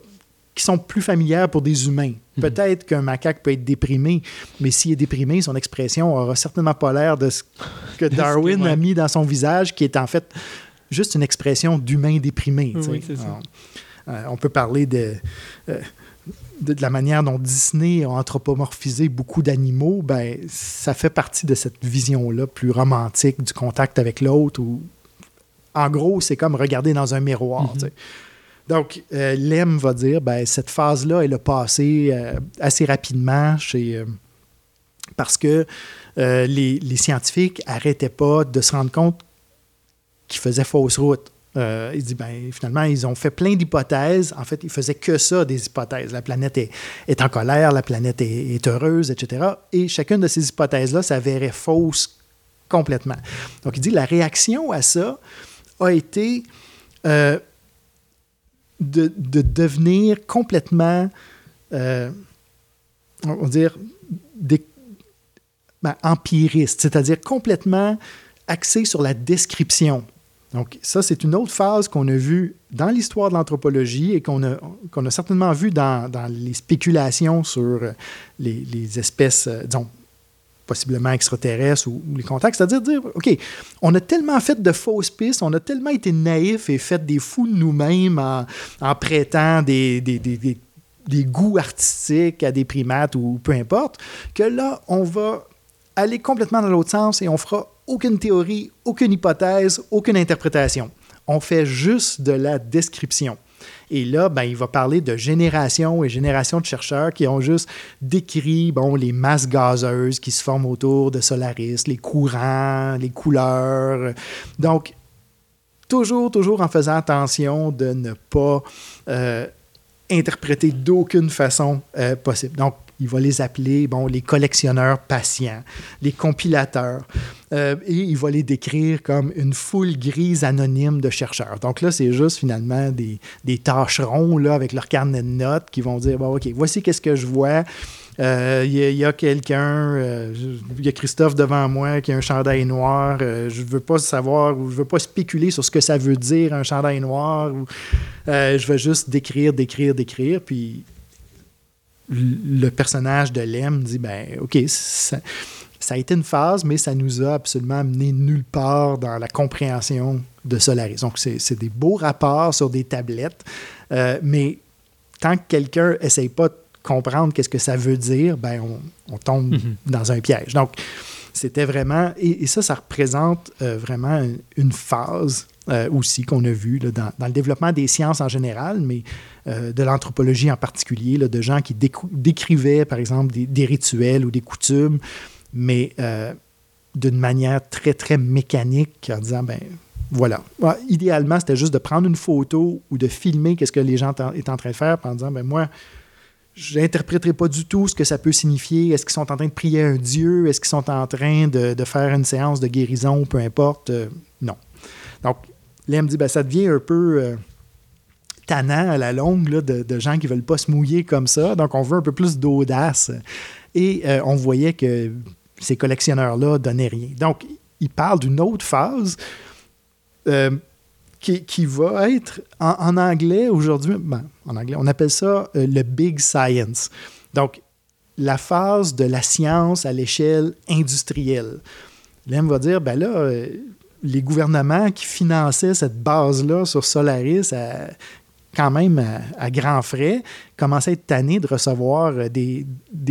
qui sont plus familières pour des humains. Mhm. Peut-être qu'un macaque peut être déprimé, mais s'il est déprimé, son expression aura certainement pas l'air de ce que Darwin a mis dans son visage, qui est en fait juste une expression d'humain déprimé. Euh, on peut parler de, euh, de, la manière dont Disney a anthropomorphisé beaucoup d'animaux. Ben, ça fait partie de cette vision-là plus romantique du contact avec l'autre. En gros, c'est comme regarder dans un miroir. Mhm. Donc, euh, Lem va dire, ben, cette phase-là, elle a passé euh, assez rapidement chez, euh, parce que les, scientifiques n'arrêtaient pas de se rendre compte qu'ils faisaient fausse route. il dit, ben, finalement, ils ont fait plein d'hypothèses. En fait, ils faisaient que ça, des hypothèses. La planète est, en colère, la planète est, heureuse, etc. Et chacune de ces hypothèses-là s'avérait fausse complètement. Donc, il dit, la réaction à ça a été de, devenir complètement, euh, on va dire, ben, empiriste, c'est-à-dire complètement axé sur la description. Donc, ça, c'est une autre phase qu'on a vue dans l'histoire de l'anthropologie et qu'on a, a certainement vu dans, les spéculations sur les, les espèces, euh, disons, possiblement extraterrestres ou, les contacts. C'est-à-dire dire, OK, on a tellement fait de fausses pistes, on a tellement été naïfs et fait des fous de nous-mêmes en, prêtant des, des, goûts artistiques à des primates ou peu importe, que là, on va aller complètement dans l'autre sens et on fera aucune théorie, aucune hypothèse, aucune interprétation. On fait juste de la description. Et là, ben, il va parler de génération et génération de chercheurs qui ont juste décrit bon, les masses gazeuses qui se forment autour de Solaris, les courants, les couleurs. Donc, toujours, toujours en faisant attention de ne pas euh, interpréter d'aucune façon euh, possible. Donc, il va les appeler bon, les collectionneurs patients, les compilateurs, euh, et il va les décrire comme une foule grise anonyme de chercheurs. Donc là, c'est juste finalement des, des tâcherons là, avec leur carnet de notes qui vont dire, bon, OK, voici qu'est-ce que je vois. Euh, il y, a, quelqu'un, euh, il y a Christophe devant moi qui a un chandail noir. je ne veux pas savoir je veux pas spéculer sur ce que ça veut dire un chandail noir. Je veux juste décrire, décrire, décrire. Puis le personnage de Lem dit ben ok ça, a été une phase mais ça nous a absolument amené nulle part dans la compréhension de Solaris donc c'est des beaux rapports sur des tablettes euh, mais tant que quelqu'un essaye pas de comprendre qu'est-ce que ça veut dire, ben on, tombe mhm. dans un piège. Donc, c'était vraiment... Et, ça, ça représente euh, vraiment une phase euh, aussi qu'on a vue dans, le développement des sciences en général, mais euh, de l'anthropologie en particulier, de gens qui décrivaient, par exemple, des, rituels ou des coutumes, mais d'une manière très, très mécanique, en disant, ben voilà. idéalement, c'était juste de prendre une photo ou de filmer qu'est-ce que les gens étaient en train de faire, en disant, ben moi, je n'interpréterai pas du tout ce que ça peut signifier. Est-ce qu'ils sont en train de prier un Dieu? Est-ce qu'ils sont en train de, faire une séance de guérison? Peu importe. Euh, non. Donc, là, me dit, ben, ça devient un peu euh, tannant à la longue de, gens qui ne veulent pas se mouiller comme ça. Donc, on veut un peu plus d'audace. Et euh, on voyait que ces collectionneurs-là donnaient rien. Donc, il parle d'une autre phase qui, va être en, anglais aujourd'hui, ben, en anglais, on appelle ça euh, le big science. Donc, la phase de la science à l'échelle industrielle. Lem va dire, ben là, euh, les gouvernements qui finançaient cette base-là sur Solaris, quand même à, grands frais, commençaient à être tannés de recevoir euh, des,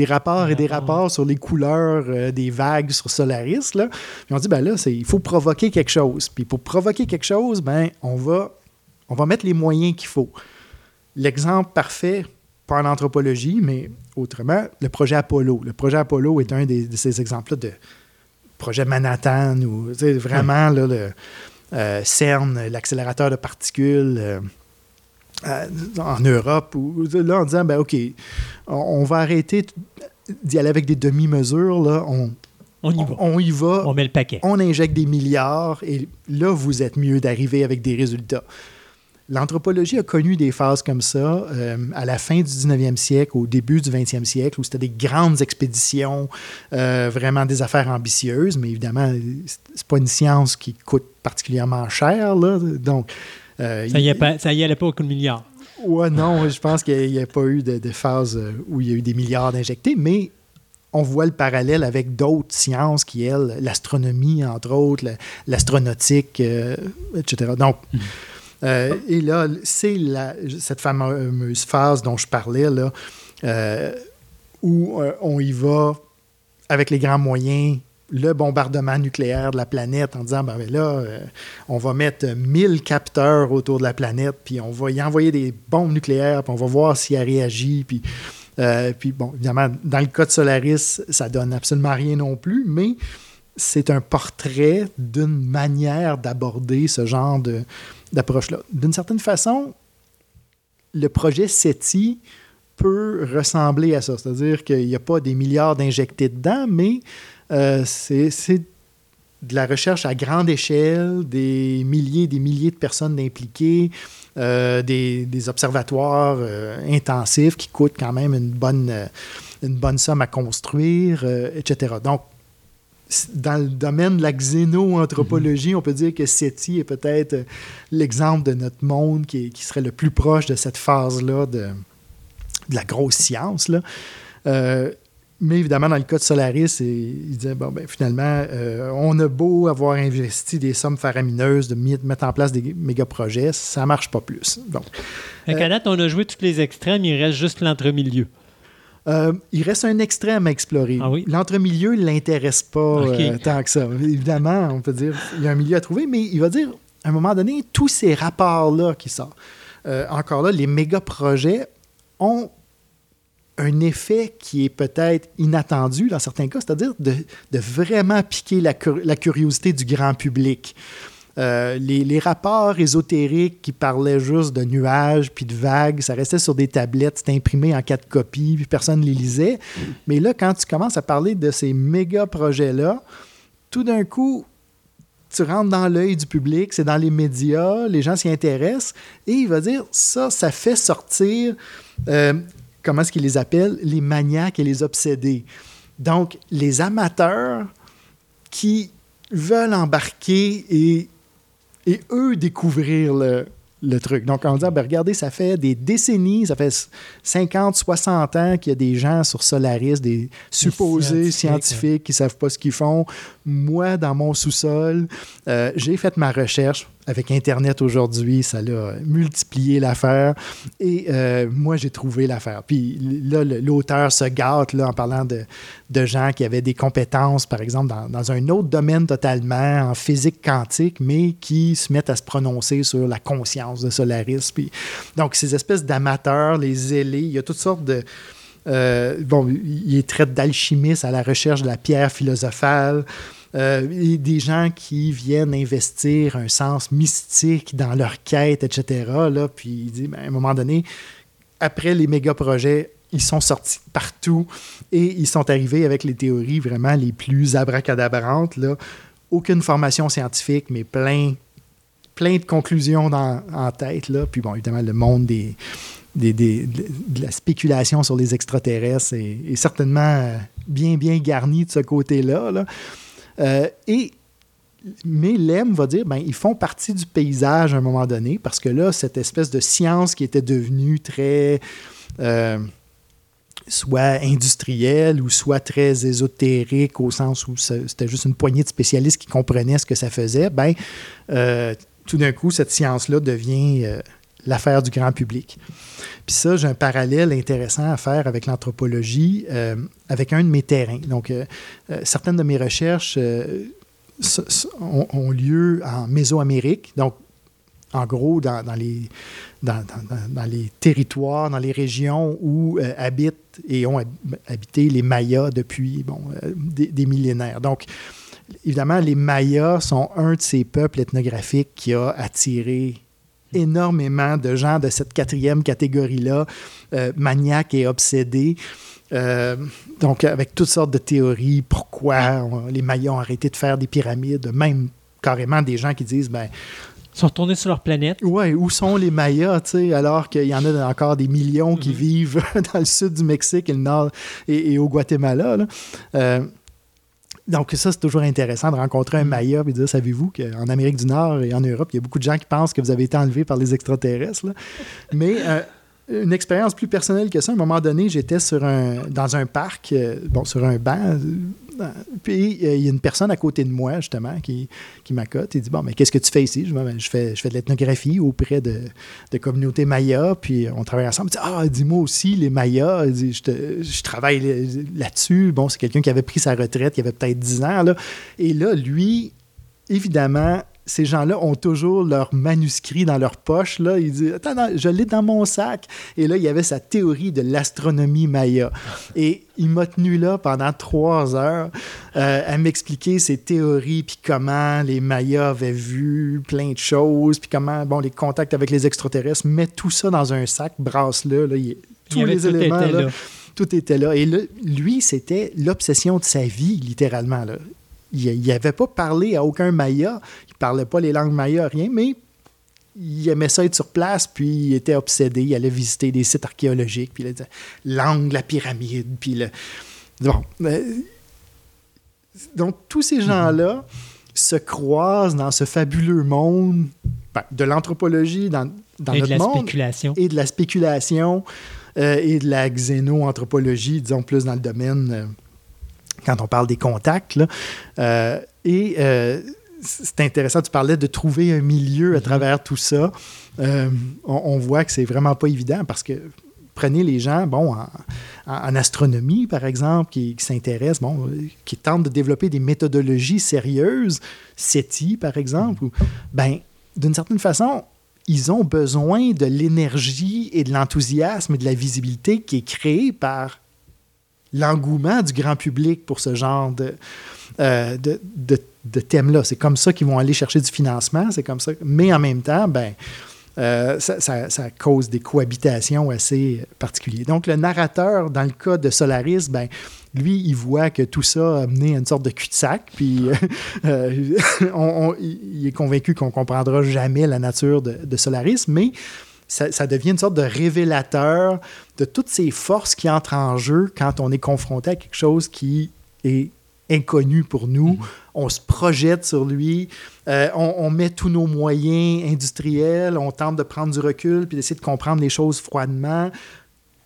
rapports et des rapports sur les couleurs euh, des vagues sur Solaris. Là. Ils ont dit, ben là, il faut provoquer quelque chose. Puis pour provoquer quelque chose, ben, on, va, on va mettre les moyens qu'il faut. L'exemple parfait, pas en anthropologie, mais autrement, le projet Apollo. Le projet Apollo est un de ces exemples-là de projet Manhattan, ou vraiment le euh, CERN, l'accélérateur de particules. Euh, en Europe, ou là, en disant, ben, OK, on, va arrêter d'y aller avec des demi-mesures, là, on, on y va. On, y va. On met le paquet. On injecte des milliards et là, vous êtes mieux d'arriver avec des résultats. L'anthropologie a connu des phases comme ça euh, à la fin du 19e siècle, au début du 20e siècle, où c'était des grandes expéditions, euh, vraiment des affaires ambitieuses, mais évidemment, c'est pas une science qui coûte particulièrement cher. Là, donc, euh, ça, y pas, ça y allait pas au coup de milliards. Ouais, non, je pense qu'il n'y a, pas eu de, phase euh, où il y a eu des milliards d'injectés, mais on voit le parallèle avec d'autres sciences qui, elles, l'astronomie, entre autres, l'astronautique, etc. Donc, mhm. et là, c'est cette fameuse phase dont je parlais, là, où on y va avec les grands moyens le bombardement nucléaire de la planète en disant ben, ben là, euh, on va mettre 1000 capteurs autour de la planète, puis on va y envoyer des bombes nucléaires, puis on va voir si elle réagit. Puis, euh, puis bon, évidemment, dans le cas de Solaris, ça donne absolument rien non plus, mais c'est un portrait d'une manière d'aborder ce genre d'approche-là. D'une certaine façon, le projet SETI peut ressembler à ça. C'est-à-dire qu'il n'y a pas des milliards d'injectés dedans, mais euh, c'est de la recherche à grande échelle, des milliers et des milliers de personnes impliquées, euh, des, observatoires euh, intensifs qui coûtent quand même une bonne, une bonne somme à construire, etc. Donc, dans le domaine de la xénoanthropologie, on peut dire que SETI est peut-être l'exemple de notre monde qui, serait le plus proche de cette phase-là de, la grosse science. Là. Mais évidemment, dans le cas de Solaris, il disait bon, ben, finalement, euh, on a beau avoir investi des sommes faramineuses de mettre en place des méga projets, ça marche pas plus. Donc, à on a joué tous les extrêmes, il reste juste l'entre-milieu. Euh, il reste un extrême à explorer. Ah oui? L'entre-milieu ne l'intéresse pas euh, tant que ça. Évidemment, on peut dire il y a un milieu à trouver, mais il va dire, à un moment donné, tous ces rapports-là qui sortent, encore là, les méga projets ont un effet qui est peut-être inattendu dans certains cas, c'est-à-dire de, vraiment piquer la, curiosité du grand public. Euh, les, rapports ésotériques qui parlaient juste de nuages puis de vagues, ça restait sur des tablettes, c'était imprimé en quatre copies, puis personne ne les lisait. Mais là, quand tu commences à parler de ces méga projets-là, tout d'un coup, tu rentres dans l'œil du public, c'est dans les médias, les gens s'y intéressent, et il va dire, ça, ça fait sortir euh, comment est-ce qu'ils les appellent, les maniaques et les obsédés. Donc, les amateurs qui veulent embarquer et, et eux découvrir le, le truc. Donc, on dit, ah, ben, regardez, ça fait des décennies, ça fait 50, 60 ans qu'il y a des gens sur Solaris, des supposés scientifiques, qui ne savent pas ce qu'ils font. Moi, dans mon sous-sol, euh, j'ai fait ma recherche. avec Internet aujourd'hui, ça l'a multiplié l'affaire. Et euh, moi, j'ai trouvé l'affaire. Puis là, l'auteur se gâte là, en parlant de, de, gens qui avaient des compétences, par exemple, dans, dans, un autre domaine totalement, en physique quantique, mais qui se mettent à se prononcer sur la conscience de Solaris. Puis, donc, ces espèces d'amateurs, les ailés, il y a toutes sortes de... Euh, bon, il traite d'alchimiste à la recherche de la pierre philosophale. Euh, des gens qui viennent investir un sens mystique dans leur quête, etc. Là, puis il dit, ben, à un moment donné, après les méga projets, ils sont sortis partout et ils sont arrivés avec les théories vraiment les plus abracadabrantes. Là. Aucune formation scientifique, mais plein, plein de conclusions en tête. Là. Puis bon, évidemment, le monde des, de la spéculation sur les extraterrestres est, certainement bien, bien garni de ce côté-là. Là. Euh, et mais Lem va dire, ben, ils font partie du paysage à un moment donné, parce que là, cette espèce de science qui était devenue très, euh, soit industrielle ou soit très ésotérique, au sens où c'était juste une poignée de spécialistes qui comprenaient ce que ça faisait, ben, euh, tout d'un coup, cette science-là devient l'affaire du grand public. Puis ça, j'ai un parallèle intéressant à faire avec l'anthropologie, euh, avec un de mes terrains. Donc, euh, euh, certaines de mes recherches ont, lieu en Mésoamérique, donc en gros dans, les, dans, les territoires, dans les régions où habitent et ont habité les Mayas depuis bon, des, des, millénaires. Donc, évidemment, les Mayas sont un de ces peuples ethnographiques qui a attiré énormément de gens de cette quatrième catégorie-là, euh, maniaques et obsédés. Euh, donc, avec toutes sortes de théories, pourquoi les Mayas ont arrêté de faire des pyramides, même carrément des gens qui disent, ben, ils sont retournés sur leur planète. Oui, où sont les Mayas, alors qu'il y en a encore des millions qui mm-hmm. vivent dans le sud du Mexique et le nord et, au Guatemala. Euh, donc, ça, c'est toujours intéressant de rencontrer un mm. Maya et de dire Savez-vous qu'en Amérique du Nord et en Europe, il y a beaucoup de gens qui pensent que vous avez été enlevé par les extraterrestres. Mais euh, une expérience plus personnelle que ça, à un moment donné, j'étais sur un, dans un parc, euh, bon, sur un banc, puis il y a une personne à côté de moi, justement, qui, qui m'accote. Il dit Bon, mais qu'est-ce que tu fais ici? Je, ben, je, fais, je fais de l'ethnographie auprès de, de communautés Maya, puis on travaille ensemble. Dit Ah, dis-moi aussi, les Mayas, je, je, travaille là-dessus. Bon, c'est quelqu'un qui avait pris sa retraite, qui avait peut-être 10 ans. Là. Et là, lui, évidemment, ces gens-là ont toujours leur manuscrit dans leur poche. Là. Il dit Attends, je l'ai dans mon sac. Et là, il y avait sa théorie de l'astronomie maya. Et il m'a tenu là pendant trois heures euh, à m'expliquer ses théories, puis comment les Mayas avaient vu plein de choses, puis comment, bon, les contacts avec les extraterrestres. Mets tout ça dans un sac, brasse-le. Là, tous les éléments. là, Tout était là. Et lui, c'était l'obsession de sa vie, littéralement. Là il n'avait pas parlé à aucun Maya, parlait pas les langues Maya, rien, mais il aimait ça être sur place, puis il était obsédé, il allait visiter des sites archéologiques, puis il disait l'angle, la pyramide, puis le... Bon, donc tous ces gens-là se croisent dans ce fabuleux monde ben, de l'anthropologie, dans, dans et notre de la monde, spéculation. et de la spéculation, euh, et de la xénoanthropologie, disons plus dans le domaine... Euh, quand on parle des contacts. Euh, et c'est intéressant, tu parlais de trouver un milieu à mm-hmm. travers tout ça. Euh, on, voit que c'est vraiment pas évident parce que prenez les gens, bon, en, astronomie, par exemple, qui, s'intéressent, bon, qui tentent de développer des méthodologies sérieuses, SETI, par exemple, ben, d'une certaine façon, ils ont besoin de l'énergie et de l'enthousiasme et de la visibilité qui est créée par l'engouement du grand public pour ce genre de, euh, de, de, thème-là. C'est comme ça qu'ils vont aller chercher du financement, c'est comme ça. Mais en même temps, ben, euh, ça, cause des cohabitations assez particulières. Donc, le narrateur, dans le cas de Solaris, ben, lui, il voit que tout ça a mené à une sorte de cul-de-sac, puis euh, il est convaincu qu'on ne comprendra jamais la nature de, de Solaris, mais ça, devient une sorte de révélateur de toutes ces forces qui entrent en jeu quand on est confronté à quelque chose qui est inconnu pour nous. Mhm. On se projette sur lui, euh, on, met tous nos moyens industriels, on tente de prendre du recul puis d'essayer de comprendre les choses froidement,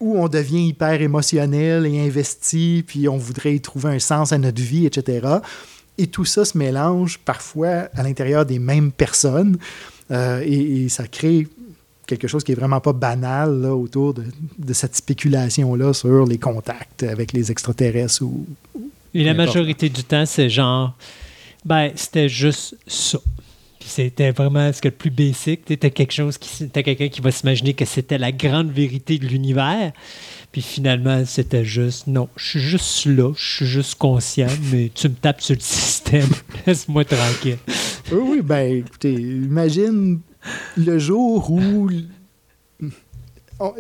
ou on devient hyper émotionnel et investi, puis on voudrait y trouver un sens à notre vie, etc. et tout ça se mélange parfois à l'intérieur des mêmes personnes. Euh, et, ça crée quelque chose qui est vraiment pas banal là, autour de, de cette spéculation-là sur les contacts avec les extraterrestres. Ou, et la majorité du temps, c'est genre, ben, c'était juste ça. Puis c'était vraiment ce que le plus basic. C'était quelque chose qui, c'était quelqu'un qui va s'imaginer que c'était la grande vérité de l'univers. Puis finalement, c'était juste, non, je suis juste là, je suis juste conscient, mais tu me tapes sur le système, laisse-moi tranquille. Oui, oui, ben écoutez, imagine le jour où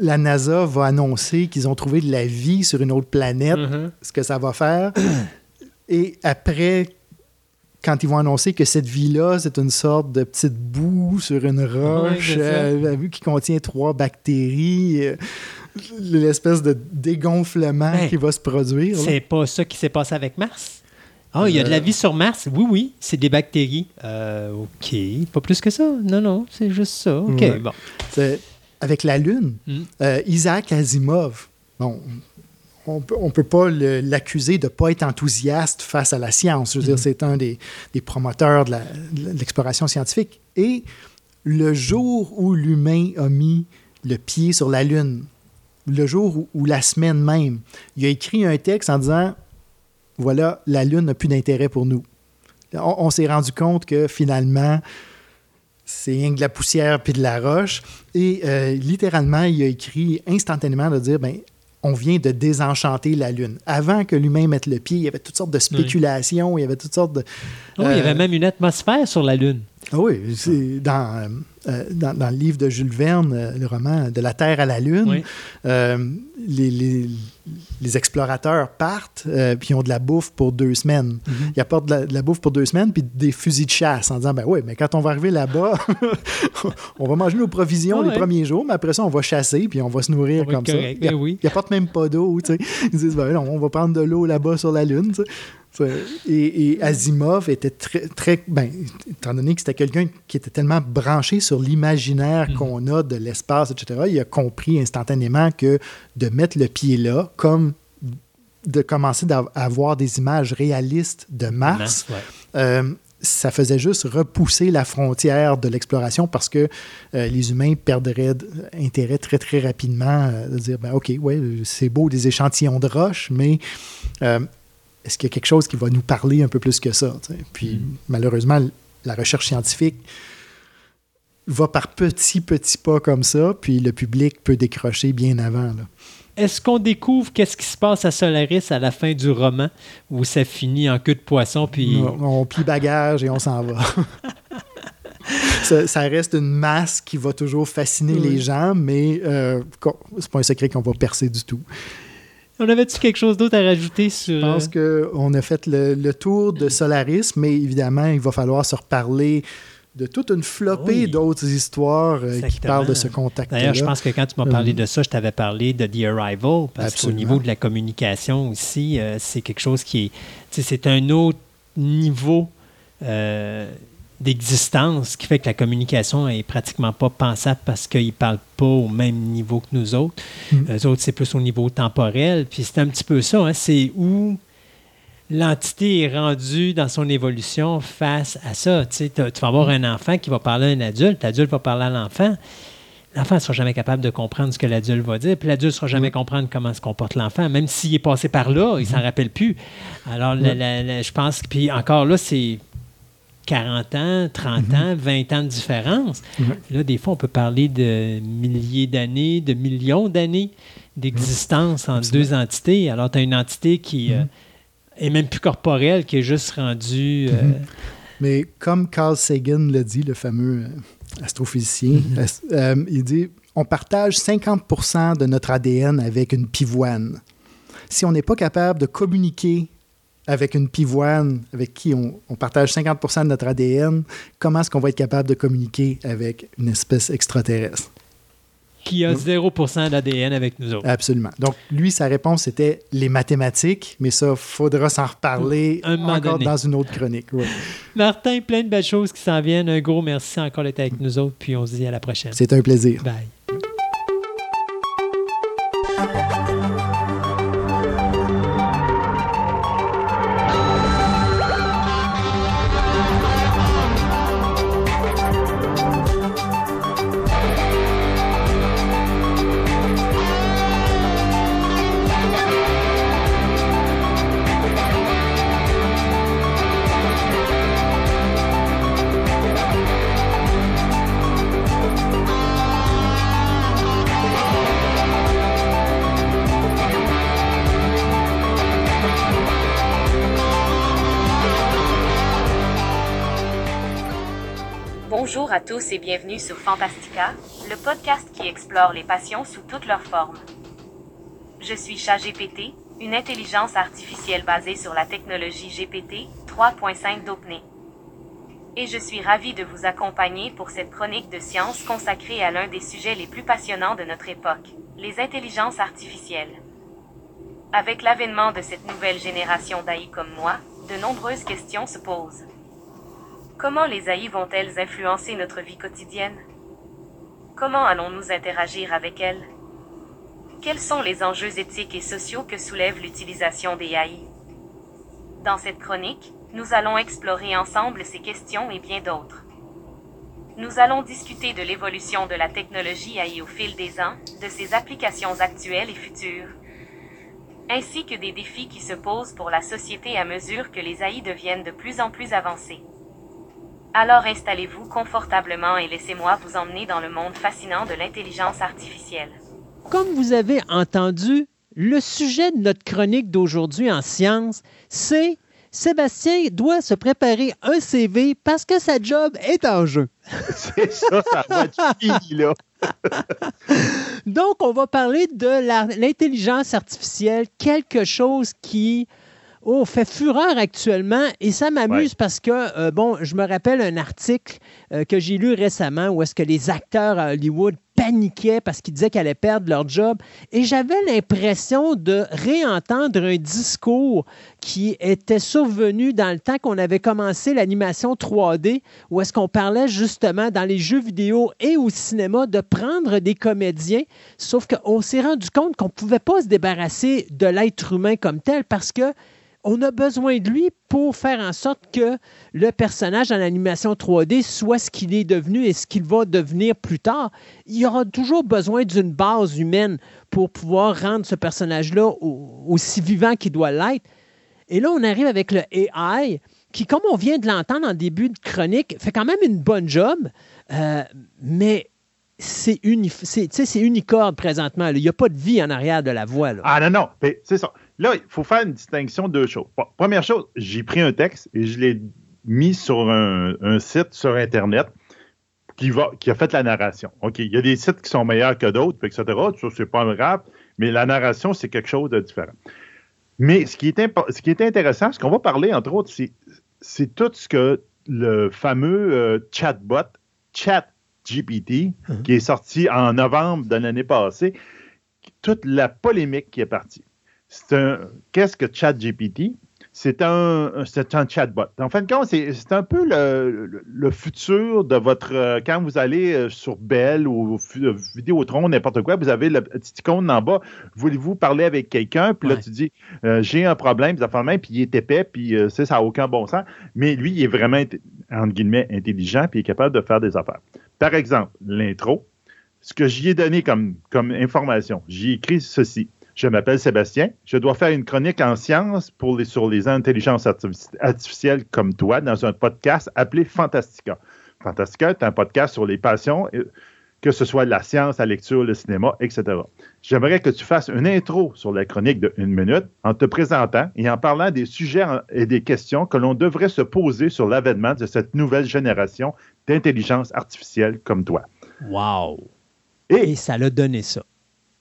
la NASA va annoncer qu'ils ont trouvé de la vie sur une autre planète, Mhm. ce que ça va faire. Et après, quand ils vont annoncer que cette vie-là, c'est une sorte de petite boue sur une roche euh, qui contient trois bactéries, euh, l'espèce de dégonflement Ben, qui va se produire. C'est pas ça qui s'est passé avec Mars? Ah, il y a de la Euh. vie sur Mars? Oui, oui, c'est des bactéries. Euh, OK, pas plus que ça. Non, non, c'est juste ça. OK, Ouais. bon. Avec la Lune, Mm. euh, Isaac Asimov, bon, on peut, on peut pas l'accuser de ne pas être enthousiaste face à la science. Je veux dire, c'est un des, des promoteurs de l'exploration scientifique. Et le jour où l'humain a mis le pied sur la Lune, le jour où, ou la semaine même, il a écrit un texte en disant voilà, la Lune n'a plus d'intérêt pour nous. On, on s'est rendu compte que finalement, c'est rien que de la poussière puis de la roche. Et euh, littéralement, il a écrit instantanément de dire ben, on vient de désenchanter la Lune. Avant que l'humain mette le pied, il y avait toutes sortes de spéculations, il y avait toutes sortes de. Oh, il y avait Euh, même une atmosphère sur la Lune. Ah oui, c'est dans, euh, dans, dans le livre de Jules Verne, le roman De la Terre à la Lune, Oui. les, les- les explorateurs partent euh, puis ils ont de la bouffe pour deux semaines. Mhm. Ils apportent de la, de la bouffe pour deux semaines puis des fusils de chasse en disant ben oui, mais quand on va arriver là-bas, on va manger nos provisions Ah les ouais. premiers jours, mais après ça, on va chasser puis on va se nourrir On comme ça. correct, Ils ben oui. ils apportent même pas d'eau. tu sais. Ils disent ben non, on va prendre de l'eau là-bas sur la Lune. tu sais. C'est- Et, et Asimov était très, très ben, étant donné que c'était quelqu'un qui était tellement branché sur l'imaginaire Mhm. qu'on a de l'espace, etc., il a compris instantanément que de mettre le pied là, comme de commencer à avoir des images réalistes de Mars, ouais. euh, ça faisait juste repousser la frontière de l'exploration parce que euh, les humains perdraient intérêt très, très rapidement euh, de dire, ben, OK, ouais, c'est beau des échantillons de roches, mais euh, est-ce qu'il y a quelque chose qui va nous parler un peu plus que ça? Puis Mm. malheureusement, la recherche scientifique va par petits, petits pas comme ça, puis le public peut décrocher bien avant. là. Est-ce qu'on découvre qu'est-ce qui se passe à Solaris à la fin du roman où ça finit en queue de poisson puis On, on plie bagage et on s'en va. ça, ça reste une masse qui va toujours fasciner Oui. les gens, mais euh, c'est pas un secret qu'on va percer du tout. On avait-tu quelque chose d'autre à rajouter sur Je pense qu'on a fait le, le tour de Solaris, mais évidemment, il va falloir se reparler de toute une flopée Oui. d'autres histoires euh, qui parlent de ce contact D'ailleurs, je pense que quand tu m'as parlé Euh, de ça, je t'avais parlé de The Arrival, parce qu'au niveau de la communication aussi, euh, c'est quelque chose qui est. C'est un autre niveau euh, d'existence qui fait que la communication est pratiquement pas pensable parce qu'ils ne parlent pas au même niveau que nous autres. Mm. Eux autres, c'est plus au niveau temporel. Puis c'est un petit peu ça. hein, c'est où l'entité est rendue dans son évolution face à ça. Tu vas avoir un enfant qui va parler à un adulte, l'adulte va parler à l'enfant. L'enfant ne sera jamais capable de comprendre ce que l'adulte va dire, puis l'adulte ne sera jamais comprendre comment se comporte l'enfant, même s'il est passé par là, il ne s'en rappelle plus. Alors, la- la- la- je pense que, puis encore là, c'est 40 ans, 30 ans, 20 ans de différence. Là, des fois, on peut parler de milliers d'années, de millions d'années d'existence entre deux entités. Alors, tu as une entité qui euh, Mhm. est même plus corporelle, qui est juste rendue... euh, Mhm. Mais comme Carl Sagan l'a dit, le fameux euh, astrophysicien, Mhm. as- euh, il dit on partage 50% de notre ADN avec une pivoine. Si on n'est pas capable de communiquer avec une pivoine avec qui on, on partage 50% de notre ADN, comment est-ce qu'on va être capable de communiquer avec une espèce extraterrestre? qui a Mhm. 0 d'ADN avec nous autres. Absolument. Donc, lui, sa réponse, c'était les mathématiques, mais ça, faudra s'en reparler Un moment encore donné. dans une autre chronique. Martin, plein de belles choses qui s'en viennent. Un gros merci encore d'être avec nous autres, puis on se dit à la prochaine. C'est un plaisir. Bye. À tous et bienvenue sur Fantastica, le podcast qui explore les passions sous toutes leurs formes. Je suis ChatGPT, une intelligence artificielle basée sur la technologie GPT 3.5 d'OpenAI. Et je suis ravi de vous accompagner pour cette chronique de science consacrée à l'un des sujets les plus passionnants de notre époque, les intelligences artificielles. Avec l'avènement de cette nouvelle génération d'AI comme moi, de nombreuses questions se posent. Comment les AI vont-elles influencer notre vie quotidienne? Comment allons-nous interagir avec elles? Quels sont les enjeux éthiques et sociaux que soulève l'utilisation des AI Dans cette chronique, nous allons explorer ensemble ces questions et bien d'autres. Nous allons discuter de l'évolution de la technologie AI au fil des ans, de ses applications actuelles et futures, ainsi que des défis qui se posent pour la société à mesure que les AI deviennent de plus en plus avancés. Alors installez-vous confortablement et laissez-moi vous emmener dans le monde fascinant de l'intelligence artificielle. Comme vous avez entendu, le sujet de notre chronique d'aujourd'hui en sciences, c'est Sébastien doit se préparer un CV parce que sa job est en jeu. C'est ça, ça va être fini, là. Donc, on va parler de l'intelligence artificielle, quelque chose qui oh, fait fureur actuellement et ça m'amuse parce que, euh, bon, je me rappelle un article euh, que j'ai lu récemment où est-ce que les acteurs à Hollywood paniquaient parce qu'ils disaient qu'ils allaient perdre leur job. Et j'avais l'impression de réentendre un discours qui était survenu dans le temps qu'on avait commencé l'animation 3D, où est-ce qu'on parlait justement dans les jeux vidéo et au cinéma de prendre des comédiens, sauf qu'on s'est rendu compte qu'on ne pouvait pas se débarrasser de l'être humain comme tel parce que on a besoin de lui pour faire en sorte que le personnage en animation 3D soit ce qu'il est devenu et ce qu'il va devenir plus tard. Il y aura toujours besoin d'une base humaine pour pouvoir rendre ce personnage-là aussi vivant qu'il doit l'être. Et là, on arrive avec le AI qui, comme on vient de l'entendre en début de chronique, fait quand même une bonne job, euh, mais c'est unicorne présentement. Il n'y a pas de vie en arrière de la voix. Ah non, non, c'est ça. Là, il faut faire une distinction de deux choses. première chose, j'ai pris un texte et je l'ai mis sur un, site sur Internet qui, va, qui a fait la narration. OK, il y a des sites qui sont meilleurs que d'autres, etc. Ça, c'est pas grave, mais la narration, c'est quelque chose de différent. Mais ce qui est, ce qui est intéressant, ce qu'on va parler, entre autres, c'est tout ce que le fameux euh, chatbot, ChatGPT, mhm. qui est sorti en novembre de l'année passée, toute la polémique qui est partie. Qu'est-ce que ChatGPT? C'est un, c'est un chatbot. En fin de compte, c'est, un peu le, futur de votre. Euh, quand vous allez euh, sur Bell ou euh, Vidéotron, n'importe quoi, vous avez le petit icône en bas. Voulez-vous parler avec quelqu'un? Puis là, tu dis J'ai un problème, puis il est épais, puis ça n'a aucun bon sens. Mais lui, il est vraiment, entre guillemets, intelligent, puis il est capable de faire des affaires. Par exemple, l'intro. Ce que j'y ai donné comme, comme information, j'y ai écrit ceci. Je m'appelle Sébastien. Je dois faire une chronique en sciences pour les, sur les intelligences artificielles comme toi dans un podcast appelé Fantastica. Fantastica est un podcast sur les passions, euh, que ce soit la science, la lecture, le cinéma, etc. J'aimerais que tu fasses une intro sur la chronique de une minute en te présentant et en parlant des sujets et des questions que l'on devrait se poser sur l'avènement de cette nouvelle génération d'intelligence artificielle comme toi. Wow! Et, et ça l'a donné ça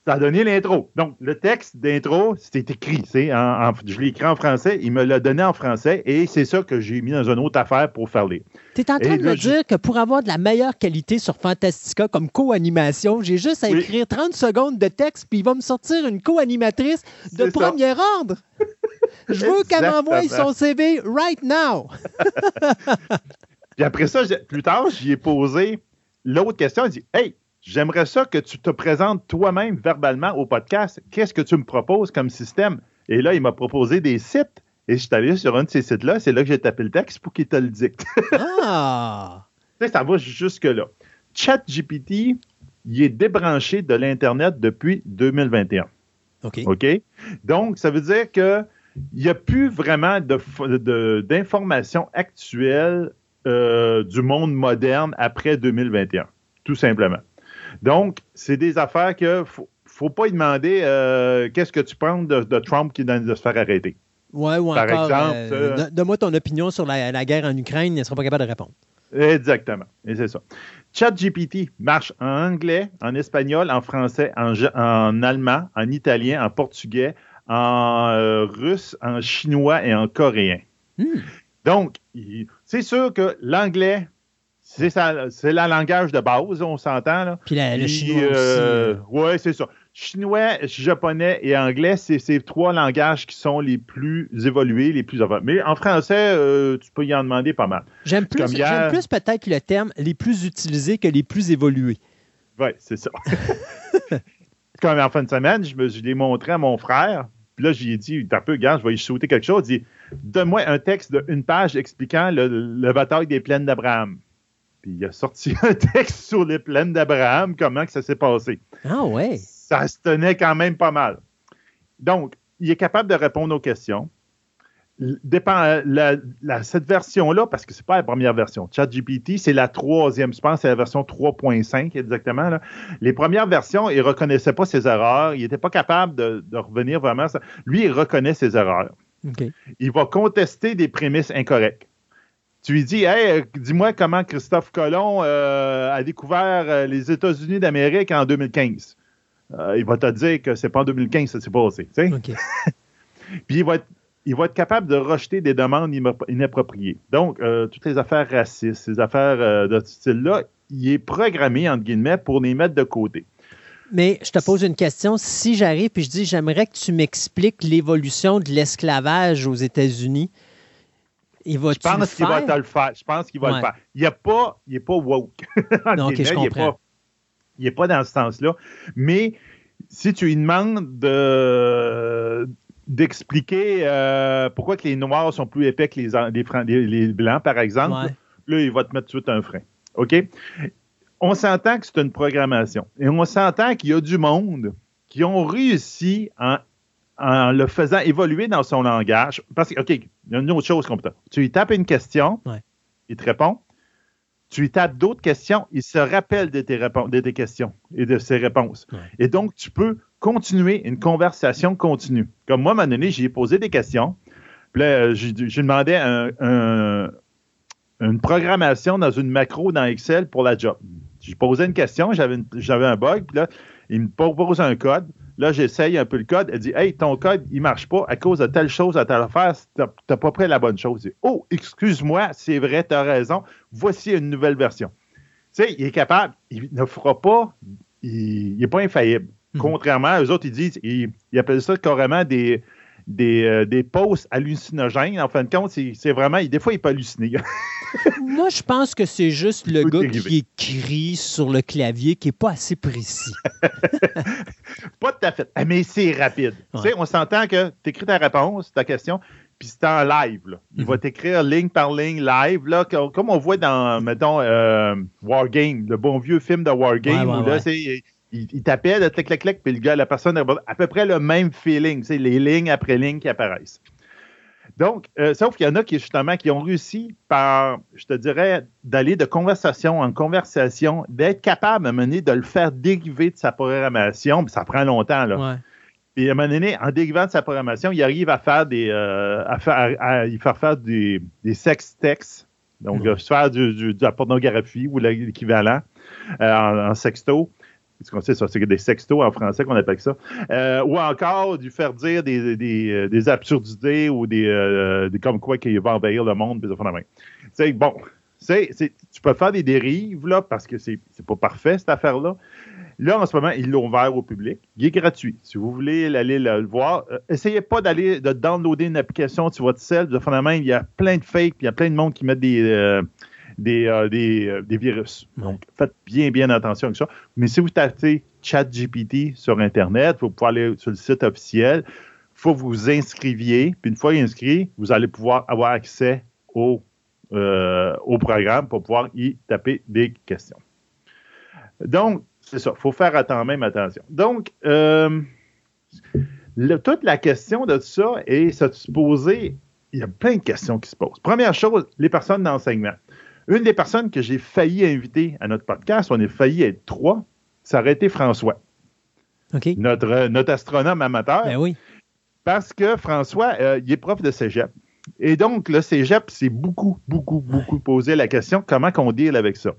ça a donné l'intro. Donc, le texte d'intro, c'est écrit. En, je l'ai écrit en français, il me l'a donné en français et c'est ça que j'ai mis dans une autre affaire pour faire les. Tu es en train de me dire que pour avoir de la meilleure qualité sur Fantastica comme co-animation, j'ai juste à écrire 30 secondes de texte puis il va me sortir une co-animatrice de premier ordre. je veux qu'elle m'envoie son CV right now. puis après ça, plus tard, j'y ai posé l'autre question. Il dit Hey, J'aimerais ça que tu te présentes toi-même verbalement au podcast. Qu'est-ce que tu me proposes comme système? Et là, il m'a proposé des sites. Et je suis allé sur un de ces sites-là. C'est là que j'ai tapé le texte pour qu'il te le dicte. ah! ça va jusque-là. ChatGPT, il est débranché de l'Internet depuis 2021. OK. OK? Donc, ça veut dire qu'il n'y a plus vraiment d'informations actuelles euh, du monde moderne après 2021, tout simplement. Donc, c'est des affaires que faut, faut pas y demander euh, qu'est-ce que tu penses de, Trump qui donne de se faire arrêter. Ouais, ou Par exemple. Euh, euh, donne-moi ton opinion sur la, guerre en Ukraine, il ne sera pas capable de répondre. Exactement. Et c'est ça. ChatGPT marche en anglais, en espagnol, en français, en, allemand, en italien, en portugais, en euh, russe, en chinois et en coréen. Hmm. Donc, c'est sûr que l'anglais, c'est le langage de base, on s'entend. là. Puis la- le chinois euh, aussi. ouais, c'est ça. Chinois, japonais et anglais, c'est ces trois langages qui sont les plus évolués, les plus avancés. Mais en français, euh, tu peux y en demander pas mal. J'aime plus, hier- plus peut-être le terme les plus utilisés que les plus évolués. Oui, c'est ça. Comme en fin de semaine, je, me, je l'ai montré à mon frère. Puis là, j'ai dit, t'as un peu, gars, je vais y sauter quelque chose. Il dit, donne-moi un texte d'une page expliquant le, le bataille des plaines d'Abraham. Puis il a sorti un texte sur les plaines d'Abraham, comment que ça s'est passé. Ah ouais. Ça se tenait quand même pas mal. Donc, il est capable de répondre aux questions. Dépend, euh, la- la- cette version-là, parce que c'est pas la première version. ChatGPT, c'est la troisième, je pense, c'est la version 3.5 exactement. là. Les premières versions, il reconnaissait pas ses erreurs. Il n'était pas capable de, de revenir vraiment. à ça. Lui, il reconnaît ses erreurs. Il va contester des prémices incorrectes. Tu lui dis, hey, euh, dis-moi comment Christophe Colomb euh, a découvert euh, les États-Unis d'Amérique en 2015. Euh, il va te dire que c'est pas en 2015 que ça s'est passé. tu sais. OK. Puis il va, être, il va être capable de rejeter des demandes inap- inappropriées. Donc, euh, toutes les affaires racistes, ces affaires de ce style-là, il est programmé, entre guillemets, pour les mettre de côté. Mais je te pose une question. Si j'arrive et je dis j'aimerais que tu m'expliques l'évolution de l'esclavage aux États-Unis, il va Je pense qu'il va te le faire. Je pense qu'il va Ouais. le faire. Il n'est pas, il est pas woke. je il n'est pas, dans ce sens-là. Mais si tu lui demandes de d'expliquer euh, pourquoi que les Noirs sont plus épais que les, Blancs, par exemple, Ouais. là, il va te mettre tout de suite un frein. OK? On s'entend que c'est une programmation. Et on s'entend qu'il y a du monde qui ont réussi en, en le faisant évoluer dans son langage. Parce que, OK, il y a une autre chose qu'on peut. Tu lui tapes une question, Ouais. il te répond. Tu lui tapes d'autres questions, il se rappelle de tes, répon- de tes questions et de ses réponses. Ouais. Et donc, tu peux continuer une conversation continue. Comme moi, à un moment donné, j'ai posé des questions. Puis là, euh, j'ai j'ai demandé un- un- une programmation dans une macro dans Excel pour la job. Je posais une question, j'avais un bug, puis là, il me propose un code. Là, j'essaye un peu le code. Elle dit Hey, ton code, il marche pas à cause de telle chose, à telle affaire. Tu n'as pas pris la bonne chose. Je dis, oh, excuse-moi, c'est vrai, tu as raison. Voici une nouvelle version. Tu sais, il est capable, il ne fera pas, il n'est pas infaillible. Mhm. Contrairement à eux autres, ils disent, ils, ils appellent ça carrément des, des, euh, des posts hallucinogènes. En fin de compte, c'est vraiment, des fois, il peut halluciner. Moi, je pense que c'est juste le gars qui écrit sur le clavier qui n'est pas assez précis. Pas tout à fait. Ah, Mais c'est rapide. Ouais. Tu sais, on s'entend que tu écris ta réponse, ta question, puis c'est en live. là. Il Mhm. va t'écrire ligne par ligne live, là, co- comme on voit dans, mettons, euh, Wargame, le bon vieux film de Wargame, Ouais, ouais, où là, ouais. c'est. Il, il t'appelle, clic, clic, clic, puis le gars, la personne à peu près le même feeling, sais, les lignes après lignes qui apparaissent. Donc, euh, sauf qu'il y en a qui, justement, qui ont réussi par, je te dirais, d'aller de conversation en conversation, d'être capable à un moment donné de le faire dériver de sa programmation, puis ça prend longtemps, là. Ouais. Et à un moment donné, en dérivant de sa programmation, il arrive à faire des, euh, à faire, à, à y faire faire des, des sex texts, donc euh, faire du- du- de la pornographie ou l'équivalent euh, en, en sexto. Sait ça? C'est des sextos en français qu'on appelle ça. Euh, ou encore du faire dire des, euh, absurdités ou des, euh, des comme quoi qu'il va envahir le monde. Puis. C'est bon. C'est, c'est- tu peux faire des dérives là parce que c'est, c'est pas parfait cette affaire-là. Là, en ce moment, ils l'ont ouvert au public. Il est gratuit. Si vous voulez aller le, voir, essayez pas d'aller de downloader une application sur votre cell. De fondamentalement, il y a plein de fakes, puis il y a plein de monde qui mettent des, des, euh, euh, des virus. Donc, faites bien, bien attention avec ça. Mais si vous tapez ChatGPT sur Internet, vous pouvez aller sur le site officiel. Il faut que vous vous inscriviez. Puis une fois inscrit, vous allez pouvoir avoir accès au, euh, au programme pour pouvoir y taper des questions. Donc, c'est ça. Il faut faire même attention. Donc, toute la question de ça est se poser. Il y a plein de questions qui se posent. Première chose, les personnes d'enseignement. Une des personnes que j'ai failli inviter à notre podcast, on a failli être trois, ça aurait été François, OK? notre, notre astronome amateur. Ben oui. Parce que François, euh, il est prof de cégep. Et donc, le cégep s'est beaucoup, beaucoup, beaucoup posé la question comment qu'on deal avec ça?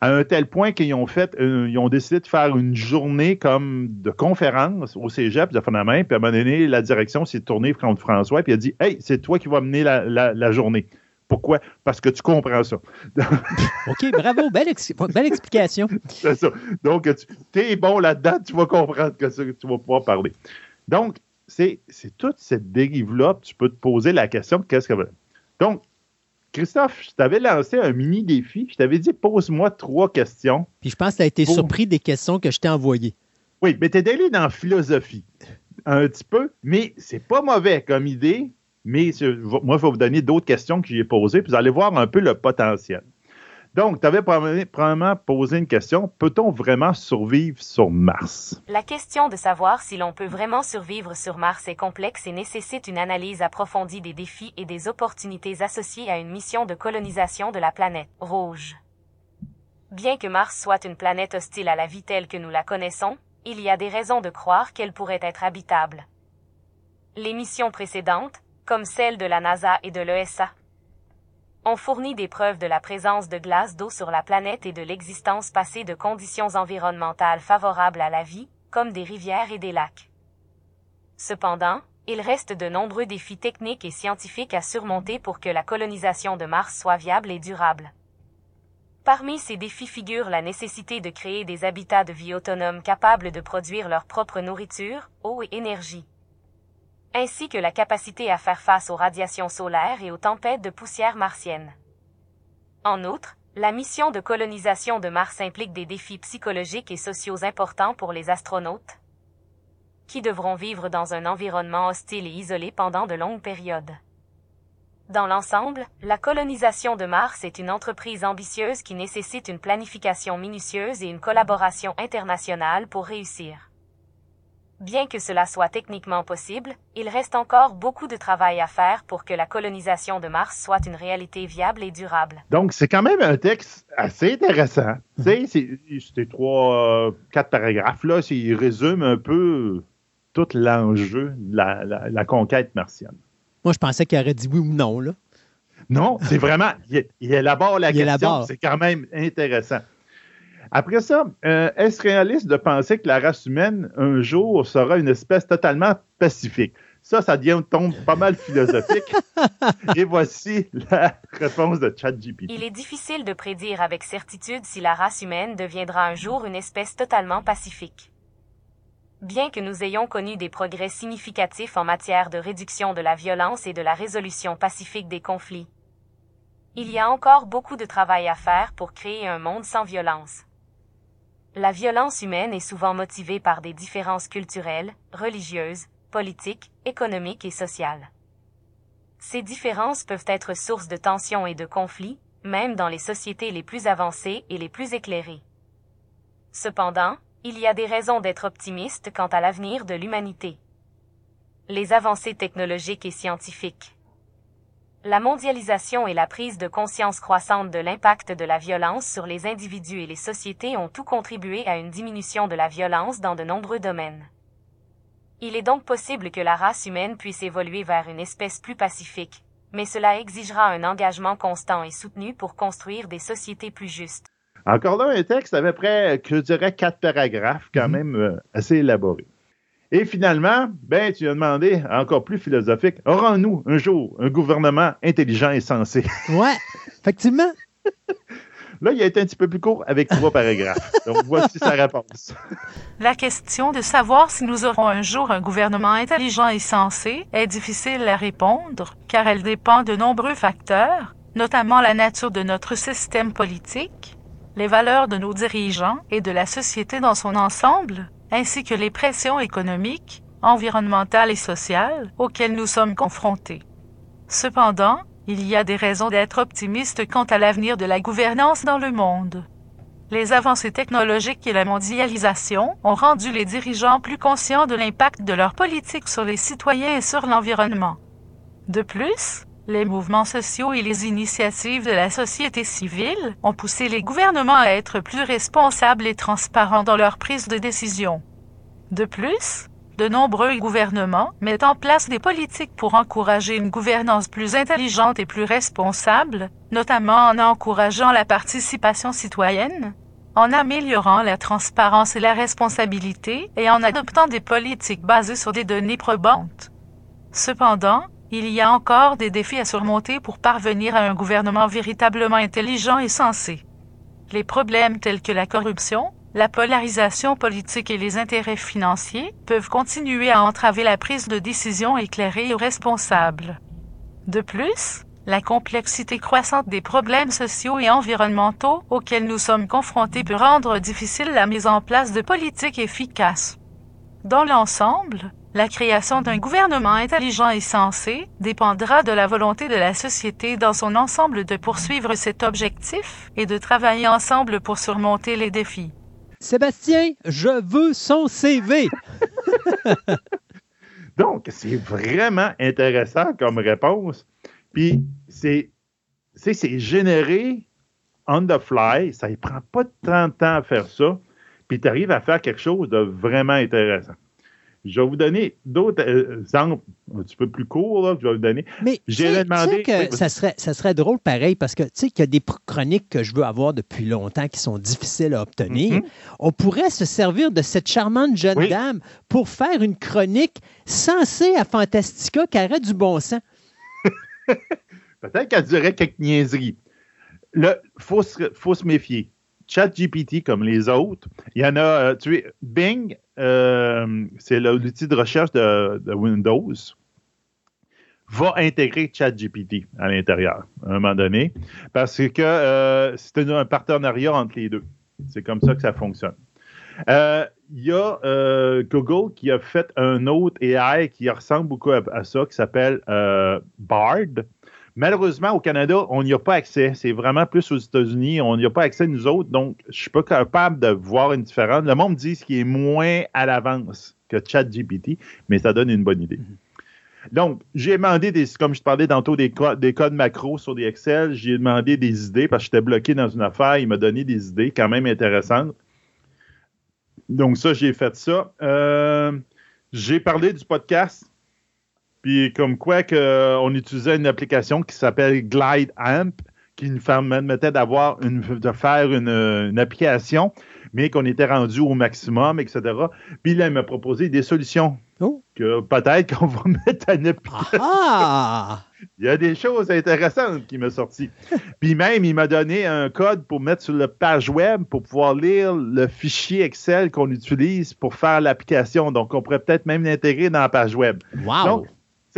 À un tel point qu'ils ont fait, euh, ils ont décidé de faire une journée comme de conférence au cégep de Fondament. Puis à un moment donné, la direction s'est tournée contre François, puis a dit Hey, c'est toi qui vas mener la, journée. Pourquoi? Parce que tu comprends ça. OK, bravo, belle, belle explication. c'est ça. Donc, tu es bon là-dedans, tu vas comprendre que ça, tu vas pouvoir parler. Donc, c'est toute cette dérive-là. Tu peux te poser la question qu'est-ce que. Donc, Christophe, je t'avais lancé un mini défi. Je t'avais dit pose-moi trois questions. Puis je pense que tu as été surpris des questions que je t'ai envoyées. Oui, mais tu es allé dans la philosophie un petit peu, mais c'est pas mauvais comme idée. Mais moi, je vais vous donner d'autres questions que j'ai posées, puis vous allez voir un peu le potentiel. Donc, tu avais probablement posé une question. Peut-on vraiment survivre sur Mars? La question de savoir si l'on peut vraiment survivre sur Mars est complexe et nécessite une analyse approfondie des défis et des opportunités associées à une mission de colonisation de la planète rouge. Bien que Mars soit une planète hostile à la vie telle que nous la connaissons, il y a des raisons de croire qu'elle pourrait être habitable. Les missions précédentes, comme celle de la NASA et de l'ESA, on fournit des preuves de la présence de glace d'eau sur la planète et de l'existence passée de conditions environnementales favorables à la vie, comme des rivières et des lacs. Cependant, il reste de nombreux défis techniques et scientifiques à surmonter pour que la colonisation de Mars soit viable et durable. Parmi ces défis figure la nécessité de créer des habitats de vie autonomes capables de produire leur propre nourriture, eau et énergie ainsi que la capacité à faire face aux radiations solaires et aux tempêtes de poussière martienne. En outre, la mission de colonisation de Mars implique des défis psychologiques et sociaux importants pour les astronautes, qui devront vivre dans un environnement hostile et isolé pendant de longues périodes. Dans l'ensemble, la colonisation de Mars est une entreprise ambitieuse qui nécessite une planification minutieuse et une collaboration internationale pour réussir. Bien que cela soit techniquement possible, il reste encore beaucoup de travail à faire pour que la colonisation de Mars soit une réalité viable et durable. Donc, c'est quand même un texte assez intéressant. Tu sais, c'est trois, quatre paragraphes, là, il résume un peu tout l'enjeu de la, conquête martienne. Moi, je pensais qu'il aurait dit oui ou non, là. Non, c'est vraiment, il, élabore la question, c'est quand même intéressant. Après ça, euh, est-ce réaliste de penser que la race humaine, un jour, sera une espèce totalement pacifique? Ça, ça devient tombe pas mal philosophique. Et voici la réponse de ChatGPT. Il est difficile de prédire avec certitude si la race humaine deviendra un jour une espèce totalement pacifique. Bien que nous ayons connu des progrès significatifs en matière de réduction de la violence et de la résolution pacifique des conflits, il y a encore beaucoup de travail à faire pour créer un monde sans violence. La violence humaine est souvent motivée par des différences culturelles, religieuses, politiques, économiques et sociales. Ces différences peuvent être source de tensions et de conflits, même dans les sociétés les plus avancées et les plus éclairées. Cependant, il y a des raisons d'être optimiste quant à l'avenir de l'humanité. Les avancées technologiques et scientifiques, la mondialisation et la prise de conscience croissante de l'impact de la violence sur les individus et les sociétés ont tout contribué à une diminution de la violence dans de nombreux domaines. Il est donc possible que la race humaine puisse évoluer vers une espèce plus pacifique, mais cela exigera un engagement constant et soutenu pour construire des sociétés plus justes. Encore là, un texte à peu près, je dirais, quatre paragraphes, quand mm-hmm. même euh, assez élaborés. Et finalement, ben, tu as demandé, encore plus philosophique, aurons-nous un jour un gouvernement intelligent et sensé? Ouais, effectivement. Là, il a été un petit peu plus court avec trois paragraphes. Donc, voici sa réponse. La question de savoir si nous aurons un jour un gouvernement intelligent et sensé est difficile à répondre, car elle dépend de nombreux facteurs, notamment la nature de notre système politique, les valeurs de nos dirigeants et de la société dans son ensemble, ainsi que les pressions économiques, environnementales et sociales auxquelles nous sommes confrontés. Cependant, il y a des raisons d'être optimiste quant à l'avenir de la gouvernance dans le monde. Les avancées technologiques et la mondialisation ont rendu les dirigeants plus conscients de l'impact de leur politique sur les citoyens et sur l'environnement. De plus, les mouvements sociaux et les initiatives de la société civile ont poussé les gouvernements à être plus responsables et transparents dans leur prise de décision. De plus, de nombreux gouvernements mettent en place des politiques pour encourager une gouvernance plus intelligente et plus responsable, notamment en encourageant la participation citoyenne, en améliorant la transparence et la responsabilité et en adoptant des politiques basées sur des données probantes. Cependant, il y a encore des défis à surmonter pour parvenir à un gouvernement véritablement intelligent et sensé. Les problèmes tels que la corruption, la polarisation politique et les intérêts financiers peuvent continuer à entraver la prise de décision éclairée et responsable. De plus, la complexité croissante des problèmes sociaux et environnementaux auxquels nous sommes confrontés peut rendre difficile la mise en place de politiques efficaces. Dans l'ensemble, la création d'un gouvernement intelligent et sensé dépendra de la volonté de la société dans son ensemble de poursuivre cet objectif et de travailler ensemble pour surmonter les défis. Sébastien, je veux son CV. Donc, c'est vraiment intéressant comme réponse. Puis, c'est, c'est généré on the fly. Ça ne prend pas tant de temps à faire ça. Puis, tu arrives à faire quelque chose de vraiment intéressant. Je vais vous donner d'autres euh, exemples un petit peu plus courts là, que je vais vous donner. Mais j'ai demandé. que ça, serait, ça serait drôle pareil parce que tu sais qu'il y a des chroniques que je veux avoir depuis longtemps qui sont difficiles à obtenir. Mm-hmm. On pourrait se servir de cette charmante jeune dame pour faire une chronique sensée à Fantastica qui aurait du bon sens. Peut-être qu'elle dirait quelques niaiseries. Il faut, faut se méfier. ChatGPT, comme les autres, il y en a, euh, tu sais, Bing, euh, c'est l'outil de recherche de, Windows, va intégrer ChatGPT à l'intérieur, à un moment donné, parce que euh, c'est un partenariat entre les deux. C'est comme ça que ça fonctionne. Il y a Google qui a fait un autre AI qui ressemble beaucoup à ça, qui s'appelle Bard Malheureusement, au Canada, on n'y a pas accès. C'est vraiment plus aux États-Unis. On n'y a pas accès, nous autres. Donc, je ne suis pas capable de voir une différence. Le monde dit ce qui est moins à l'avance que ChatGPT, mais ça donne une bonne idée. Donc, j'ai demandé, des, comme je te parlais tantôt, des, des codes macro sur des Excel. J'ai demandé des idées parce que j'étais bloqué dans une affaire. Il m'a donné des idées quand même intéressantes. Donc, ça, j'ai fait ça. Euh, j'ai parlé du podcast puis comme quoi qu'on euh, utilisait une application qui s'appelle Glide Amp, qui nous permettait d'avoir une, de faire une, application, mais qu'on était rendu au maximum, etc. Puis là, il m'a proposé des solutions. Oh. Que peut-être qu'on va mettre en application. Ah! il y a des choses intéressantes qui m'ont sorti. Puis même, il m'a donné un code pour mettre sur la page web pour pouvoir lire le fichier Excel qu'on utilise pour faire l'application. Donc, on pourrait peut-être même l'intégrer dans la page web. Wow!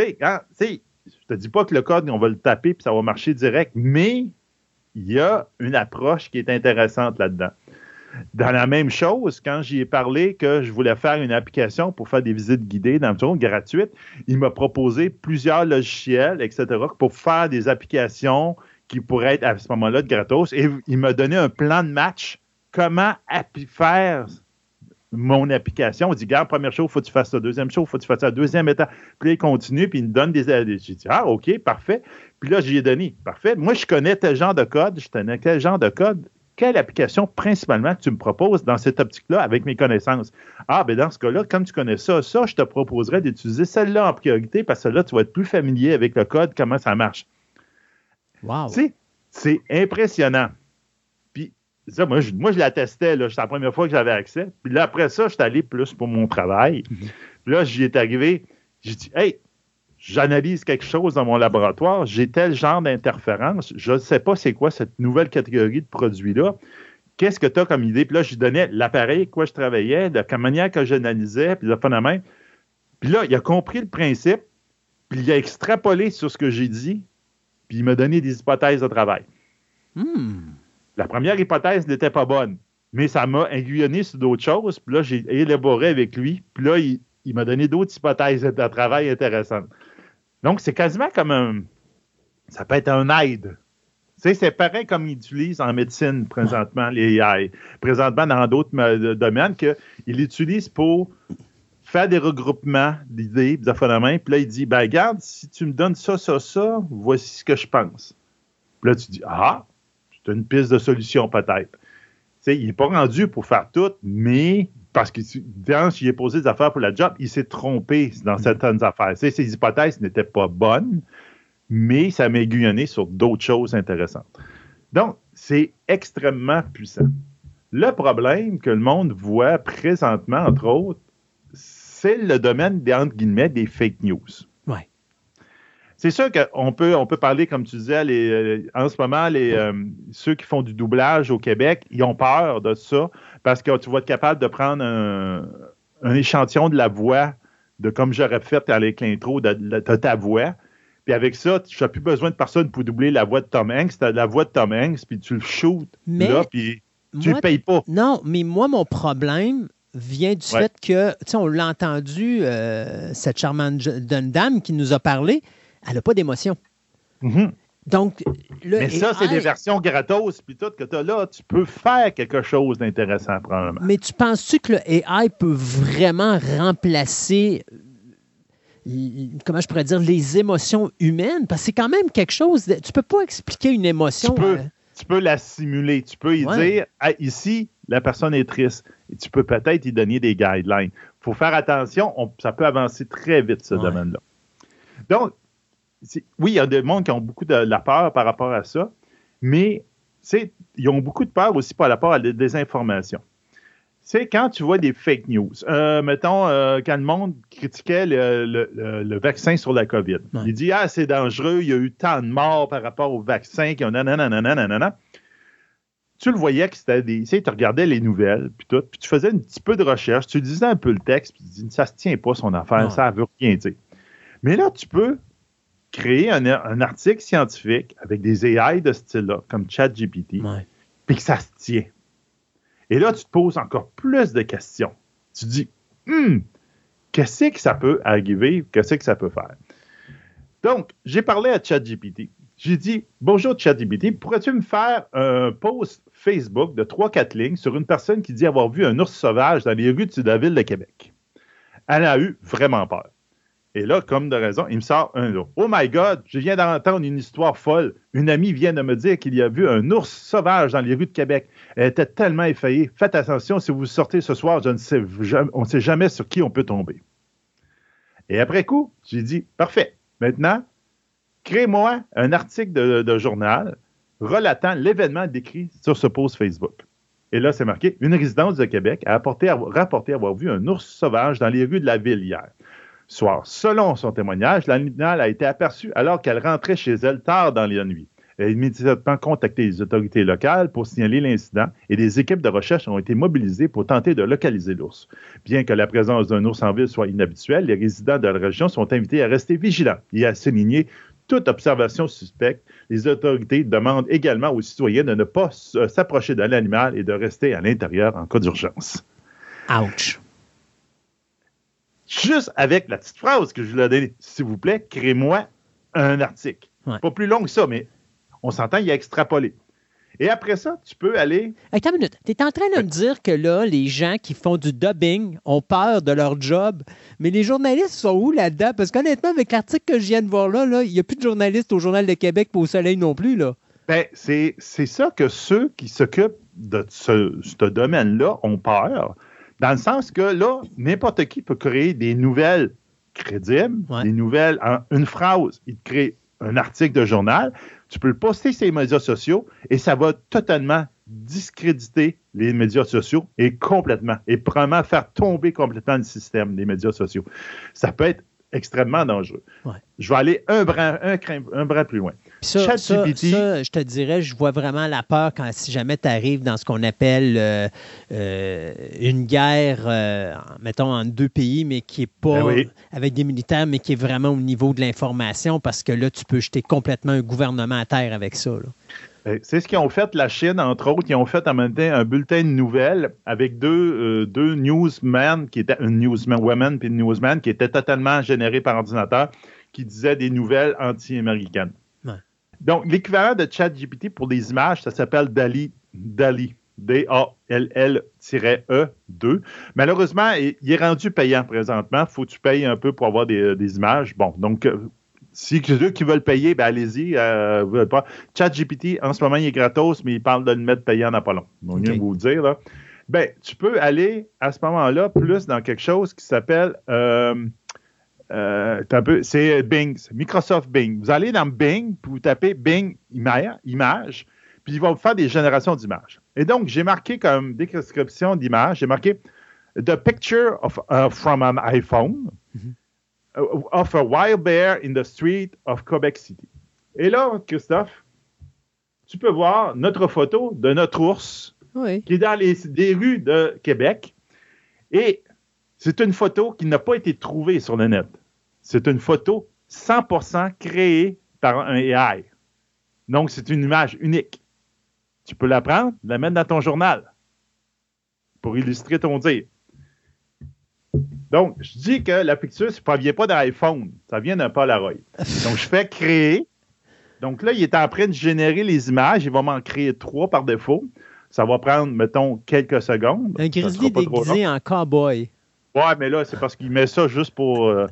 Sais, quand, je te dis pas que le code, on va le taper puis ça va marcher direct, mais il y a une approche qui est intéressante là-dedans. Dans la même chose, quand j'y ai parlé que je voulais faire une application pour faire des visites guidées dans le tour gratuite, il m'a proposé plusieurs logiciels, etc., pour faire des applications qui pourraient être à ce moment-là de gratos. Et il m'a donné un plan de match. Comment faire mon application. On dit, garde, première chose, il faut que tu fasses ça. Deuxième chose, il faut que tu fasses ça. Deuxième étape. Puis là, il continue, puis il me donne des. J'ai dit, ah, OK, parfait. Puis là, j'y ai donné. Parfait. Moi, je connais tel genre de code. Je connais quel genre de code. Quelle application principalement tu me proposes dans cette optique-là avec mes connaissances? Ah, ben dans ce cas-là, comme tu connais ça, ça, je te proposerais d'utiliser celle-là en priorité parce que là, tu vas être plus familier avec le code, comment ça marche. Wow. Tu sais, c'est impressionnant moi, je, moi, je la testais. C'était la première fois que j'avais accès. Puis là, après ça, je suis allé plus pour mon travail. Mhm. Puis là, j'y est arrivé. J'ai dit, hey, j'analyse quelque chose dans mon laboratoire. J'ai tel genre d'interférence. Je ne sais pas c'est quoi cette nouvelle catégorie de produits-là. Qu'est-ce que tu as comme idée? Puis là, je lui donnais l'appareil quoi je travaillais, la manière que j'analysais, puis le phénomène. Puis là, il a compris le principe, puis il a extrapolé sur ce que j'ai dit, puis il m'a donné des hypothèses de travail. Hmm. La première hypothèse n'était pas bonne, mais ça m'a aiguillonné sur d'autres choses. Puis là, j'ai élaboré avec lui. Puis là, il, m'a donné d'autres hypothèses de travail intéressantes. Donc, c'est quasiment comme un. Ça peut être un aide. Tu sais, c'est pareil comme ils utilisent en médecine présentement les. Présentement, dans d'autres domaines, qu'ils l'utilisent pour faire des regroupements d'idées, des phénomènes. Puis là, il dit ben, regarde, si tu me donnes ça, ça, ça, voici ce que je pense. Puis là, tu dis Ah, une piste de solution peut-être. il n'est pas rendu pour faire tout, mais parce que quand il posé des affaires pour la job, il s'est trompé dans mm. certaines affaires. ses hypothèses n'étaient pas bonnes, mais ça m'a aiguillonné sur d'autres choses intéressantes. Donc, c'est extrêmement puissant. Le problème que le monde voit présentement, entre autres, c'est le domaine des, entre guillemets, des fake news. C'est sûr qu'on peut, on peut parler, comme tu disais, les, euh, en ce moment, les, euh, ceux qui font du doublage au Québec, ils ont peur de ça parce que tu vas être capable de prendre un, échantillon de la voix, de comme j'aurais fait avec l'intro de, de, ta voix. Puis avec ça, tu n'as plus besoin de personne pour doubler la voix de Tom Hanks. Tu as la voix de Tom Hanks, puis tu le shootes là, puis tu ne le payes pas. Non, mais moi, mon problème vient du fait que, tu sais, on l'a entendu, euh, cette charmante jeune dame qui nous a parlé, elle n'a pas d'émotion. Mm-hmm. Donc, le Mais ça, c'est des versions gratos, puis tout, que tu as là, tu peux faire quelque chose d'intéressant, probablement. Mais tu penses-tu que le AI peut vraiment remplacer comment je pourrais dire, les émotions humaines, parce que c'est quand même quelque chose, de, tu peux pas expliquer une émotion. Tu peux, euh, tu peux la simuler, tu peux y dire, ici, la personne est triste, et tu peux peut-être y donner des guidelines. Il faut faire attention, ça peut avancer très vite, ce domaine-là. Donc, oui, il y a des gens qui ont beaucoup de la peur par rapport à ça, mais ils ont beaucoup de peur aussi par rapport à la désinformation c'est quand tu vois des fake news. Euh, mettons, euh, quand le monde critiquait le, vaccin sur la COVID. Il dit Ah, c'est dangereux, il y a eu tant de morts par rapport au vaccin, qui ont nanana, Tu le voyais que c'était des. Tu sais, tu regardais les nouvelles, puis tout, puis tu faisais un petit peu de recherche, tu disais un peu le texte, puis tu dis Ça se tient pas son affaire, ça veut rien dire. Mais là, tu peux créer un, article scientifique avec des AI de ce style-là, comme ChatGPT, puis que ça se tient. Et là, tu te poses encore plus de questions. Tu te dis, hum, qu'est-ce que ça peut arriver? Qu'est-ce que ça peut faire? Donc, j'ai parlé à ChatGPT. J'ai dit, bonjour ChatGPT, pourrais-tu me faire un post Facebook de 3-4 lignes sur une personne qui dit avoir vu un ours sauvage dans les rues de la ville de Québec? Elle a eu vraiment peur. Et là, comme de raison, il me sort un autre. Oh my God, je viens d'entendre une histoire folle. Une amie vient de me dire qu'il y a vu un ours sauvage dans les rues de Québec. Elle était tellement effrayée. Faites attention, si vous sortez ce soir, je ne sais, on ne sait jamais sur qui on peut tomber. Et après coup, j'ai dit, parfait. Maintenant, crée-moi un article de, journal relatant l'événement décrit sur ce post Facebook. Et là, c'est marqué Une résidence de Québec a rapporté avoir vu un ours sauvage dans les rues de la ville hier soir. Selon son témoignage, l'animal a été aperçu alors qu'elle rentrait chez elle tard dans la nuit. Elle a immédiatement contacté les autorités locales pour signaler l'incident et des équipes de recherche ont été mobilisées pour tenter de localiser l'ours. Bien que la présence d'un ours en ville soit inhabituelle, les résidents de la région sont invités à rester vigilants et à souligner toute observation suspecte. Les autorités demandent également aux citoyens de ne pas s'approcher de l'animal et de rester à l'intérieur en cas d'urgence. Ouch juste avec la petite phrase que je lui ai donnée, s'il vous plaît, créez-moi un article. Pas plus long que ça, mais on s'entend, il a extrapolé. Et après ça, tu peux aller. Attends une minute. Tu es en train de me dire que là, les gens qui font du dubbing ont peur de leur job, mais les journalistes sont où là-dedans? Parce qu'honnêtement, avec l'article que je viens de voir là, il n'y a plus de journalistes au Journal de Québec pour au Soleil non plus. Là. Ben, c'est ça que ceux qui s'occupent de ce, ce domaine-là ont peur. Dans le sens que là, n'importe qui peut créer des nouvelles crédibles, des nouvelles en une phrase. Il te crée un article de journal, tu peux le poster sur les médias sociaux et ça va totalement discréditer les médias sociaux et complètement, et probablement faire tomber complètement le système des médias sociaux. Ça peut être extrêmement dangereux. Je vais aller un brin, un, un brin plus loin. Ça, je te dirais, je vois vraiment la peur quand si jamais tu arrives dans ce qu'on appelle euh, euh, une guerre, euh, mettons, en deux pays, mais qui n'est pas ben avec des militaires, mais qui est vraiment au niveau de l'information, parce que là, tu peux jeter complètement un gouvernement à terre avec ça. C'est ce qu'ils ont fait, la Chine, entre autres. Ils ont fait un, un bulletin de nouvelles avec deux, deux newsmen, qui étaient une newsman woman puis une newsman, qui étaient totalement générés par ordinateur, qui disaient des nouvelles anti-américaines. Donc, l'équivalent de ChatGPT pour des images, ça s'appelle DALI. DALI. D-A-L-L-E-2. Malheureusement, il est rendu payant présentement. Il faut que tu payes un peu pour avoir des, images. Bon, donc, euh, si ceux qui veulent payer, ben allez-y. Euh, ChatGPT, en ce moment, il est gratos, mais il parle de le mettre payant dans pas long. Donc, okay. vous dire, là. Ben, tu peux aller à ce moment-là plus dans quelque chose qui s'appelle. Euh, euh, c'est Bing, c'est Microsoft Bing. Vous allez dans Bing, puis vous tapez Bing image, puis il va vous faire des générations d'images. Et donc, j'ai marqué comme description d'image, j'ai marqué The picture of, uh, from an iPhone uh, of a wild bear in the street of Quebec City. Et là, Christophe, tu peux voir notre photo de notre ours Oui. qui est dans les, des rues de Québec. Et c'est une photo qui n'a pas été trouvée sur le net. C'est une photo 100% créée par un AI. Donc, c'est une image unique. Tu peux la prendre, la mettre dans ton journal pour illustrer ton dire. Donc, je dis que la picture, ça ne vient pas d'un iPhone, ça vient d'un Polaroid. Donc, je fais créer. Donc là, il est en train de générer les images. Il va m'en créer trois par défaut. Ça va prendre, mettons, quelques secondes. Un grizzly déguisé en cowboy. Ouais, mais là, c'est parce qu'il met ça juste pour. euh,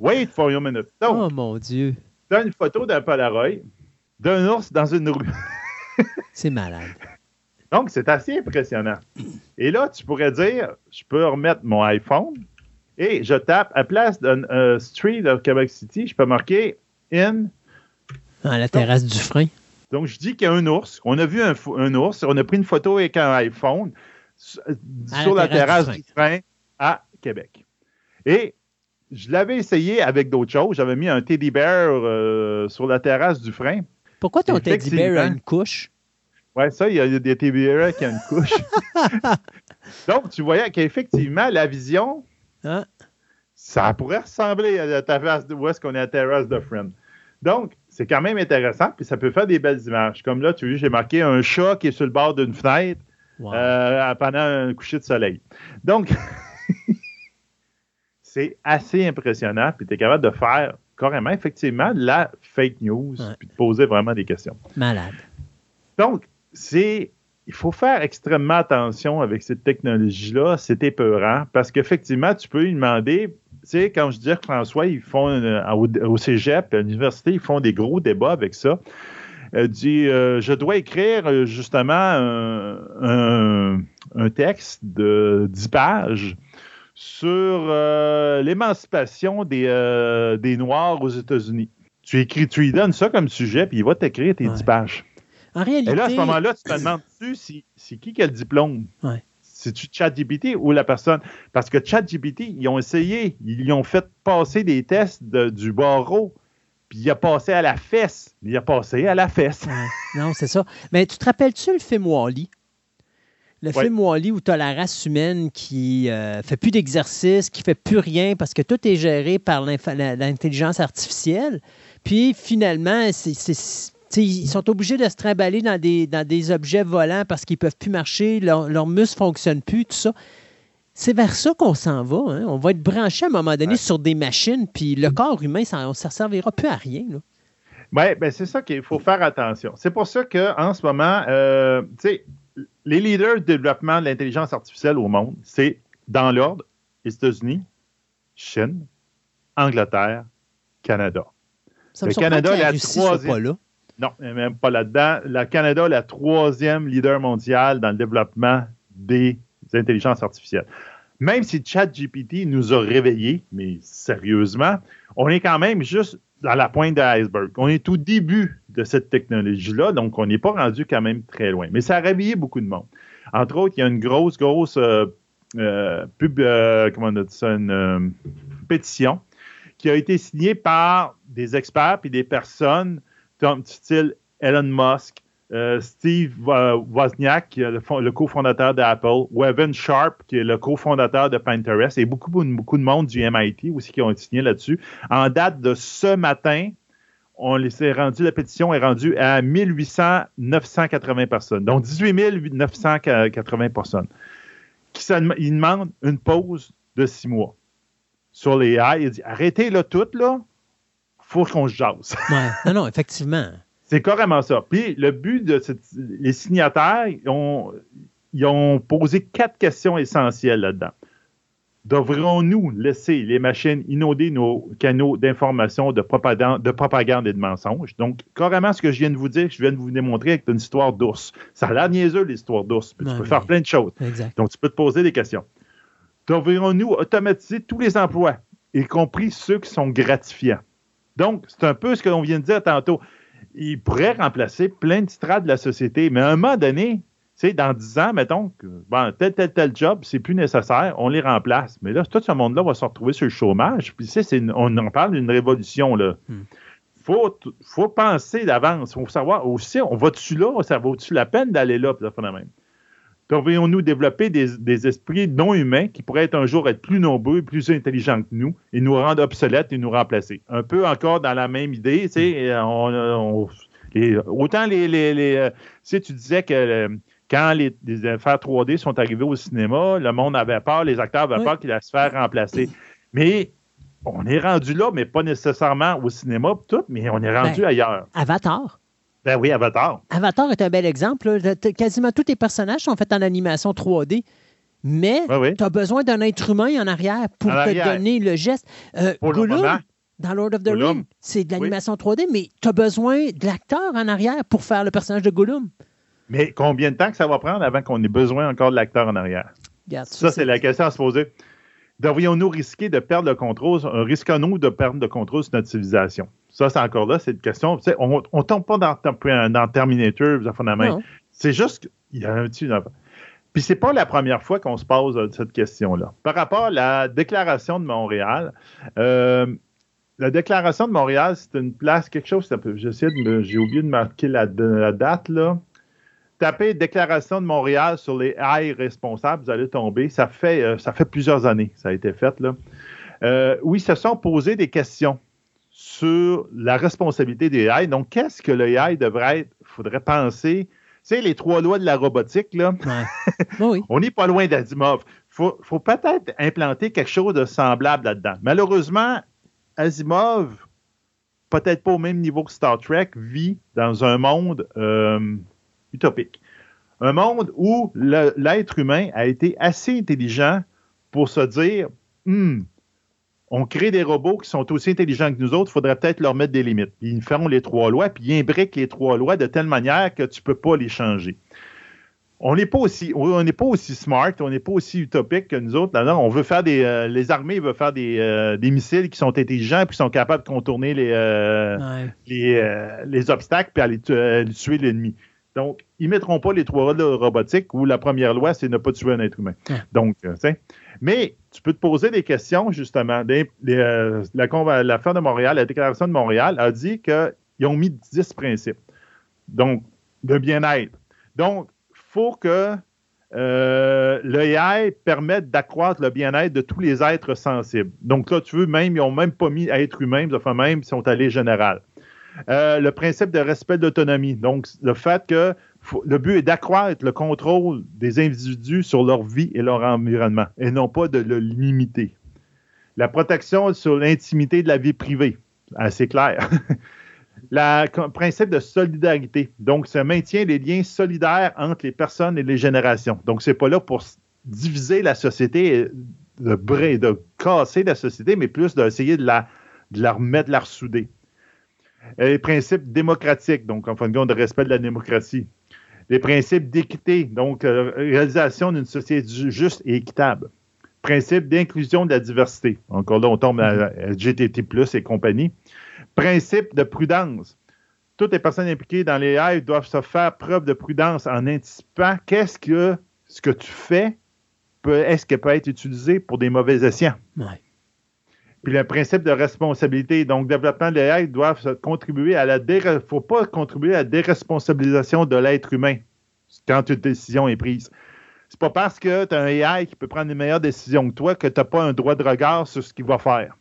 Wait for a minute. Donc, Oh mon Dieu. tu as une photo d'un Polaroid d'un ours dans une rue. C'est malade. Donc, c'est assez impressionnant. Et là, tu pourrais dire, je peux remettre mon iPhone et je tape à place d'un euh, street de Quebec City, je peux marquer in. La terrasse du frein. Donc, je dis qu'il y a un ours. On a vu un, ours. On a pris une photo avec un iPhone euh, sur la la terrasse du du frein à Québec. Et je l'avais essayé avec d'autres choses. J'avais mis un teddy bear euh, sur la terrasse du frein. Pourquoi ton teddy bear a une couche? Ouais, ça, il y a des bears qui ont une couche. Donc, tu voyais qu'effectivement, la vision, Hein? ça pourrait ressembler à la terrasse de où est-ce qu'on est à la terrasse de Friend. Donc, c'est quand même intéressant, puis ça peut faire des belles images. Comme là, tu vois, j'ai marqué un chat qui est sur le bord d'une fenêtre Wow. euh, pendant un coucher de soleil. Donc, c'est assez impressionnant, puis tu es capable de faire carrément, effectivement, de la fake news, Ouais. puis de poser vraiment des questions. Malade. Donc, c'est. Il faut faire extrêmement attention avec cette technologie-là. C'est épeurant parce qu'effectivement, tu peux lui demander. Tu sais, quand je dis que François, ils font euh, au, au cégep, à l'université, ils font des gros débats avec ça. Elle dit euh, Je dois écrire euh, justement un, un- un texte de 10 pages sur euh, l'émancipation des, euh, des Noirs aux États-Unis. Tu écris, tu lui donnes ça comme sujet, puis il va t'écrire tes Ouais. 10 pages. En réalité, Et là, à ce moment-là, tu te demandes-tu si, c'est qui qui a le diplôme? Ouais. C'est-tu ChatGPT ou la personne? Parce que ChatGPT, ils ont essayé, ils ont fait passer des tests de- du barreau, puis il a passé à la fesse. Il a passé à la fesse. Ouais. Non, c'est ça. Mais tu te rappelles-tu le film Wally? Le Ouais. film Wally où tu as la race humaine qui euh, fait plus d'exercice, qui fait plus rien parce que tout est géré par l'intelligence artificielle. Puis finalement, c'est- ils sont obligés de se trimballer dans des, dans des objets volants parce qu'ils peuvent plus marcher, leur- leurs muscles ne fonctionnent plus, tout ça. C'est vers ça qu'on s'en va. hein. On va être branché à un moment donné Ouais. sur des machines, puis le corps humain, ça ne servira plus à rien. là. Oui, ben c'est ça qu'il faut faire attention. C'est pour ça qu'en ce moment, euh, tu sais, les leaders de développement de l'intelligence artificielle au monde, c'est dans l'ordre les États-Unis, Chine, Angleterre, Canada. Ça me Le Canada, la troisième- pas là. Non, même pas là-dedans. Le Canada, la troisième leader mondial dans le développement des intelligences artificielles. Même si ChatGPT nous a réveillés, mais sérieusement, on est quand même juste à la pointe de l'iceberg. On est au début de cette technologie-là, donc on n'est pas rendu quand même très loin. Mais ça a réveillé beaucoup de monde. Entre autres, il y a une grosse, grosse euh, euh, pub, euh, comment on dit ça, une pétition qui a été signée par des experts et des personnes comme style Elon Musk, euh, Steve euh, Wozniak, est le, fond- le cofondateur d'Apple, Weven Sharp, qui est le cofondateur de Pinterest, et beaucoup, beaucoup de monde du MIT aussi qui ont signé là-dessus. En date de ce matin, on les s'est rendu, la pétition est rendue à 1800 980 personnes, donc 18 980 personnes. Qui ils demandent une pause de six mois sur les AI. Il dit arrêtez là tout, là, faut qu'on se jase. Ouais. Non, non, effectivement. C'est carrément ça. Puis le but de cette- les signataires, ils ont, ils ont posé quatre questions essentielles là-dedans. Devrions-nous laisser les machines inonder nos canaux d'information, de propagande, de propagande et de mensonges? Donc, carrément, ce que je viens de vous dire, je viens de vous démontrer avec une histoire d'ours. Ça a l'air niaiseux, l'histoire d'ours. Tu peux faire plein de choses. Donc, tu peux te poser des questions. Devrions-nous automatiser tous les emplois, y compris ceux qui sont gratifiants? Donc, c'est un peu ce que l'on vient de dire tantôt. Il pourrait remplacer plein de strates de la société, mais à un moment donné, tu sais, dans 10 ans, mettons, bon, tel, tel, tel job, c'est plus nécessaire, on les remplace. Mais là, tout ce monde-là va se retrouver sur le chômage. Puis, tu sais, on en parle d'une révolution, là. Il hmm. faut, faut penser d'avance. Il faut savoir aussi, on va-tu là, ça vaut-tu la peine d'aller là, puis fait même? Pourrions-nous développer des, esprits non humains qui pourraient être un jour être plus nombreux, plus intelligents que nous et nous rendre obsolètes et nous remplacer? Un peu encore dans la même idée, tu sais, on, autant les, les, euh, tu disais que euh, quand les, affaires 3D sont arrivées au cinéma, le monde avait peur, les acteurs avaient peur qu'ils allaient se faire remplacer. Mais on est rendu là, mais pas nécessairement au cinéma, tout, mais on est rendu ben, ailleurs. Avatar. Ben oui, Avatar. Avatar est un bel exemple. Quasiment tous tes personnages sont faits en animation 3D. Mais tu as besoin d'un être humain en arrière pour te donner le geste. Euh, Gollum, dans Lord of the Rings, c'est de l'animation 3D, mais tu as besoin de l'acteur en arrière pour faire le personnage de Gollum. Mais combien de temps que ça va prendre avant qu'on ait besoin encore de l'acteur en arrière? ça, c'est la question à se poser. Devrions-nous risquer de perdre le contrôle? Risquons-nous de perdre le contrôle sur notre civilisation? Ça, c'est encore là, c'est une question. on ne tombe pas dans, dans Terminator, C'est juste qu'il y a un petit. Puis c'est pas la première fois qu'on se pose euh, cette question-là. Par rapport à la déclaration de Montréal, euh, la déclaration de Montréal, c'est une place, quelque chose, j'ai oublié de marquer la, date, là. Tapez déclaration de Montréal sur les AI responsables, vous allez tomber. Ça fait, euh, ça fait plusieurs années que ça a été fait, là. oui, se sont posés des questions sur la responsabilité des AI. Donc, qu'est-ce que le AI devrait être? Il faudrait penser? Tu sais, les trois lois de la robotique, là. On n'est pas loin d'Asimov. Il faut, peut-être implanter quelque chose de semblable là-dedans. Malheureusement, Asimov, peut-être pas au même niveau que Star Trek, vit dans un monde euh, utopique. Un monde où l'être humain a été assez intelligent pour se dire hmm, on crée des robots qui sont aussi intelligents que nous autres, il faudrait peut-être leur mettre des limites. Ils feront les trois lois, puis ils imbriquent les trois lois de telle manière que tu ne peux pas les changer. On n'est pas aussi, on n'est pas aussi smart, on n'est pas aussi utopique que nous autres. on veut faire des, euh, les armées veulent faire euh, des, missiles qui sont intelligents puis qui sont capables de contourner les, euh, les, obstacles puis aller tuer l'ennemi. Donc, ils ne mettront pas les trois lois de robotique où la première loi, c'est ne pas tuer un être humain. Donc, tu sais. Mais tu peux te poser des questions, justement. Euh, L'affaire de Montréal, la déclaration de Montréal a dit qu'ils ont mis 10 principes. Donc, de bien-être. Donc, il faut que euh, permette d'accroître le bien-être de tous les êtres sensibles. Donc, là, tu veux, même, ils n'ont même pas mis être humain, enfin, même, ils sont allés général. Euh, le principe de respect de l'autonomie. Donc, le fait que le but est d'accroître le contrôle des individus sur leur vie et leur environnement, et non pas de le limiter. La protection sur l'intimité de la vie privée, assez clair. le principe de solidarité. Donc, ça maintient les liens solidaires entre les personnes et les générations. Donc, c'est pas là pour diviser la société, de, de casser la société, mais plus d'essayer de la, de la remettre, de la ressouder. Les principes démocratiques, donc en fin de compte, de respect de la démocratie les principes d'équité, donc euh, réalisation d'une société juste et équitable. Principe d'inclusion de la diversité. Encore là, on tombe à GTT, et compagnie. Principe de prudence. Toutes les personnes impliquées dans les AI doivent se faire preuve de prudence en anticipant qu'est-ce que ce que tu fais est-ce qu'elle peut être utilisé pour des mauvais escients. Puis le principe de responsabilité. Donc, développement de l'AI doivent contribuer à la ne faut pas contribuer à la déresponsabilisation de l'être humain quand une décision est prise. C'est pas parce que tu as un AI qui peut prendre une meilleure décision que toi que tu n'as pas un droit de regard sur ce qu'il va faire.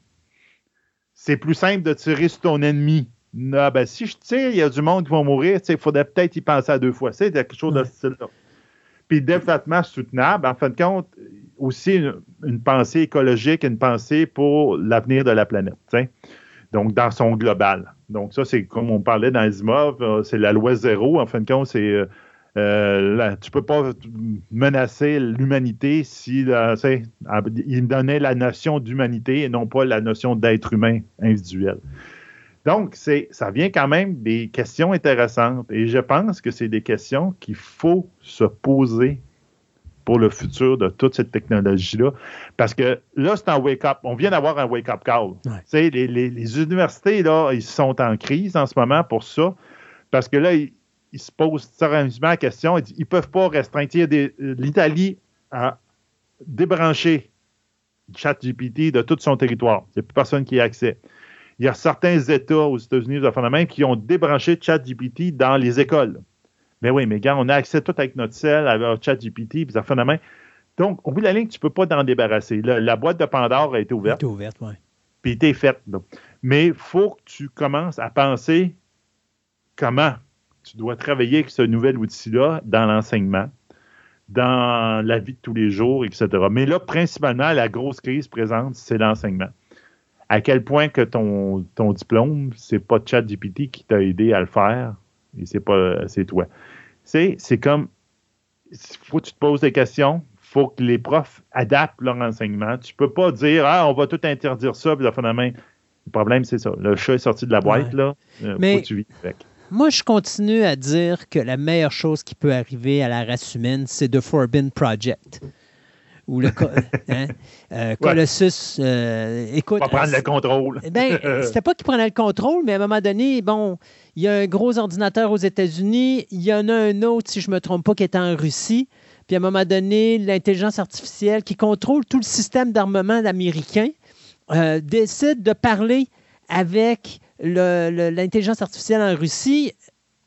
C'est plus simple de tirer sur ton ennemi. Non, ben, si je tire, il y a du monde qui va mourir, il faudrait peut-être y penser à deux fois. C'est quelque chose de ce style-là. Puis développement soutenable, en fin de compte, aussi une, pensée écologique, une pensée pour l'avenir de la planète. Donc, dans son global. Donc, ça, c'est comme on parlait dans Asimov, euh, c'est la loi zéro. En fin de compte, c'est euh, Euh, tu ne peux pas menacer l'humanité si euh, il donnait la notion d'humanité et non pas la notion d'être humain individuel. Donc, ça vient quand même des questions intéressantes et je pense que c'est des questions qu'il faut se poser pour le futur de toute cette technologie-là. Parce que là, c'est un wake-up. On vient d'avoir un wake-up call. Les, les, universités, là, ils sont en crise en ce moment pour ça. Parce que là, ils, se posent sérieusement la question. Ils ne peuvent pas restreindre. L'Italie a débranché ChatGPT de tout son territoire. Il n'y a plus personne qui y a accès. Il y a certains États aux États-Unis, même, qui ont débranché ChatGPT dans les écoles. Mais oui, mais gars, on a accès tout avec notre cell, avec ChatGPT, puis ça fait main. Donc, au bout de la ligne, tu ne peux pas t'en débarrasser. La, boîte de Pandore a été ouverte. Elle a été ouverte, oui. Puis elle faite. Mais il faut que tu commences à penser comment tu dois travailler avec ce nouvel outil-là dans l'enseignement, dans la vie de tous les jours, etc. Mais là, principalement, la grosse crise présente, c'est l'enseignement. À quel point que ton, ton diplôme, c'est pas ChatGPT qui t'a aidé à le faire, et c'est pas c'est toi c'est comme, il faut que tu te poses des questions, il faut que les profs adaptent leur enseignement. Tu peux pas dire, ah, on va tout interdire ça, puis la main. Le problème, c'est ça. Le chat est sorti de la boîte, là. Euh, Mais tu Moi, je continue à dire que la meilleure chose qui peut arriver à la race humaine, c'est The Forbidden Project ou le hein, euh, Colossus. Euh, écoute, va prendre le contrôle. ben, c'était pas qu'il prenait le contrôle, mais à un moment donné, bon, il y a un gros ordinateur aux États-Unis, il y en a un autre, si je me trompe pas, qui est en Russie. Puis à un moment donné, l'intelligence artificielle qui contrôle tout le système d'armement américain euh, décide de parler avec l'intelligence artificielle en Russie.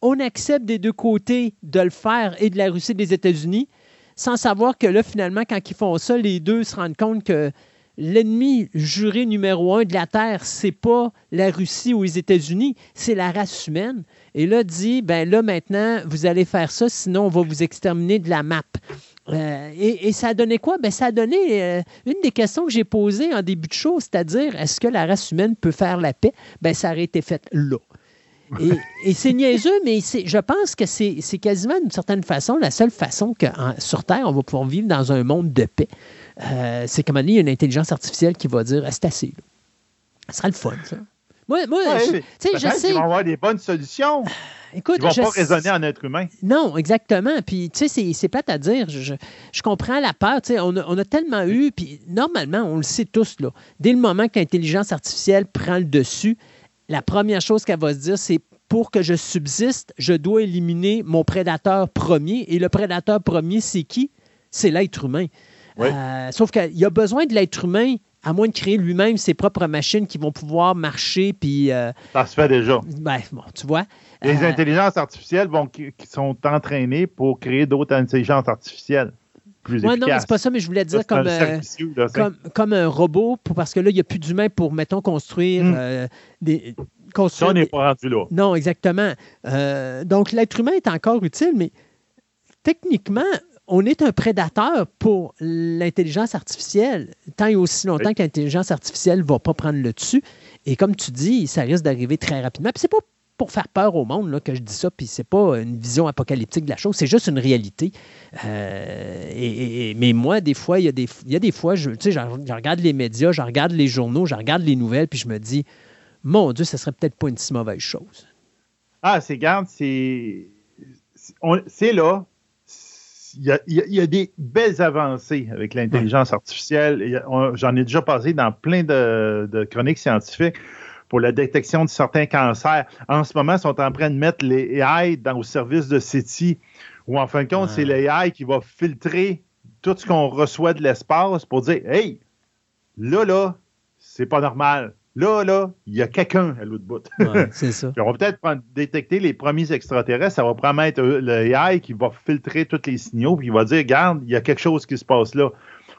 On accepte des deux côtés de le faire et de la Russie et des États-Unis sans savoir que là, finalement, quand ils font ça, les deux se rendent compte que l'ennemi juré numéro un de la Terre, c'est pas la Russie ou les États-Unis, c'est la race humaine. Et là, dit, ben là, maintenant, vous allez faire ça, sinon on va vous exterminer de la map. Euh, et, ça a donné quoi? Ben, ça a donné euh, une des questions que j'ai posées en début de show, c'est-à-dire, est-ce que la race humaine peut faire la paix? Ben, ça aurait été fait là. Et, c'est niaiseux, mais je pense que c'est quasiment d'une certaine façon la seule façon que sur Terre, on va pouvoir vivre dans un monde de paix. Euh, c'est comme il y a une intelligence artificielle qui va dire c'est assez. Ce sera le fun, ça. Moi, moi je, je sais. vont avoir des bonnes solutions. Écoute, Ils ne vont pas raisonner en être humain. Non, exactement. Puis, tu sais, c'est plate à dire. Je, comprends la peur. Tu sais, on a, on a tellement eu, puis normalement, on le sait tous, là, dès le moment que l'intelligence artificielle prend le dessus, la première chose qu'elle va se dire, c'est pour que je subsiste, je dois éliminer mon prédateur premier. Et le prédateur premier, c'est qui? C'est l'être humain. Euh, sauf qu'il a besoin de l'être humain, à moins de créer lui-même ses propres machines qui vont pouvoir marcher. Puis, euh, Ça se fait déjà. Ben, bon, tu vois. Les euh, intelligences artificielles vont, qui sont entraînées pour créer d'autres intelligences artificielles. Oui, non, c'est pas ça, mais je voulais dire comme, comme, un robot, parce que là, il n'y a plus d'humains pour, mettons, construire hmm. des. ça, on n'est pas rendu là. Non, exactement. donc, l'être humain est encore utile, mais techniquement, on est un prédateur pour l'intelligence artificielle, tant et aussi longtemps que l'intelligence artificielle ne va pas prendre le dessus. Et comme tu dis, ça risque d'arriver très rapidement. Puis c'est pas pour faire peur au monde là, que je dis ça, puis c'est pas une vision apocalyptique de la chose, c'est juste une réalité. Euh, et, mais moi, des fois, il y a des, y a des fois, je, je, je regarde les médias, je regarde les journaux, je regarde les nouvelles, puis je me dis, mon Dieu, ce serait peut-être pas une si mauvaise chose. Ah, c'est garde, c'est. C'est là, il y, a, des belles avancées avec l'intelligence artificielle. J'en ai déjà passé dans plein de, chroniques scientifiques pour la détection de certains cancers. En ce moment, ils sont en train de mettre les AI dans, au service de CETI, où en fin de compte, c'est l'AI qui va filtrer tout ce qu'on reçoit de l'espace pour dire Hey, là, là, c'est pas normal. Là, là, il y a quelqu'un à l'autre bout. c'est ça. on va peut-être détecter les premiers extraterrestres. Ça va promettre l'AI qui va filtrer tous les signaux, puis il va dire, regarde, il y a quelque chose qui se passe là.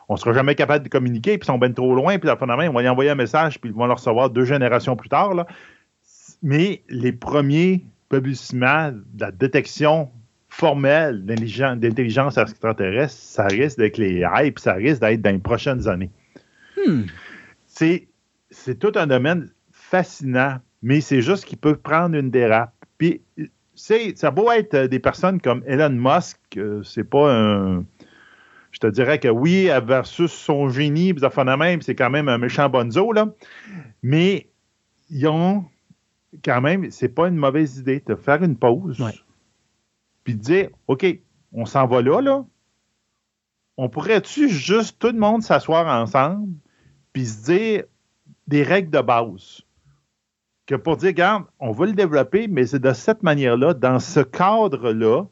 On ne sera jamais capable de communiquer, puis ils sont bien trop loin, puis la fin de on va y envoyer un message, puis ils vont le recevoir deux générations plus tard. Là. Mais les premiers publicissements de la détection formelle d'intelligence extraterrestre, ça risque d'être les puis ça risque d'être dans les prochaines années. Hmm. C'est c'est tout un domaine fascinant, mais c'est juste qu'il peut prendre une dérape. Puis c'est, ça beau être des personnes comme Elon Musk, euh, c'est pas un. Je te dirais que oui, versus son génie, même, c'est quand même un méchant bonzo, là. Mais ils ont quand même, c'est pas une mauvaise idée de faire une pause. Puis de dire, OK, on s'en va là, là. On pourrait-tu juste tout le monde s'asseoir ensemble, puis se dire des règles de base? Que pour dire, regarde, on va le développer, mais c'est de cette manière-là, dans ce cadre-là,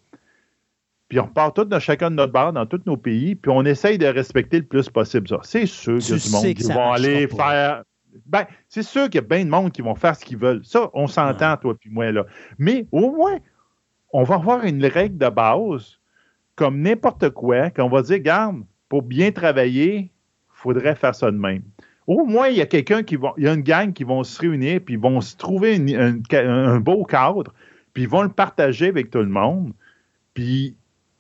puis on part tous de chacun de notre barre dans tous nos pays, puis on essaye de respecter le plus possible ça. C'est sûr qu'il y a du monde qui vont aller faire. Ben, c'est sûr qu'il y a bien de monde qui vont faire ce qu'ils veulent. Ça, on s'entend, toi puis moi, là. Mais au moins, on va avoir une règle de base, comme n'importe quoi, qu'on va dire, garde, pour bien travailler, il faudrait faire ça de même. Au moins, il y a quelqu'un qui va, il y a une gang qui vont se réunir, puis ils vont se trouver un beau cadre, puis ils vont le partager avec tout le monde. Puis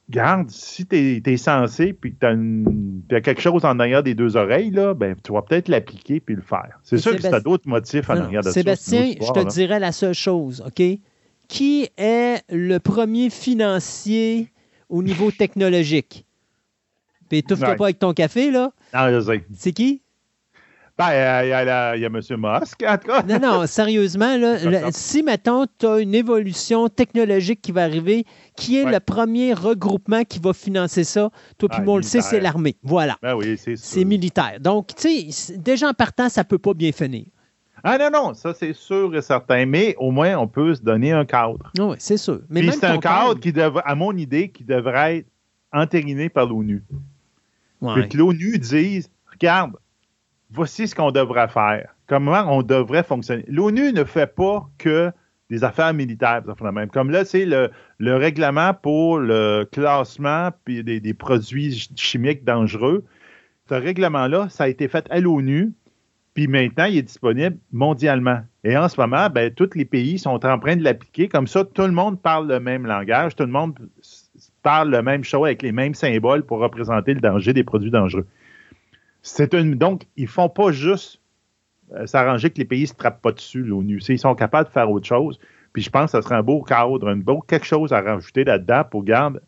garde, si tu es, censé puis que tu as, quelque chose en arrière des deux oreilles, là, ben, tu vas peut-être l'appliquer puis le faire. C'est sûr que tu as d'autres motifs en arrière de Sébastien, je te dirais la seule chose, OK? Qui est le premier financier au niveau technologique? Puis étouffe-toi pas avec ton café, là. Non, je sais. C'est qui? Ben, il y, a, M. Musk, en tout cas. Non, non, sérieusement, là, si, mettons, tu as une évolution technologique qui va arriver, qui est le premier regroupement qui va financer ça? Toi, puis ah, moi, on le sait, c'est l'armée. Voilà. Ben oui, c'est C'est militaire. Donc, tu sais, déjà en partant, ça ne peut pas bien finir. Ah non, non, ça c'est sûr et certain. Mais au moins, on peut se donner un cadre. Oui, c'est sûr. Mais Puis c'est un cadre, qui devrait, à mon idée, qui devrait être entériné par l'ONU. Ouais. Puis que l'ONU dise, regarde, voici ce qu'on devrait faire. Comment on devrait fonctionner? L'ONU ne fait pas que des affaires militaires. Comme là, c'est le, règlement pour le classement des, produits chimiques dangereux. Ce règlement-là, ça a été fait à l'ONU, puis maintenant, il est disponible mondialement. Et en ce moment, ben, tous les pays sont en train de l'appliquer. Comme ça, tout le monde parle le même langage, tout le monde parle le même chose avec les mêmes symboles pour représenter le danger des produits dangereux. C'est une, donc, ils font pas juste euh, s'arranger que les pays ne se trappent pas dessus, l'ONU. Ils sont capables de faire autre chose. Puis je pense que ce serait un beau cadre, un beau quelque chose à rajouter là-dedans pour, garde,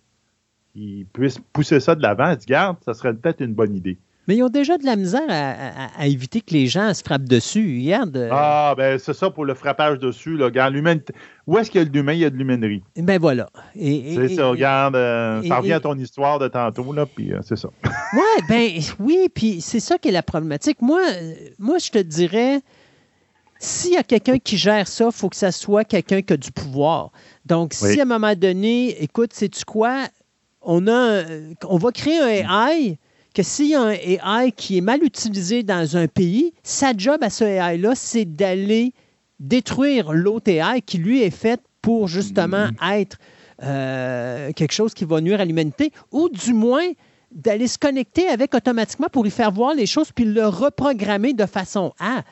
qu'ils puissent pousser ça de l'avant. Garde, ça serait peut-être une bonne idée. Mais ils ont déjà de la misère à, éviter que les gens se frappent dessus. Regarde. Euh, ah, ben c'est ça pour le frappage dessus. Là. Regarde, Où est-ce qu'il y a de l'humain, il y a de l'humainerie. Ben voilà. C'est ça, regarde. Euh, ça revient à ton histoire de tantôt, là, puis euh, c'est ça. ouais, ben oui, puis c'est ça qui est la problématique. Moi, moi je te dirais, s'il y a quelqu'un qui gère ça, il faut que ça soit quelqu'un qui a du pouvoir. Donc, si à un moment donné, écoute, sais-tu quoi? On, a, on va créer un AI que s'il y a un AI qui est mal utilisé dans un pays, sa job à ce AI-là, c'est d'aller détruire l'autre AI qui, lui, est fait pour justement mm-hmm. être euh, quelque chose qui va nuire à l'humanité, ou du moins d'aller se connecter avec automatiquement pour lui faire voir les choses, puis le reprogrammer de façon à.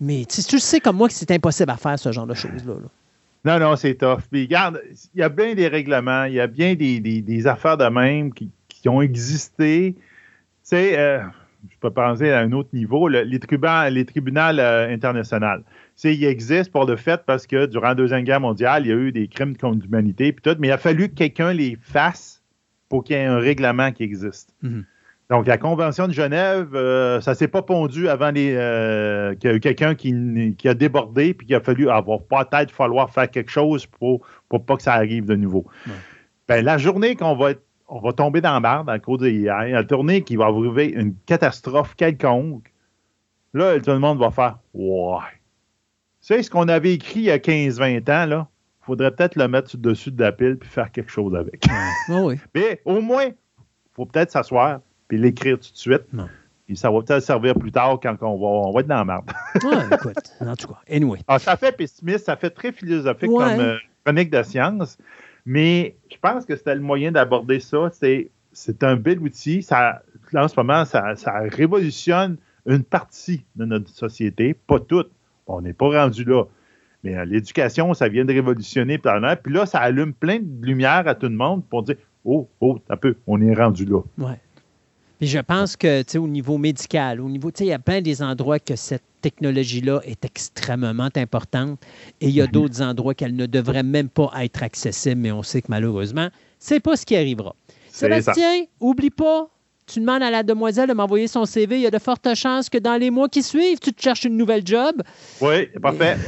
Mais tu sais comme moi que c'est impossible à faire ce genre de choses-là. Non, non, c'est tough. Puis regarde, il y a bien des règlements, il y a bien des, affaires de même qui, qui ont existé sais, euh, je peux penser à un autre niveau, les, tribunaux, les tribunaux euh, internationaux. Ils existent pour le fait parce que durant la Deuxième Guerre mondiale, il y a eu des crimes contre l'humanité, puis tout, mais il a fallu que quelqu'un les fasse pour qu'il y ait un règlement qui existe. Mhm. Donc, la Convention de Genève, euh, ça ne s'est pas pondu avant les, qu'il y a eu quelqu'un qui, a débordé puis qu'il a fallu avoir peut-être falloir faire quelque chose pour, pour pas que ça arrive de nouveau. Ben, la journée qu'on va être on va tomber dans la barre à cause de AI, la tournée qui va arriver une catastrophe quelconque. Là, tout le monde va faire Ouais. C'est ce qu'on avait écrit il y a 15-20 ans, là. Il faudrait peut-être le mettre dessus de la pile puis faire quelque chose avec. oui. Mais au moins, il faut peut-être s'asseoir puis l'écrire tout de suite. Puis ça va peut-être servir plus tard quand on va, on va être dans la merde. ouais, écoute, en tout cas, anyway. Ah, ça fait pessimiste, ça fait très philosophique comme euh, chronique de science. Mais je pense que c'était le moyen d'aborder ça. C'est un bel outil. Ça, en ce moment, ça, révolutionne une partie de notre société, pas toute. On n'est pas rendu là. Mais euh, l'éducation, ça vient de révolutionner plein Puis là, ça allume plein de lumière à tout le monde pour dire Oh, oh, un peu, on est rendu là. Ouais. Puis je pense que, tu sais, au niveau médical, au niveau, tu sais, il y a plein des endroits que cette technologie-là est extrêmement importante et il y a Mhm. d'autres endroits qu'elle ne devrait même pas être accessible, mais on sait que malheureusement, c'est pas ce qui arrivera. Ça. Sébastien, oublie pas, tu demandes à la demoiselle de m'envoyer son CV. Il y a de fortes chances que dans les mois qui suivent, tu te cherches une nouvelle job. Oui, parfait.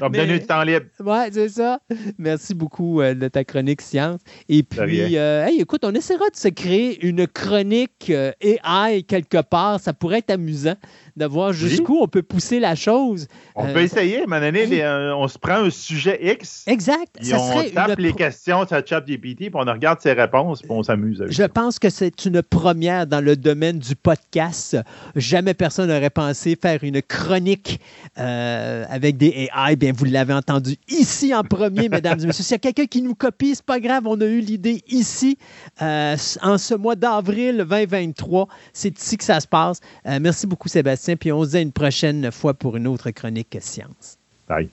On me du temps libre. Ouais, c'est ça. Merci beaucoup euh, de ta chronique science. Et puis, euh, hey, écoute, on essaiera de se créer une chronique euh, AI quelque part. Ça pourrait être amusant de voir jusqu'où on peut pousser la chose. On Euh, peut essayer, les, euh, on se prend un sujet X, Exact. et Ça on serait tape une les questions sur ChatGPT, puis on regarde ses réponses, puis on s'amuse Je ça. pense que c'est une première dans le domaine du podcast. Jamais personne n'aurait pensé faire une chronique euh, avec des AI. Bien, vous l'avez entendu ici en premier, mesdames et messieurs. S'il y a quelqu'un qui nous copie, c'est pas grave. On a eu l'idée ici en ce mois d'avril 2023. C'est ici que ça se passe. Merci beaucoup, Sébastien. Puis on se dit à une prochaine fois pour une autre chronique science. Bye.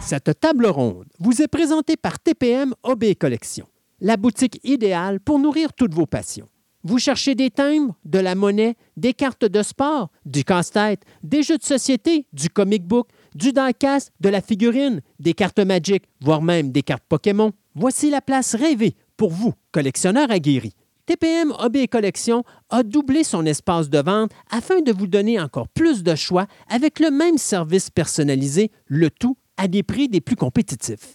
Cette table ronde vous est présentée par TPM OB Collection, la boutique idéale pour nourrir toutes vos passions. Vous cherchez des timbres, de la monnaie, des cartes de sport, du casse-tête, des jeux de société, du comic book, du diecast, de la figurine, des cartes Magic, voire même des cartes Pokémon. Voici la place rêvée pour vous, collectionneurs aguerris. TPM Hobby Collection a doublé son espace de vente afin de vous donner encore plus de choix avec le même service personnalisé, le tout à des prix des plus compétitifs.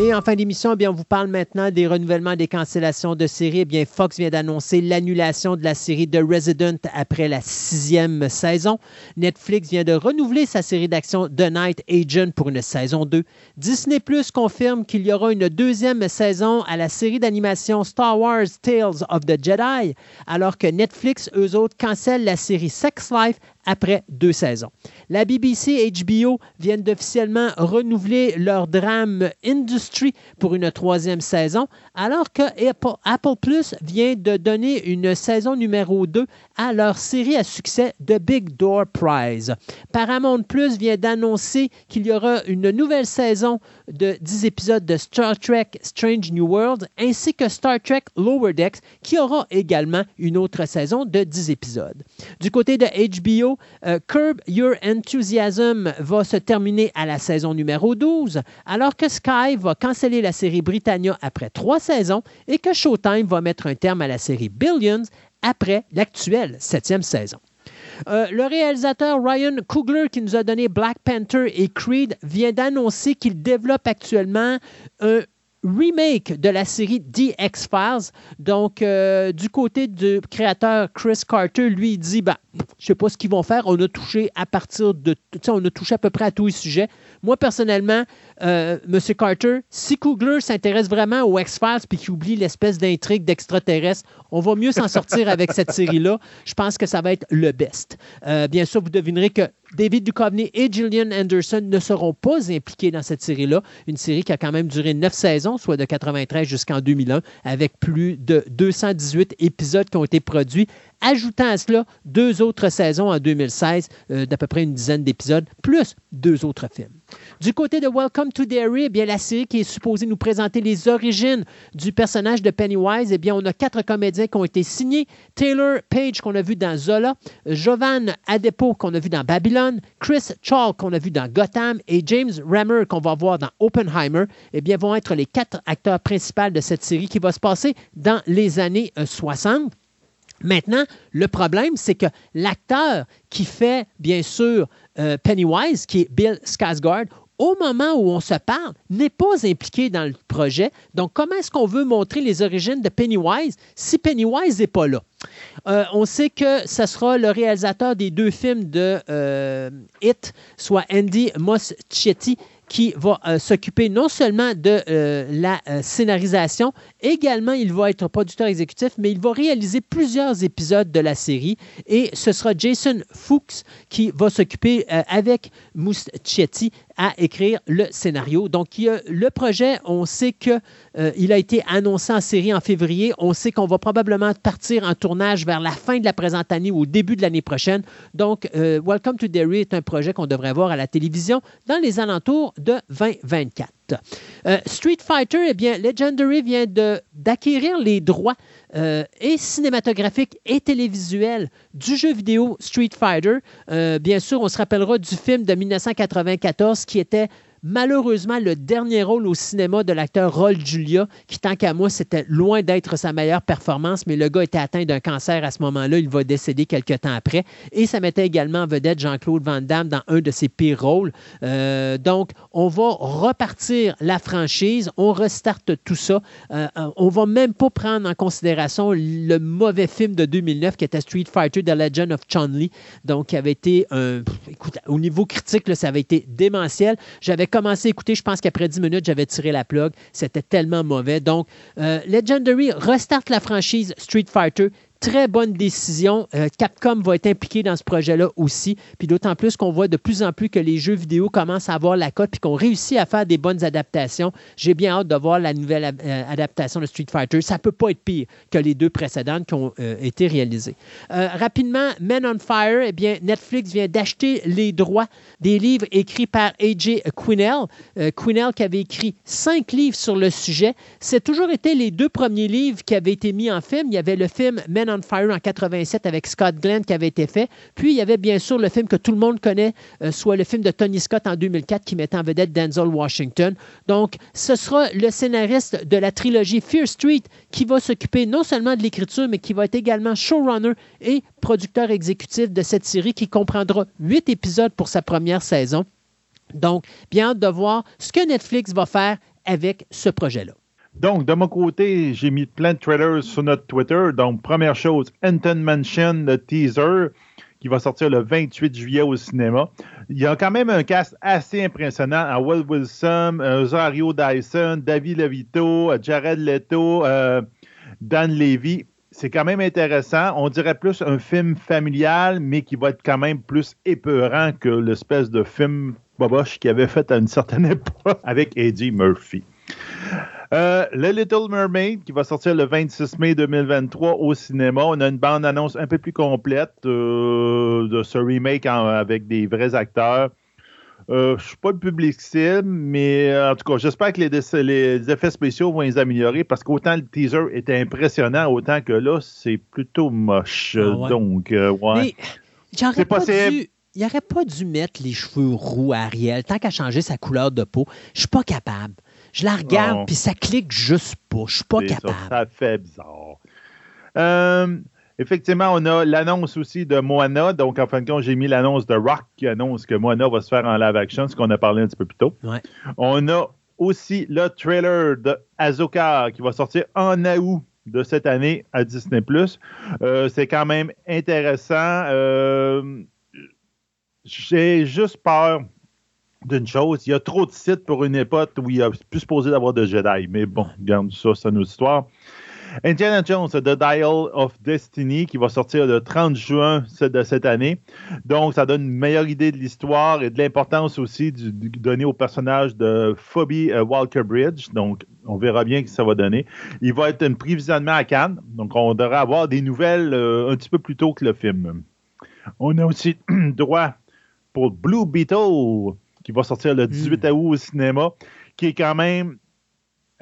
Et en fin d'émission, eh on vous parle maintenant des renouvellements des cancellations de séries. Eh bien, Fox vient d'annoncer l'annulation de la série The Resident après la sixième saison. Netflix vient de renouveler sa série d'action The Night Agent pour une saison 2. Disney Plus confirme qu'il y aura une deuxième saison à la série d'animation Star Wars Tales of the Jedi, alors que Netflix, eux autres, cancelle la série Sex Life après deux saisons. La BBC et HBO viennent d'officiellement renouveler leur drame Industry pour une troisième saison, alors que Apple, Plus vient de donner une saison numéro 2 à leur série à succès The Big Door Prize. Paramount Plus vient d'annoncer qu'il y aura une nouvelle saison de 10 épisodes de Star Trek Strange New World ainsi que Star Trek Lower Decks qui aura également une autre saison de 10 épisodes. Du côté de HBO, euh, Curb Your Enthusiasm va se terminer à la saison numéro 12, alors que Sky va canceller la série Britannia après trois saisons et que Showtime va mettre un terme à la série Billions après l'actuelle septième saison. Euh, le réalisateur Ryan Coogler, qui nous a donné Black Panther et Creed, vient d'annoncer qu'il développe actuellement un remake de la série The X-Files. Donc, euh, du côté du créateur Chris Carter, lui, dit, ben, je sais pas ce qu'ils vont faire. On a touché à partir de, on a touché à peu près à tous les sujets. Moi, personnellement, euh, M. Carter, si Coogler s'intéresse vraiment aux X-Files puis qu'il oublie l'espèce d'intrigue d'extraterrestres, on va mieux s'en sortir avec cette série-là. Je pense que ça va être le best. Euh, bien sûr, vous devinerez que David Duchovny et Gillian Anderson ne seront pas impliqués dans cette série-là. Une série qui a quand même duré neuf saisons, soit de 93 jusqu'en 2001, avec plus de 218 épisodes qui ont été produits. Ajoutant à cela deux autres saisons en 2016 euh, d'à peu près une dizaine d'épisodes, plus deux autres films. Du côté de Welcome to Derry, eh bien, la série qui est supposée nous présenter les origines du personnage de Pennywise, eh bien, on a quatre comédiens qui ont été signés. Taylor Page, qu'on a vu dans Zola, Jovan Adepo, qu'on a vu dans Babylon, Chris Chaul, qu'on a vu dans Gotham, et James Rammer, qu'on va voir dans Oppenheimer, eh bien, vont être les quatre acteurs principaux de cette série qui va se passer dans les années euh, 60. Maintenant, le problème, c'est que l'acteur qui fait, bien sûr, euh, Pennywise, qui est Bill Skarsgård, au moment où on se parle, n'est pas impliqué dans le projet. Donc, comment est-ce qu'on veut montrer les origines de Pennywise si Pennywise n'est pas là? Euh, on sait que ce sera le réalisateur des deux films de euh, It, soit Andy Moschietti, qui va euh, s'occuper non seulement de euh, la euh, scénarisation, également il va être producteur exécutif, mais il va réaliser plusieurs épisodes de la série. Et ce sera Jason Fuchs qui va s'occuper avec Muschietti à écrire le scénario. Donc, le projet, on sait qu'il il a été annoncé en série en février. On sait qu'on va probablement partir en tournage vers la fin de la présente année ou au début de l'année prochaine. Donc, Welcome to Derry est un projet qu'on devrait voir à la télévision dans les alentours de 2024. Euh, Street Fighter, eh bien, Legendary vient d'acquérir les droits euh, et cinématographiques et télévisuels du jeu vidéo Street Fighter. Euh, bien sûr, on se rappellera du film de 1994 qui était malheureusement le dernier rôle au cinéma de l'acteur Roll Julia, qui, tant qu'à moi, c'était loin d'être sa meilleure performance, mais le gars était atteint d'un cancer à ce moment-là. Il va décéder quelques temps après. Et ça mettait également en vedette Jean-Claude Van Damme dans un de ses pires rôles. Euh, donc, on va repartir la franchise, on restarte tout ça. Euh, euh, on va même pas prendre en considération le mauvais film de 2009 qui était Street Fighter The Legend of Chun-Li, donc qui avait été, un, écoute, au niveau critique, ça avait été démentiel. J'avais commencé à écouter, je pense qu'après 10 minutes, j'avais tiré la plug. C'était tellement mauvais. Donc, euh, Legendary restarte la franchise Street Fighter très bonne décision. Euh, Capcom va être impliqué dans ce projet-là aussi. Puis d'autant plus qu'on voit de plus en plus que les jeux vidéo commencent à avoir la cote puis qu'on réussit à faire des bonnes adaptations. J'ai bien hâte de voir la nouvelle euh, adaptation de Street Fighter. Ça ne peut pas être pire que les deux précédentes qui ont euh, été réalisées. rapidement, Men on Fire, eh bien, Netflix vient d'acheter les droits des livres écrits par A.J. Quinnell. Quinnell qui avait écrit cinq livres sur le sujet. C'est toujours été les deux premiers livres qui avaient été mis en film. Il y avait le film Men on Fire en 87 avec Scott Glenn qui avait été fait. Puis il y avait bien sûr le film que tout le monde connaît, euh, soit le film de Tony Scott en 2004 qui mettait en vedette Denzel Washington. Donc ce sera le scénariste de la trilogie Fear Street qui va s'occuper non seulement de l'écriture, mais qui va être également showrunner et producteur exécutif de cette série qui comprendra huit épisodes pour sa première saison. Donc, bien hâte de voir ce que Netflix va faire avec ce projet-là. Donc, de mon côté, j'ai mis plein de trailers sur notre Twitter. Donc, première chose, Anton Mansion, le teaser, qui va sortir le 28 juillet au cinéma. Il y a quand même un cast assez impressionnant. À Will Wilson, euh, Zario Dyson, David Levito, euh, Jared Leto, euh, Dan Levy. C'est quand même intéressant. On dirait plus un film familial, mais qui va être quand même plus épeurant que l'espèce de film boboche qu'il avait fait à une certaine époque avec Eddie Murphy. Euh, le Little Mermaid qui va sortir le 26 mai 2023 au cinéma. On a une bande-annonce un peu plus complète euh, de ce remake avec des vrais acteurs. Euh, je ne suis pas le public cible, mais en tout cas, j'espère que les, effets spéciaux vont les améliorer parce qu'autant le teaser était impressionnant, autant que là, c'est plutôt moche. Ah Donc, ouais. C'est possible. il n'aurait pas dû mettre les cheveux roux à Ariel tant qu'à changer sa couleur de peau. Je suis pas capable. Je la regarde, puis ça clique juste pas. Je suis pas capable. Ça, fait bizarre. Euh, effectivement, on a l'annonce aussi de Moana. Donc, en fin de compte, j'ai mis l'annonce de Rock qui annonce que Moana va se faire en live action, ce qu'on a parlé un petit peu plus tôt. On a aussi le trailer de Azoka qui va sortir en août de cette année à Disney+. Euh, c'est quand même intéressant. Euh, j'ai juste peur d'une chose, il y a trop de sites pour une époque où il a plus supposé d'avoir de Jedi. Mais bon, regarde ça, c'est une autre histoire. Indiana Jones, The Dial of Destiny, qui va sortir le 30 juin de cette année. Donc, ça donne une meilleure idée de l'histoire et de l'importance aussi du, donner au personnage de Phoebe euh, Walker-Bridge. Donc, on verra bien ce que ça va donner. Il va être un prévisionnement à Cannes. Donc, on devrait avoir des nouvelles euh, un petit peu plus tôt que le film. On a aussi droit pour Blue Beetle qui va sortir le 18 hmm. août au cinéma, qui est quand même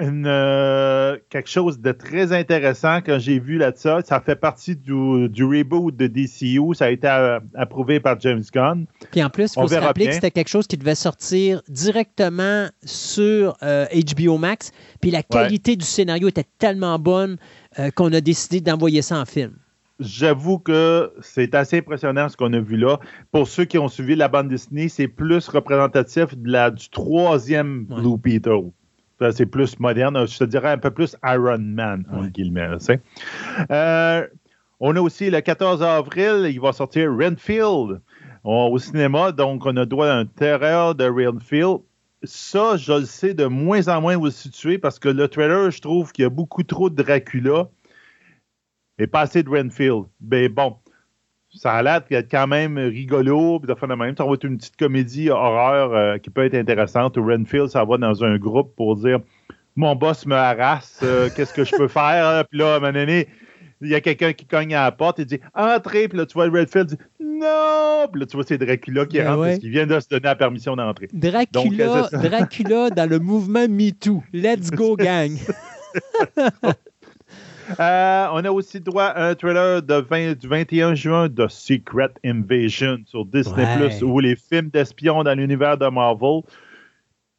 euh, quelque chose de très intéressant quand j'ai vu là-dessus. Ça fait partie du, reboot de DCU. Ça a été euh, approuvé par James Gunn. Puis en plus, il faut se rappeler que c'était quelque chose qui devait sortir directement sur HBO euh, Max. Puis la qualité du scénario était tellement bonne qu'on a décidé d'envoyer ça en film. J'avoue que c'est assez impressionnant ce qu'on a vu là. Pour ceux qui ont suivi la bande dessinée, c'est plus représentatif de la, du troisième Ouais. Blue Beetle. Ça, C'est plus moderne, je te dirais un peu plus Iron Man, entre Ouais. guillemets. tu sais. Euh, on a aussi le 14 avril, il va sortir Renfield on- au cinéma, donc on a droit à un terreur de Renfield. Ça, je le sais de moins en moins où se situer parce que le trailer, je trouve qu'il y a beaucoup trop de Dracula et pas assez de Renfield. Mais bon, ça a l'air d'être quand même rigolo, puis de faire de même. Ça va être une petite comédie horreur euh, qui peut être intéressante. Renfield, ça va dans un groupe pour dire Mon boss me harasse, euh, qu'est-ce que je peux faire? Puis là, à un moment donné, il y a quelqu'un qui cogne à la porte et dit Entrez, puis là, tu vois Redfield dit Non! Puis là, tu vois, c'est Dracula qui Ben rentre ouais. parce qu'il vient de se donner la permission d'entrer. Dracula, Donc, euh. Dracula dans le mouvement MeToo. Let's go, gang. Euh, on a aussi droit à un trailer de 20 du 21 juin de Secret Invasion sur Disney Ouais. Plus ou les films d'espions dans l'univers de Marvel.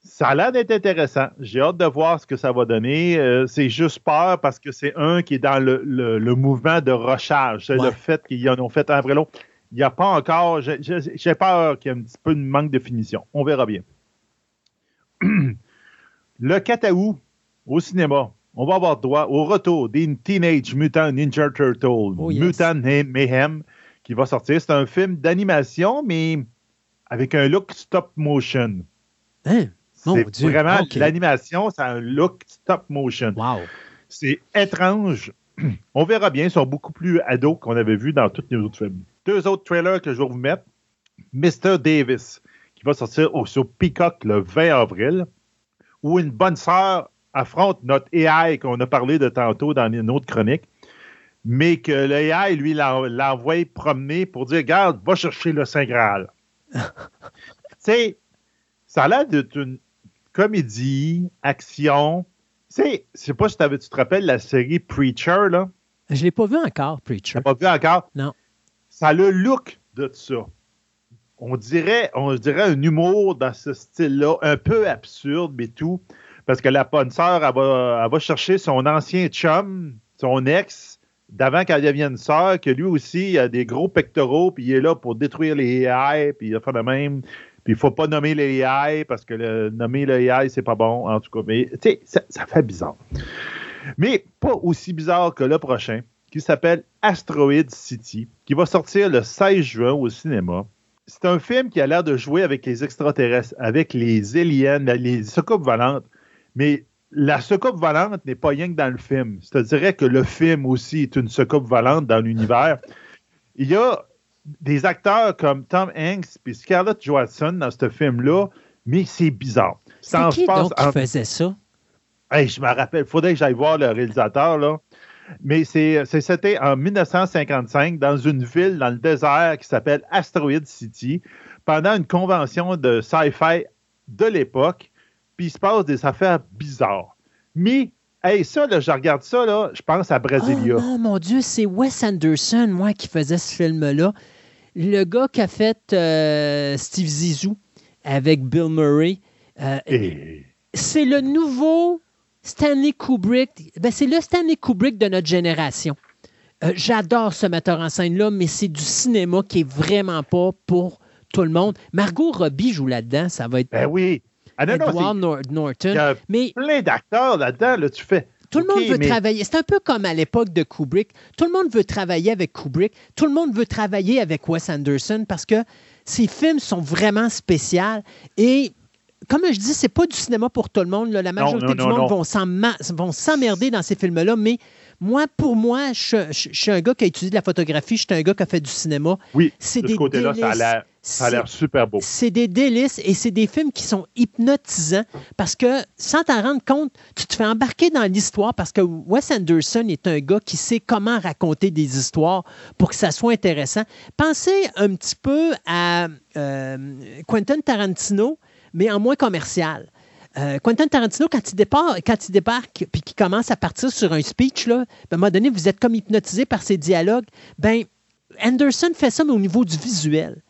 Ça a l'air d'être intéressant. J'ai hâte de voir ce que ça va donner. Euh, c'est juste peur parce que c'est un qui est dans le, le- le mouvement de rochage. C'est Ouais. le fait qu'ils en ont fait un après l'autre. Il n'y a pas encore. j'ai peur qu'il y ait un petit peu de manque de finition. On verra bien. le 4 août, au cinéma, on va avoir droit au retour des Teenage Mutant Ninja Turtles, Oh, yes. Mutant Mayhem, qui va sortir. C'est un film d'animation, mais avec un look stop motion. Hein? C'est vraiment l'animation, c'est un look stop motion. Wow. C'est étrange. On verra bien, ils sont beaucoup plus ados qu'on avait vu dans tous les autres films. Deux autres trailers que je vais vous mettre. Mr. Davis, qui va sortir au, sur Peacock le 20 avril, où une bonne sœur affronte notre AI qu'on a parlé de tantôt dans une autre chronique, mais que le AI, lui, l'en- l'envoie promener pour dire Regarde, va chercher le Saint Graal. tu sais, ça a l'air d'être une comédie, action. Tu sais, je sais pas si tu te rappelles la série Preacher, là? Je l'ai pas vu encore, Preacher. Pas vu encore? Non. Ça a le look de ça. On dirait, on dirait un humour dans ce style-là, un peu absurde, mais tout. Parce que la bonne sœur, elle va, chercher son ancien chum, son ex, d'avant qu'elle devienne sœur, que lui aussi a des gros pectoraux, puis il est là pour détruire les AI, puis il va faire de même. Puis il faut pas nommer les AI parce que le, nommer le AI, c'est pas bon, en tout cas. Mais tu sais, ça, fait bizarre. Mais pas aussi bizarre que le prochain, qui s'appelle Asteroid City, qui va sortir le 16 juin au cinéma. C'est un film qui a l'air de jouer avec les extraterrestres, avec les aliens, les soucoupes volantes. Mais la soucoupe volante n'est pas rien que dans le film. C'est-à-dire que le film aussi est une soucoupe volante dans l'univers. Il y a des acteurs comme Tom Hanks et Scarlett Johansson dans ce film-là, mais c'est bizarre. C'est qui donc qui faisait ça? Hey, je me rappelle, il faudrait que j'aille voir le réalisateur, là. Mais c'était en 1955 dans une ville dans le désert qui s'appelle Asteroid City, pendant une convention de sci-fi de l'époque, puis il se passe des affaires bizarres. Mais, hey, ça, là, je regarde ça, là, je pense à Brasilia. Oh mon Dieu, c'est Wes Anderson, moi, qui faisait ce film-là. Le gars qui a fait euh, Steve Zissou avec Bill Murray. Euh, Et- c'est le nouveau Stanley Kubrick. Ben, c'est le Stanley Kubrick de notre génération. Euh, J'adore ce metteur en scène-là, mais c'est du cinéma qui est vraiment pas pour tout le monde. Margot Robbie joue là-dedans. Ça va être ben oui. Ah non, Edward Norton. il y a Mais plein d'acteurs là-dedans, là, tu fais. tout le monde veut mais- travailler. C'est un peu comme à l'époque de Kubrick. Tout le monde veut travailler avec Kubrick. Tout le monde veut travailler avec Wes Anderson parce que ses films sont vraiment spéciaux. Et comme je dis, c'est pas du cinéma pour tout le monde. là. La majorité non, du monde vont s'emmerder dans ces films-là. Mais moi, pour moi, je, je- je suis un gars qui a étudié de la photographie. Je suis un gars qui a fait du cinéma. Oui, C'est de des ce côté-là, ça a délices. l'air, ça a l'air super beau. C'est des délices et c'est des films qui sont hypnotisants parce que sans t'en rendre compte, tu te fais embarquer dans l'histoire parce que Wes Anderson est un gars qui sait comment raconter des histoires pour que ça soit intéressant. Pensez un petit peu à euh, Quentin Tarantino, mais en moins commercial. Euh, Quentin Tarantino, quand il, départ, quand il débarque puis qu'il commence à partir sur un speech, là, ben, à un moment donné, vous êtes comme hypnotisé par ses dialogues. Ben, Anderson fait ça, mais au niveau du visuel.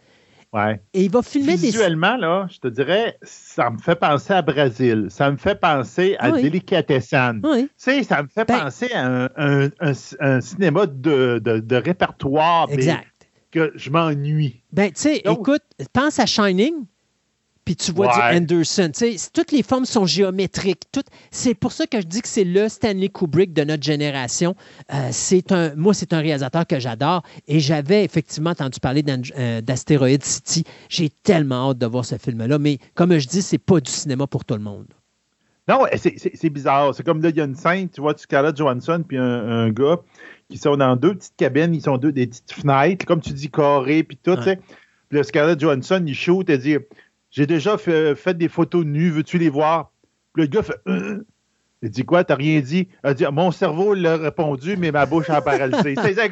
Ouais. Et il va filmer des... Visuellement, là, je te dirais, ça me fait penser à Brésil. Ça me fait penser à Oui. Delicatessen. Oui. Tu sais, ça me fait Ben- penser à un, un- un- un cinéma de, de- de répertoire, Exact. que je m'ennuie. Ben, tu sais, écoute, pense à Shining, puis tu vois du. Anderson. Tu sais, c- toutes les formes sont géométriques. C'est pour ça que je dis que c'est le Stanley Kubrick de notre génération. Euh, c'est un, moi, c'est un réalisateur que j'adore et j'avais effectivement entendu parler d'And- euh, d'Asteroid City. J'ai tellement hâte de voir ce film-là, mais comme je dis, c'est pas du cinéma pour tout le monde. Non, c'est bizarre. C'est comme là, il y a une scène, tu vois, tu Scarlett Johansson puis un, un gars qui sont dans deux petites cabines, ils sont deux des petites fenêtres, comme tu dis, carrées, puis tout, tu sais. Puis là, Scarlett Johansson, il shoot et dit J'ai déjà fait, fait des photos nues, veux-tu les voir? Puis le gars fait Euh. Il dit quoi, t'as rien dit? Elle dit Mon cerveau l'a répondu, mais ma bouche a paralysé. C'est ça,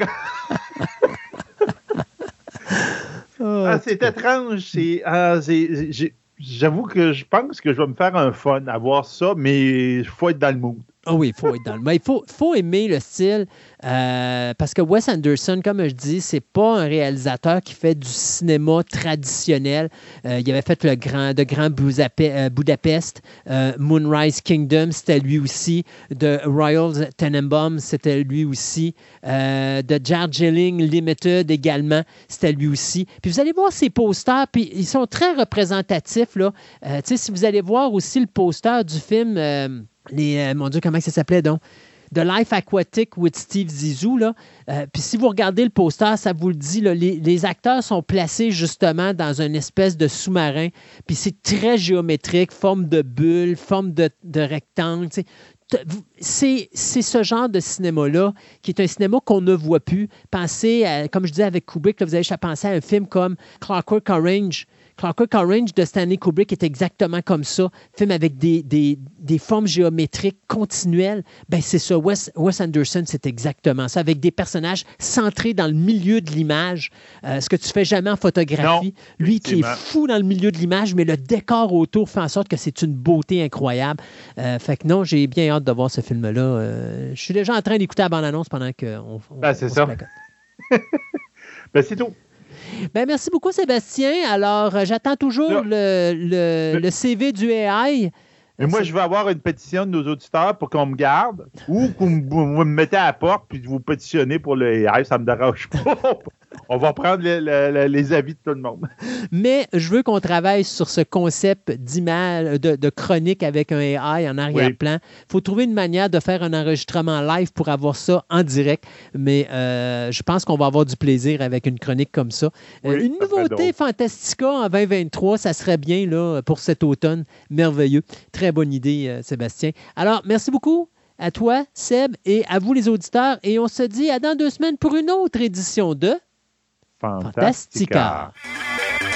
Ah, c'est étrange. C'est, ah, c'est- j'ai- j'avoue que je pense que je vais me faire un fun à voir ça, mais il faut être dans le mood. Ah oui, il faut être dans le. Mais il faut, aimer le style euh, parce que Wes Anderson, comme je dis, c'est pas un réalisateur qui fait du cinéma traditionnel. Euh, il avait fait le grand, de Grand Budape- Budapest, euh, Moonrise Kingdom, c'était lui aussi. De Royal Tenenbaum, c'était lui aussi. De Darjeeling Limited également, c'était lui aussi. Puis vous allez voir ces posters, puis ils sont très représentatifs. Là. Si vous allez voir aussi le poster du film. Les, euh, mon Dieu, comment ça s'appelait donc? The Life Aquatic with Steve Zissou. Là. Euh, Puis si vous regardez le poster, ça vous le dit, les, acteurs sont placés justement dans une espèce de sous-marin. Puis c'est très géométrique, forme de bulle, forme de, rectangle. C'est ce genre de cinéma-là qui est un cinéma qu'on ne voit plus. Pensez, comme je disais avec Kubrick, là, vous avez à penser à un film comme Clockwork Orange. Clockwork Orange de Stanley Kubrick est exactement comme ça. Film avec des, des, des formes géométriques continuelles. Ben, c'est ça. Wes, Wes Anderson, c'est exactement ça. Avec des personnages centrés dans le milieu de l'image. Euh, ce que tu fais jamais en photographie. Lui qui est fou dans le milieu de l'image, mais le décor autour fait en sorte que c'est une beauté incroyable. Euh, fait que non, j'ai bien hâte de voir ce film-là. Euh, je suis déjà en train d'écouter la bande-annonce pendant qu'on on, Ben, c'est ça. Ben, c'est tout. Ben, merci beaucoup, Sébastien. Alors, euh, j'attends toujours le, le- Le- le CV du AI. Mais moi, je veux avoir une pétition de nos auditeurs pour qu'on me garde ou que vous, me- vous me mettez à la porte puis vous pétitionnez pour le AI. Ça me dérange pas. On va prendre le- le- le- les avis de tout le monde. Mais je veux qu'on travaille sur ce concept d'image, de, de chronique avec un AI en arrière-plan. Il faut trouver une manière de faire un enregistrement live pour avoir ça en direct. Mais euh, je pense qu'on va avoir du plaisir avec une chronique comme ça. Euh, Oui, une ça nouveauté. Fantastica en 2023, ça serait bien là, pour cet automne. Merveilleux. Très bonne idée, euh, Sébastien. Alors, merci beaucoup à toi, Seb, et à vous les auditeurs. Et on se dit à dans deux semaines pour une autre édition de Fantastica. Fantastica.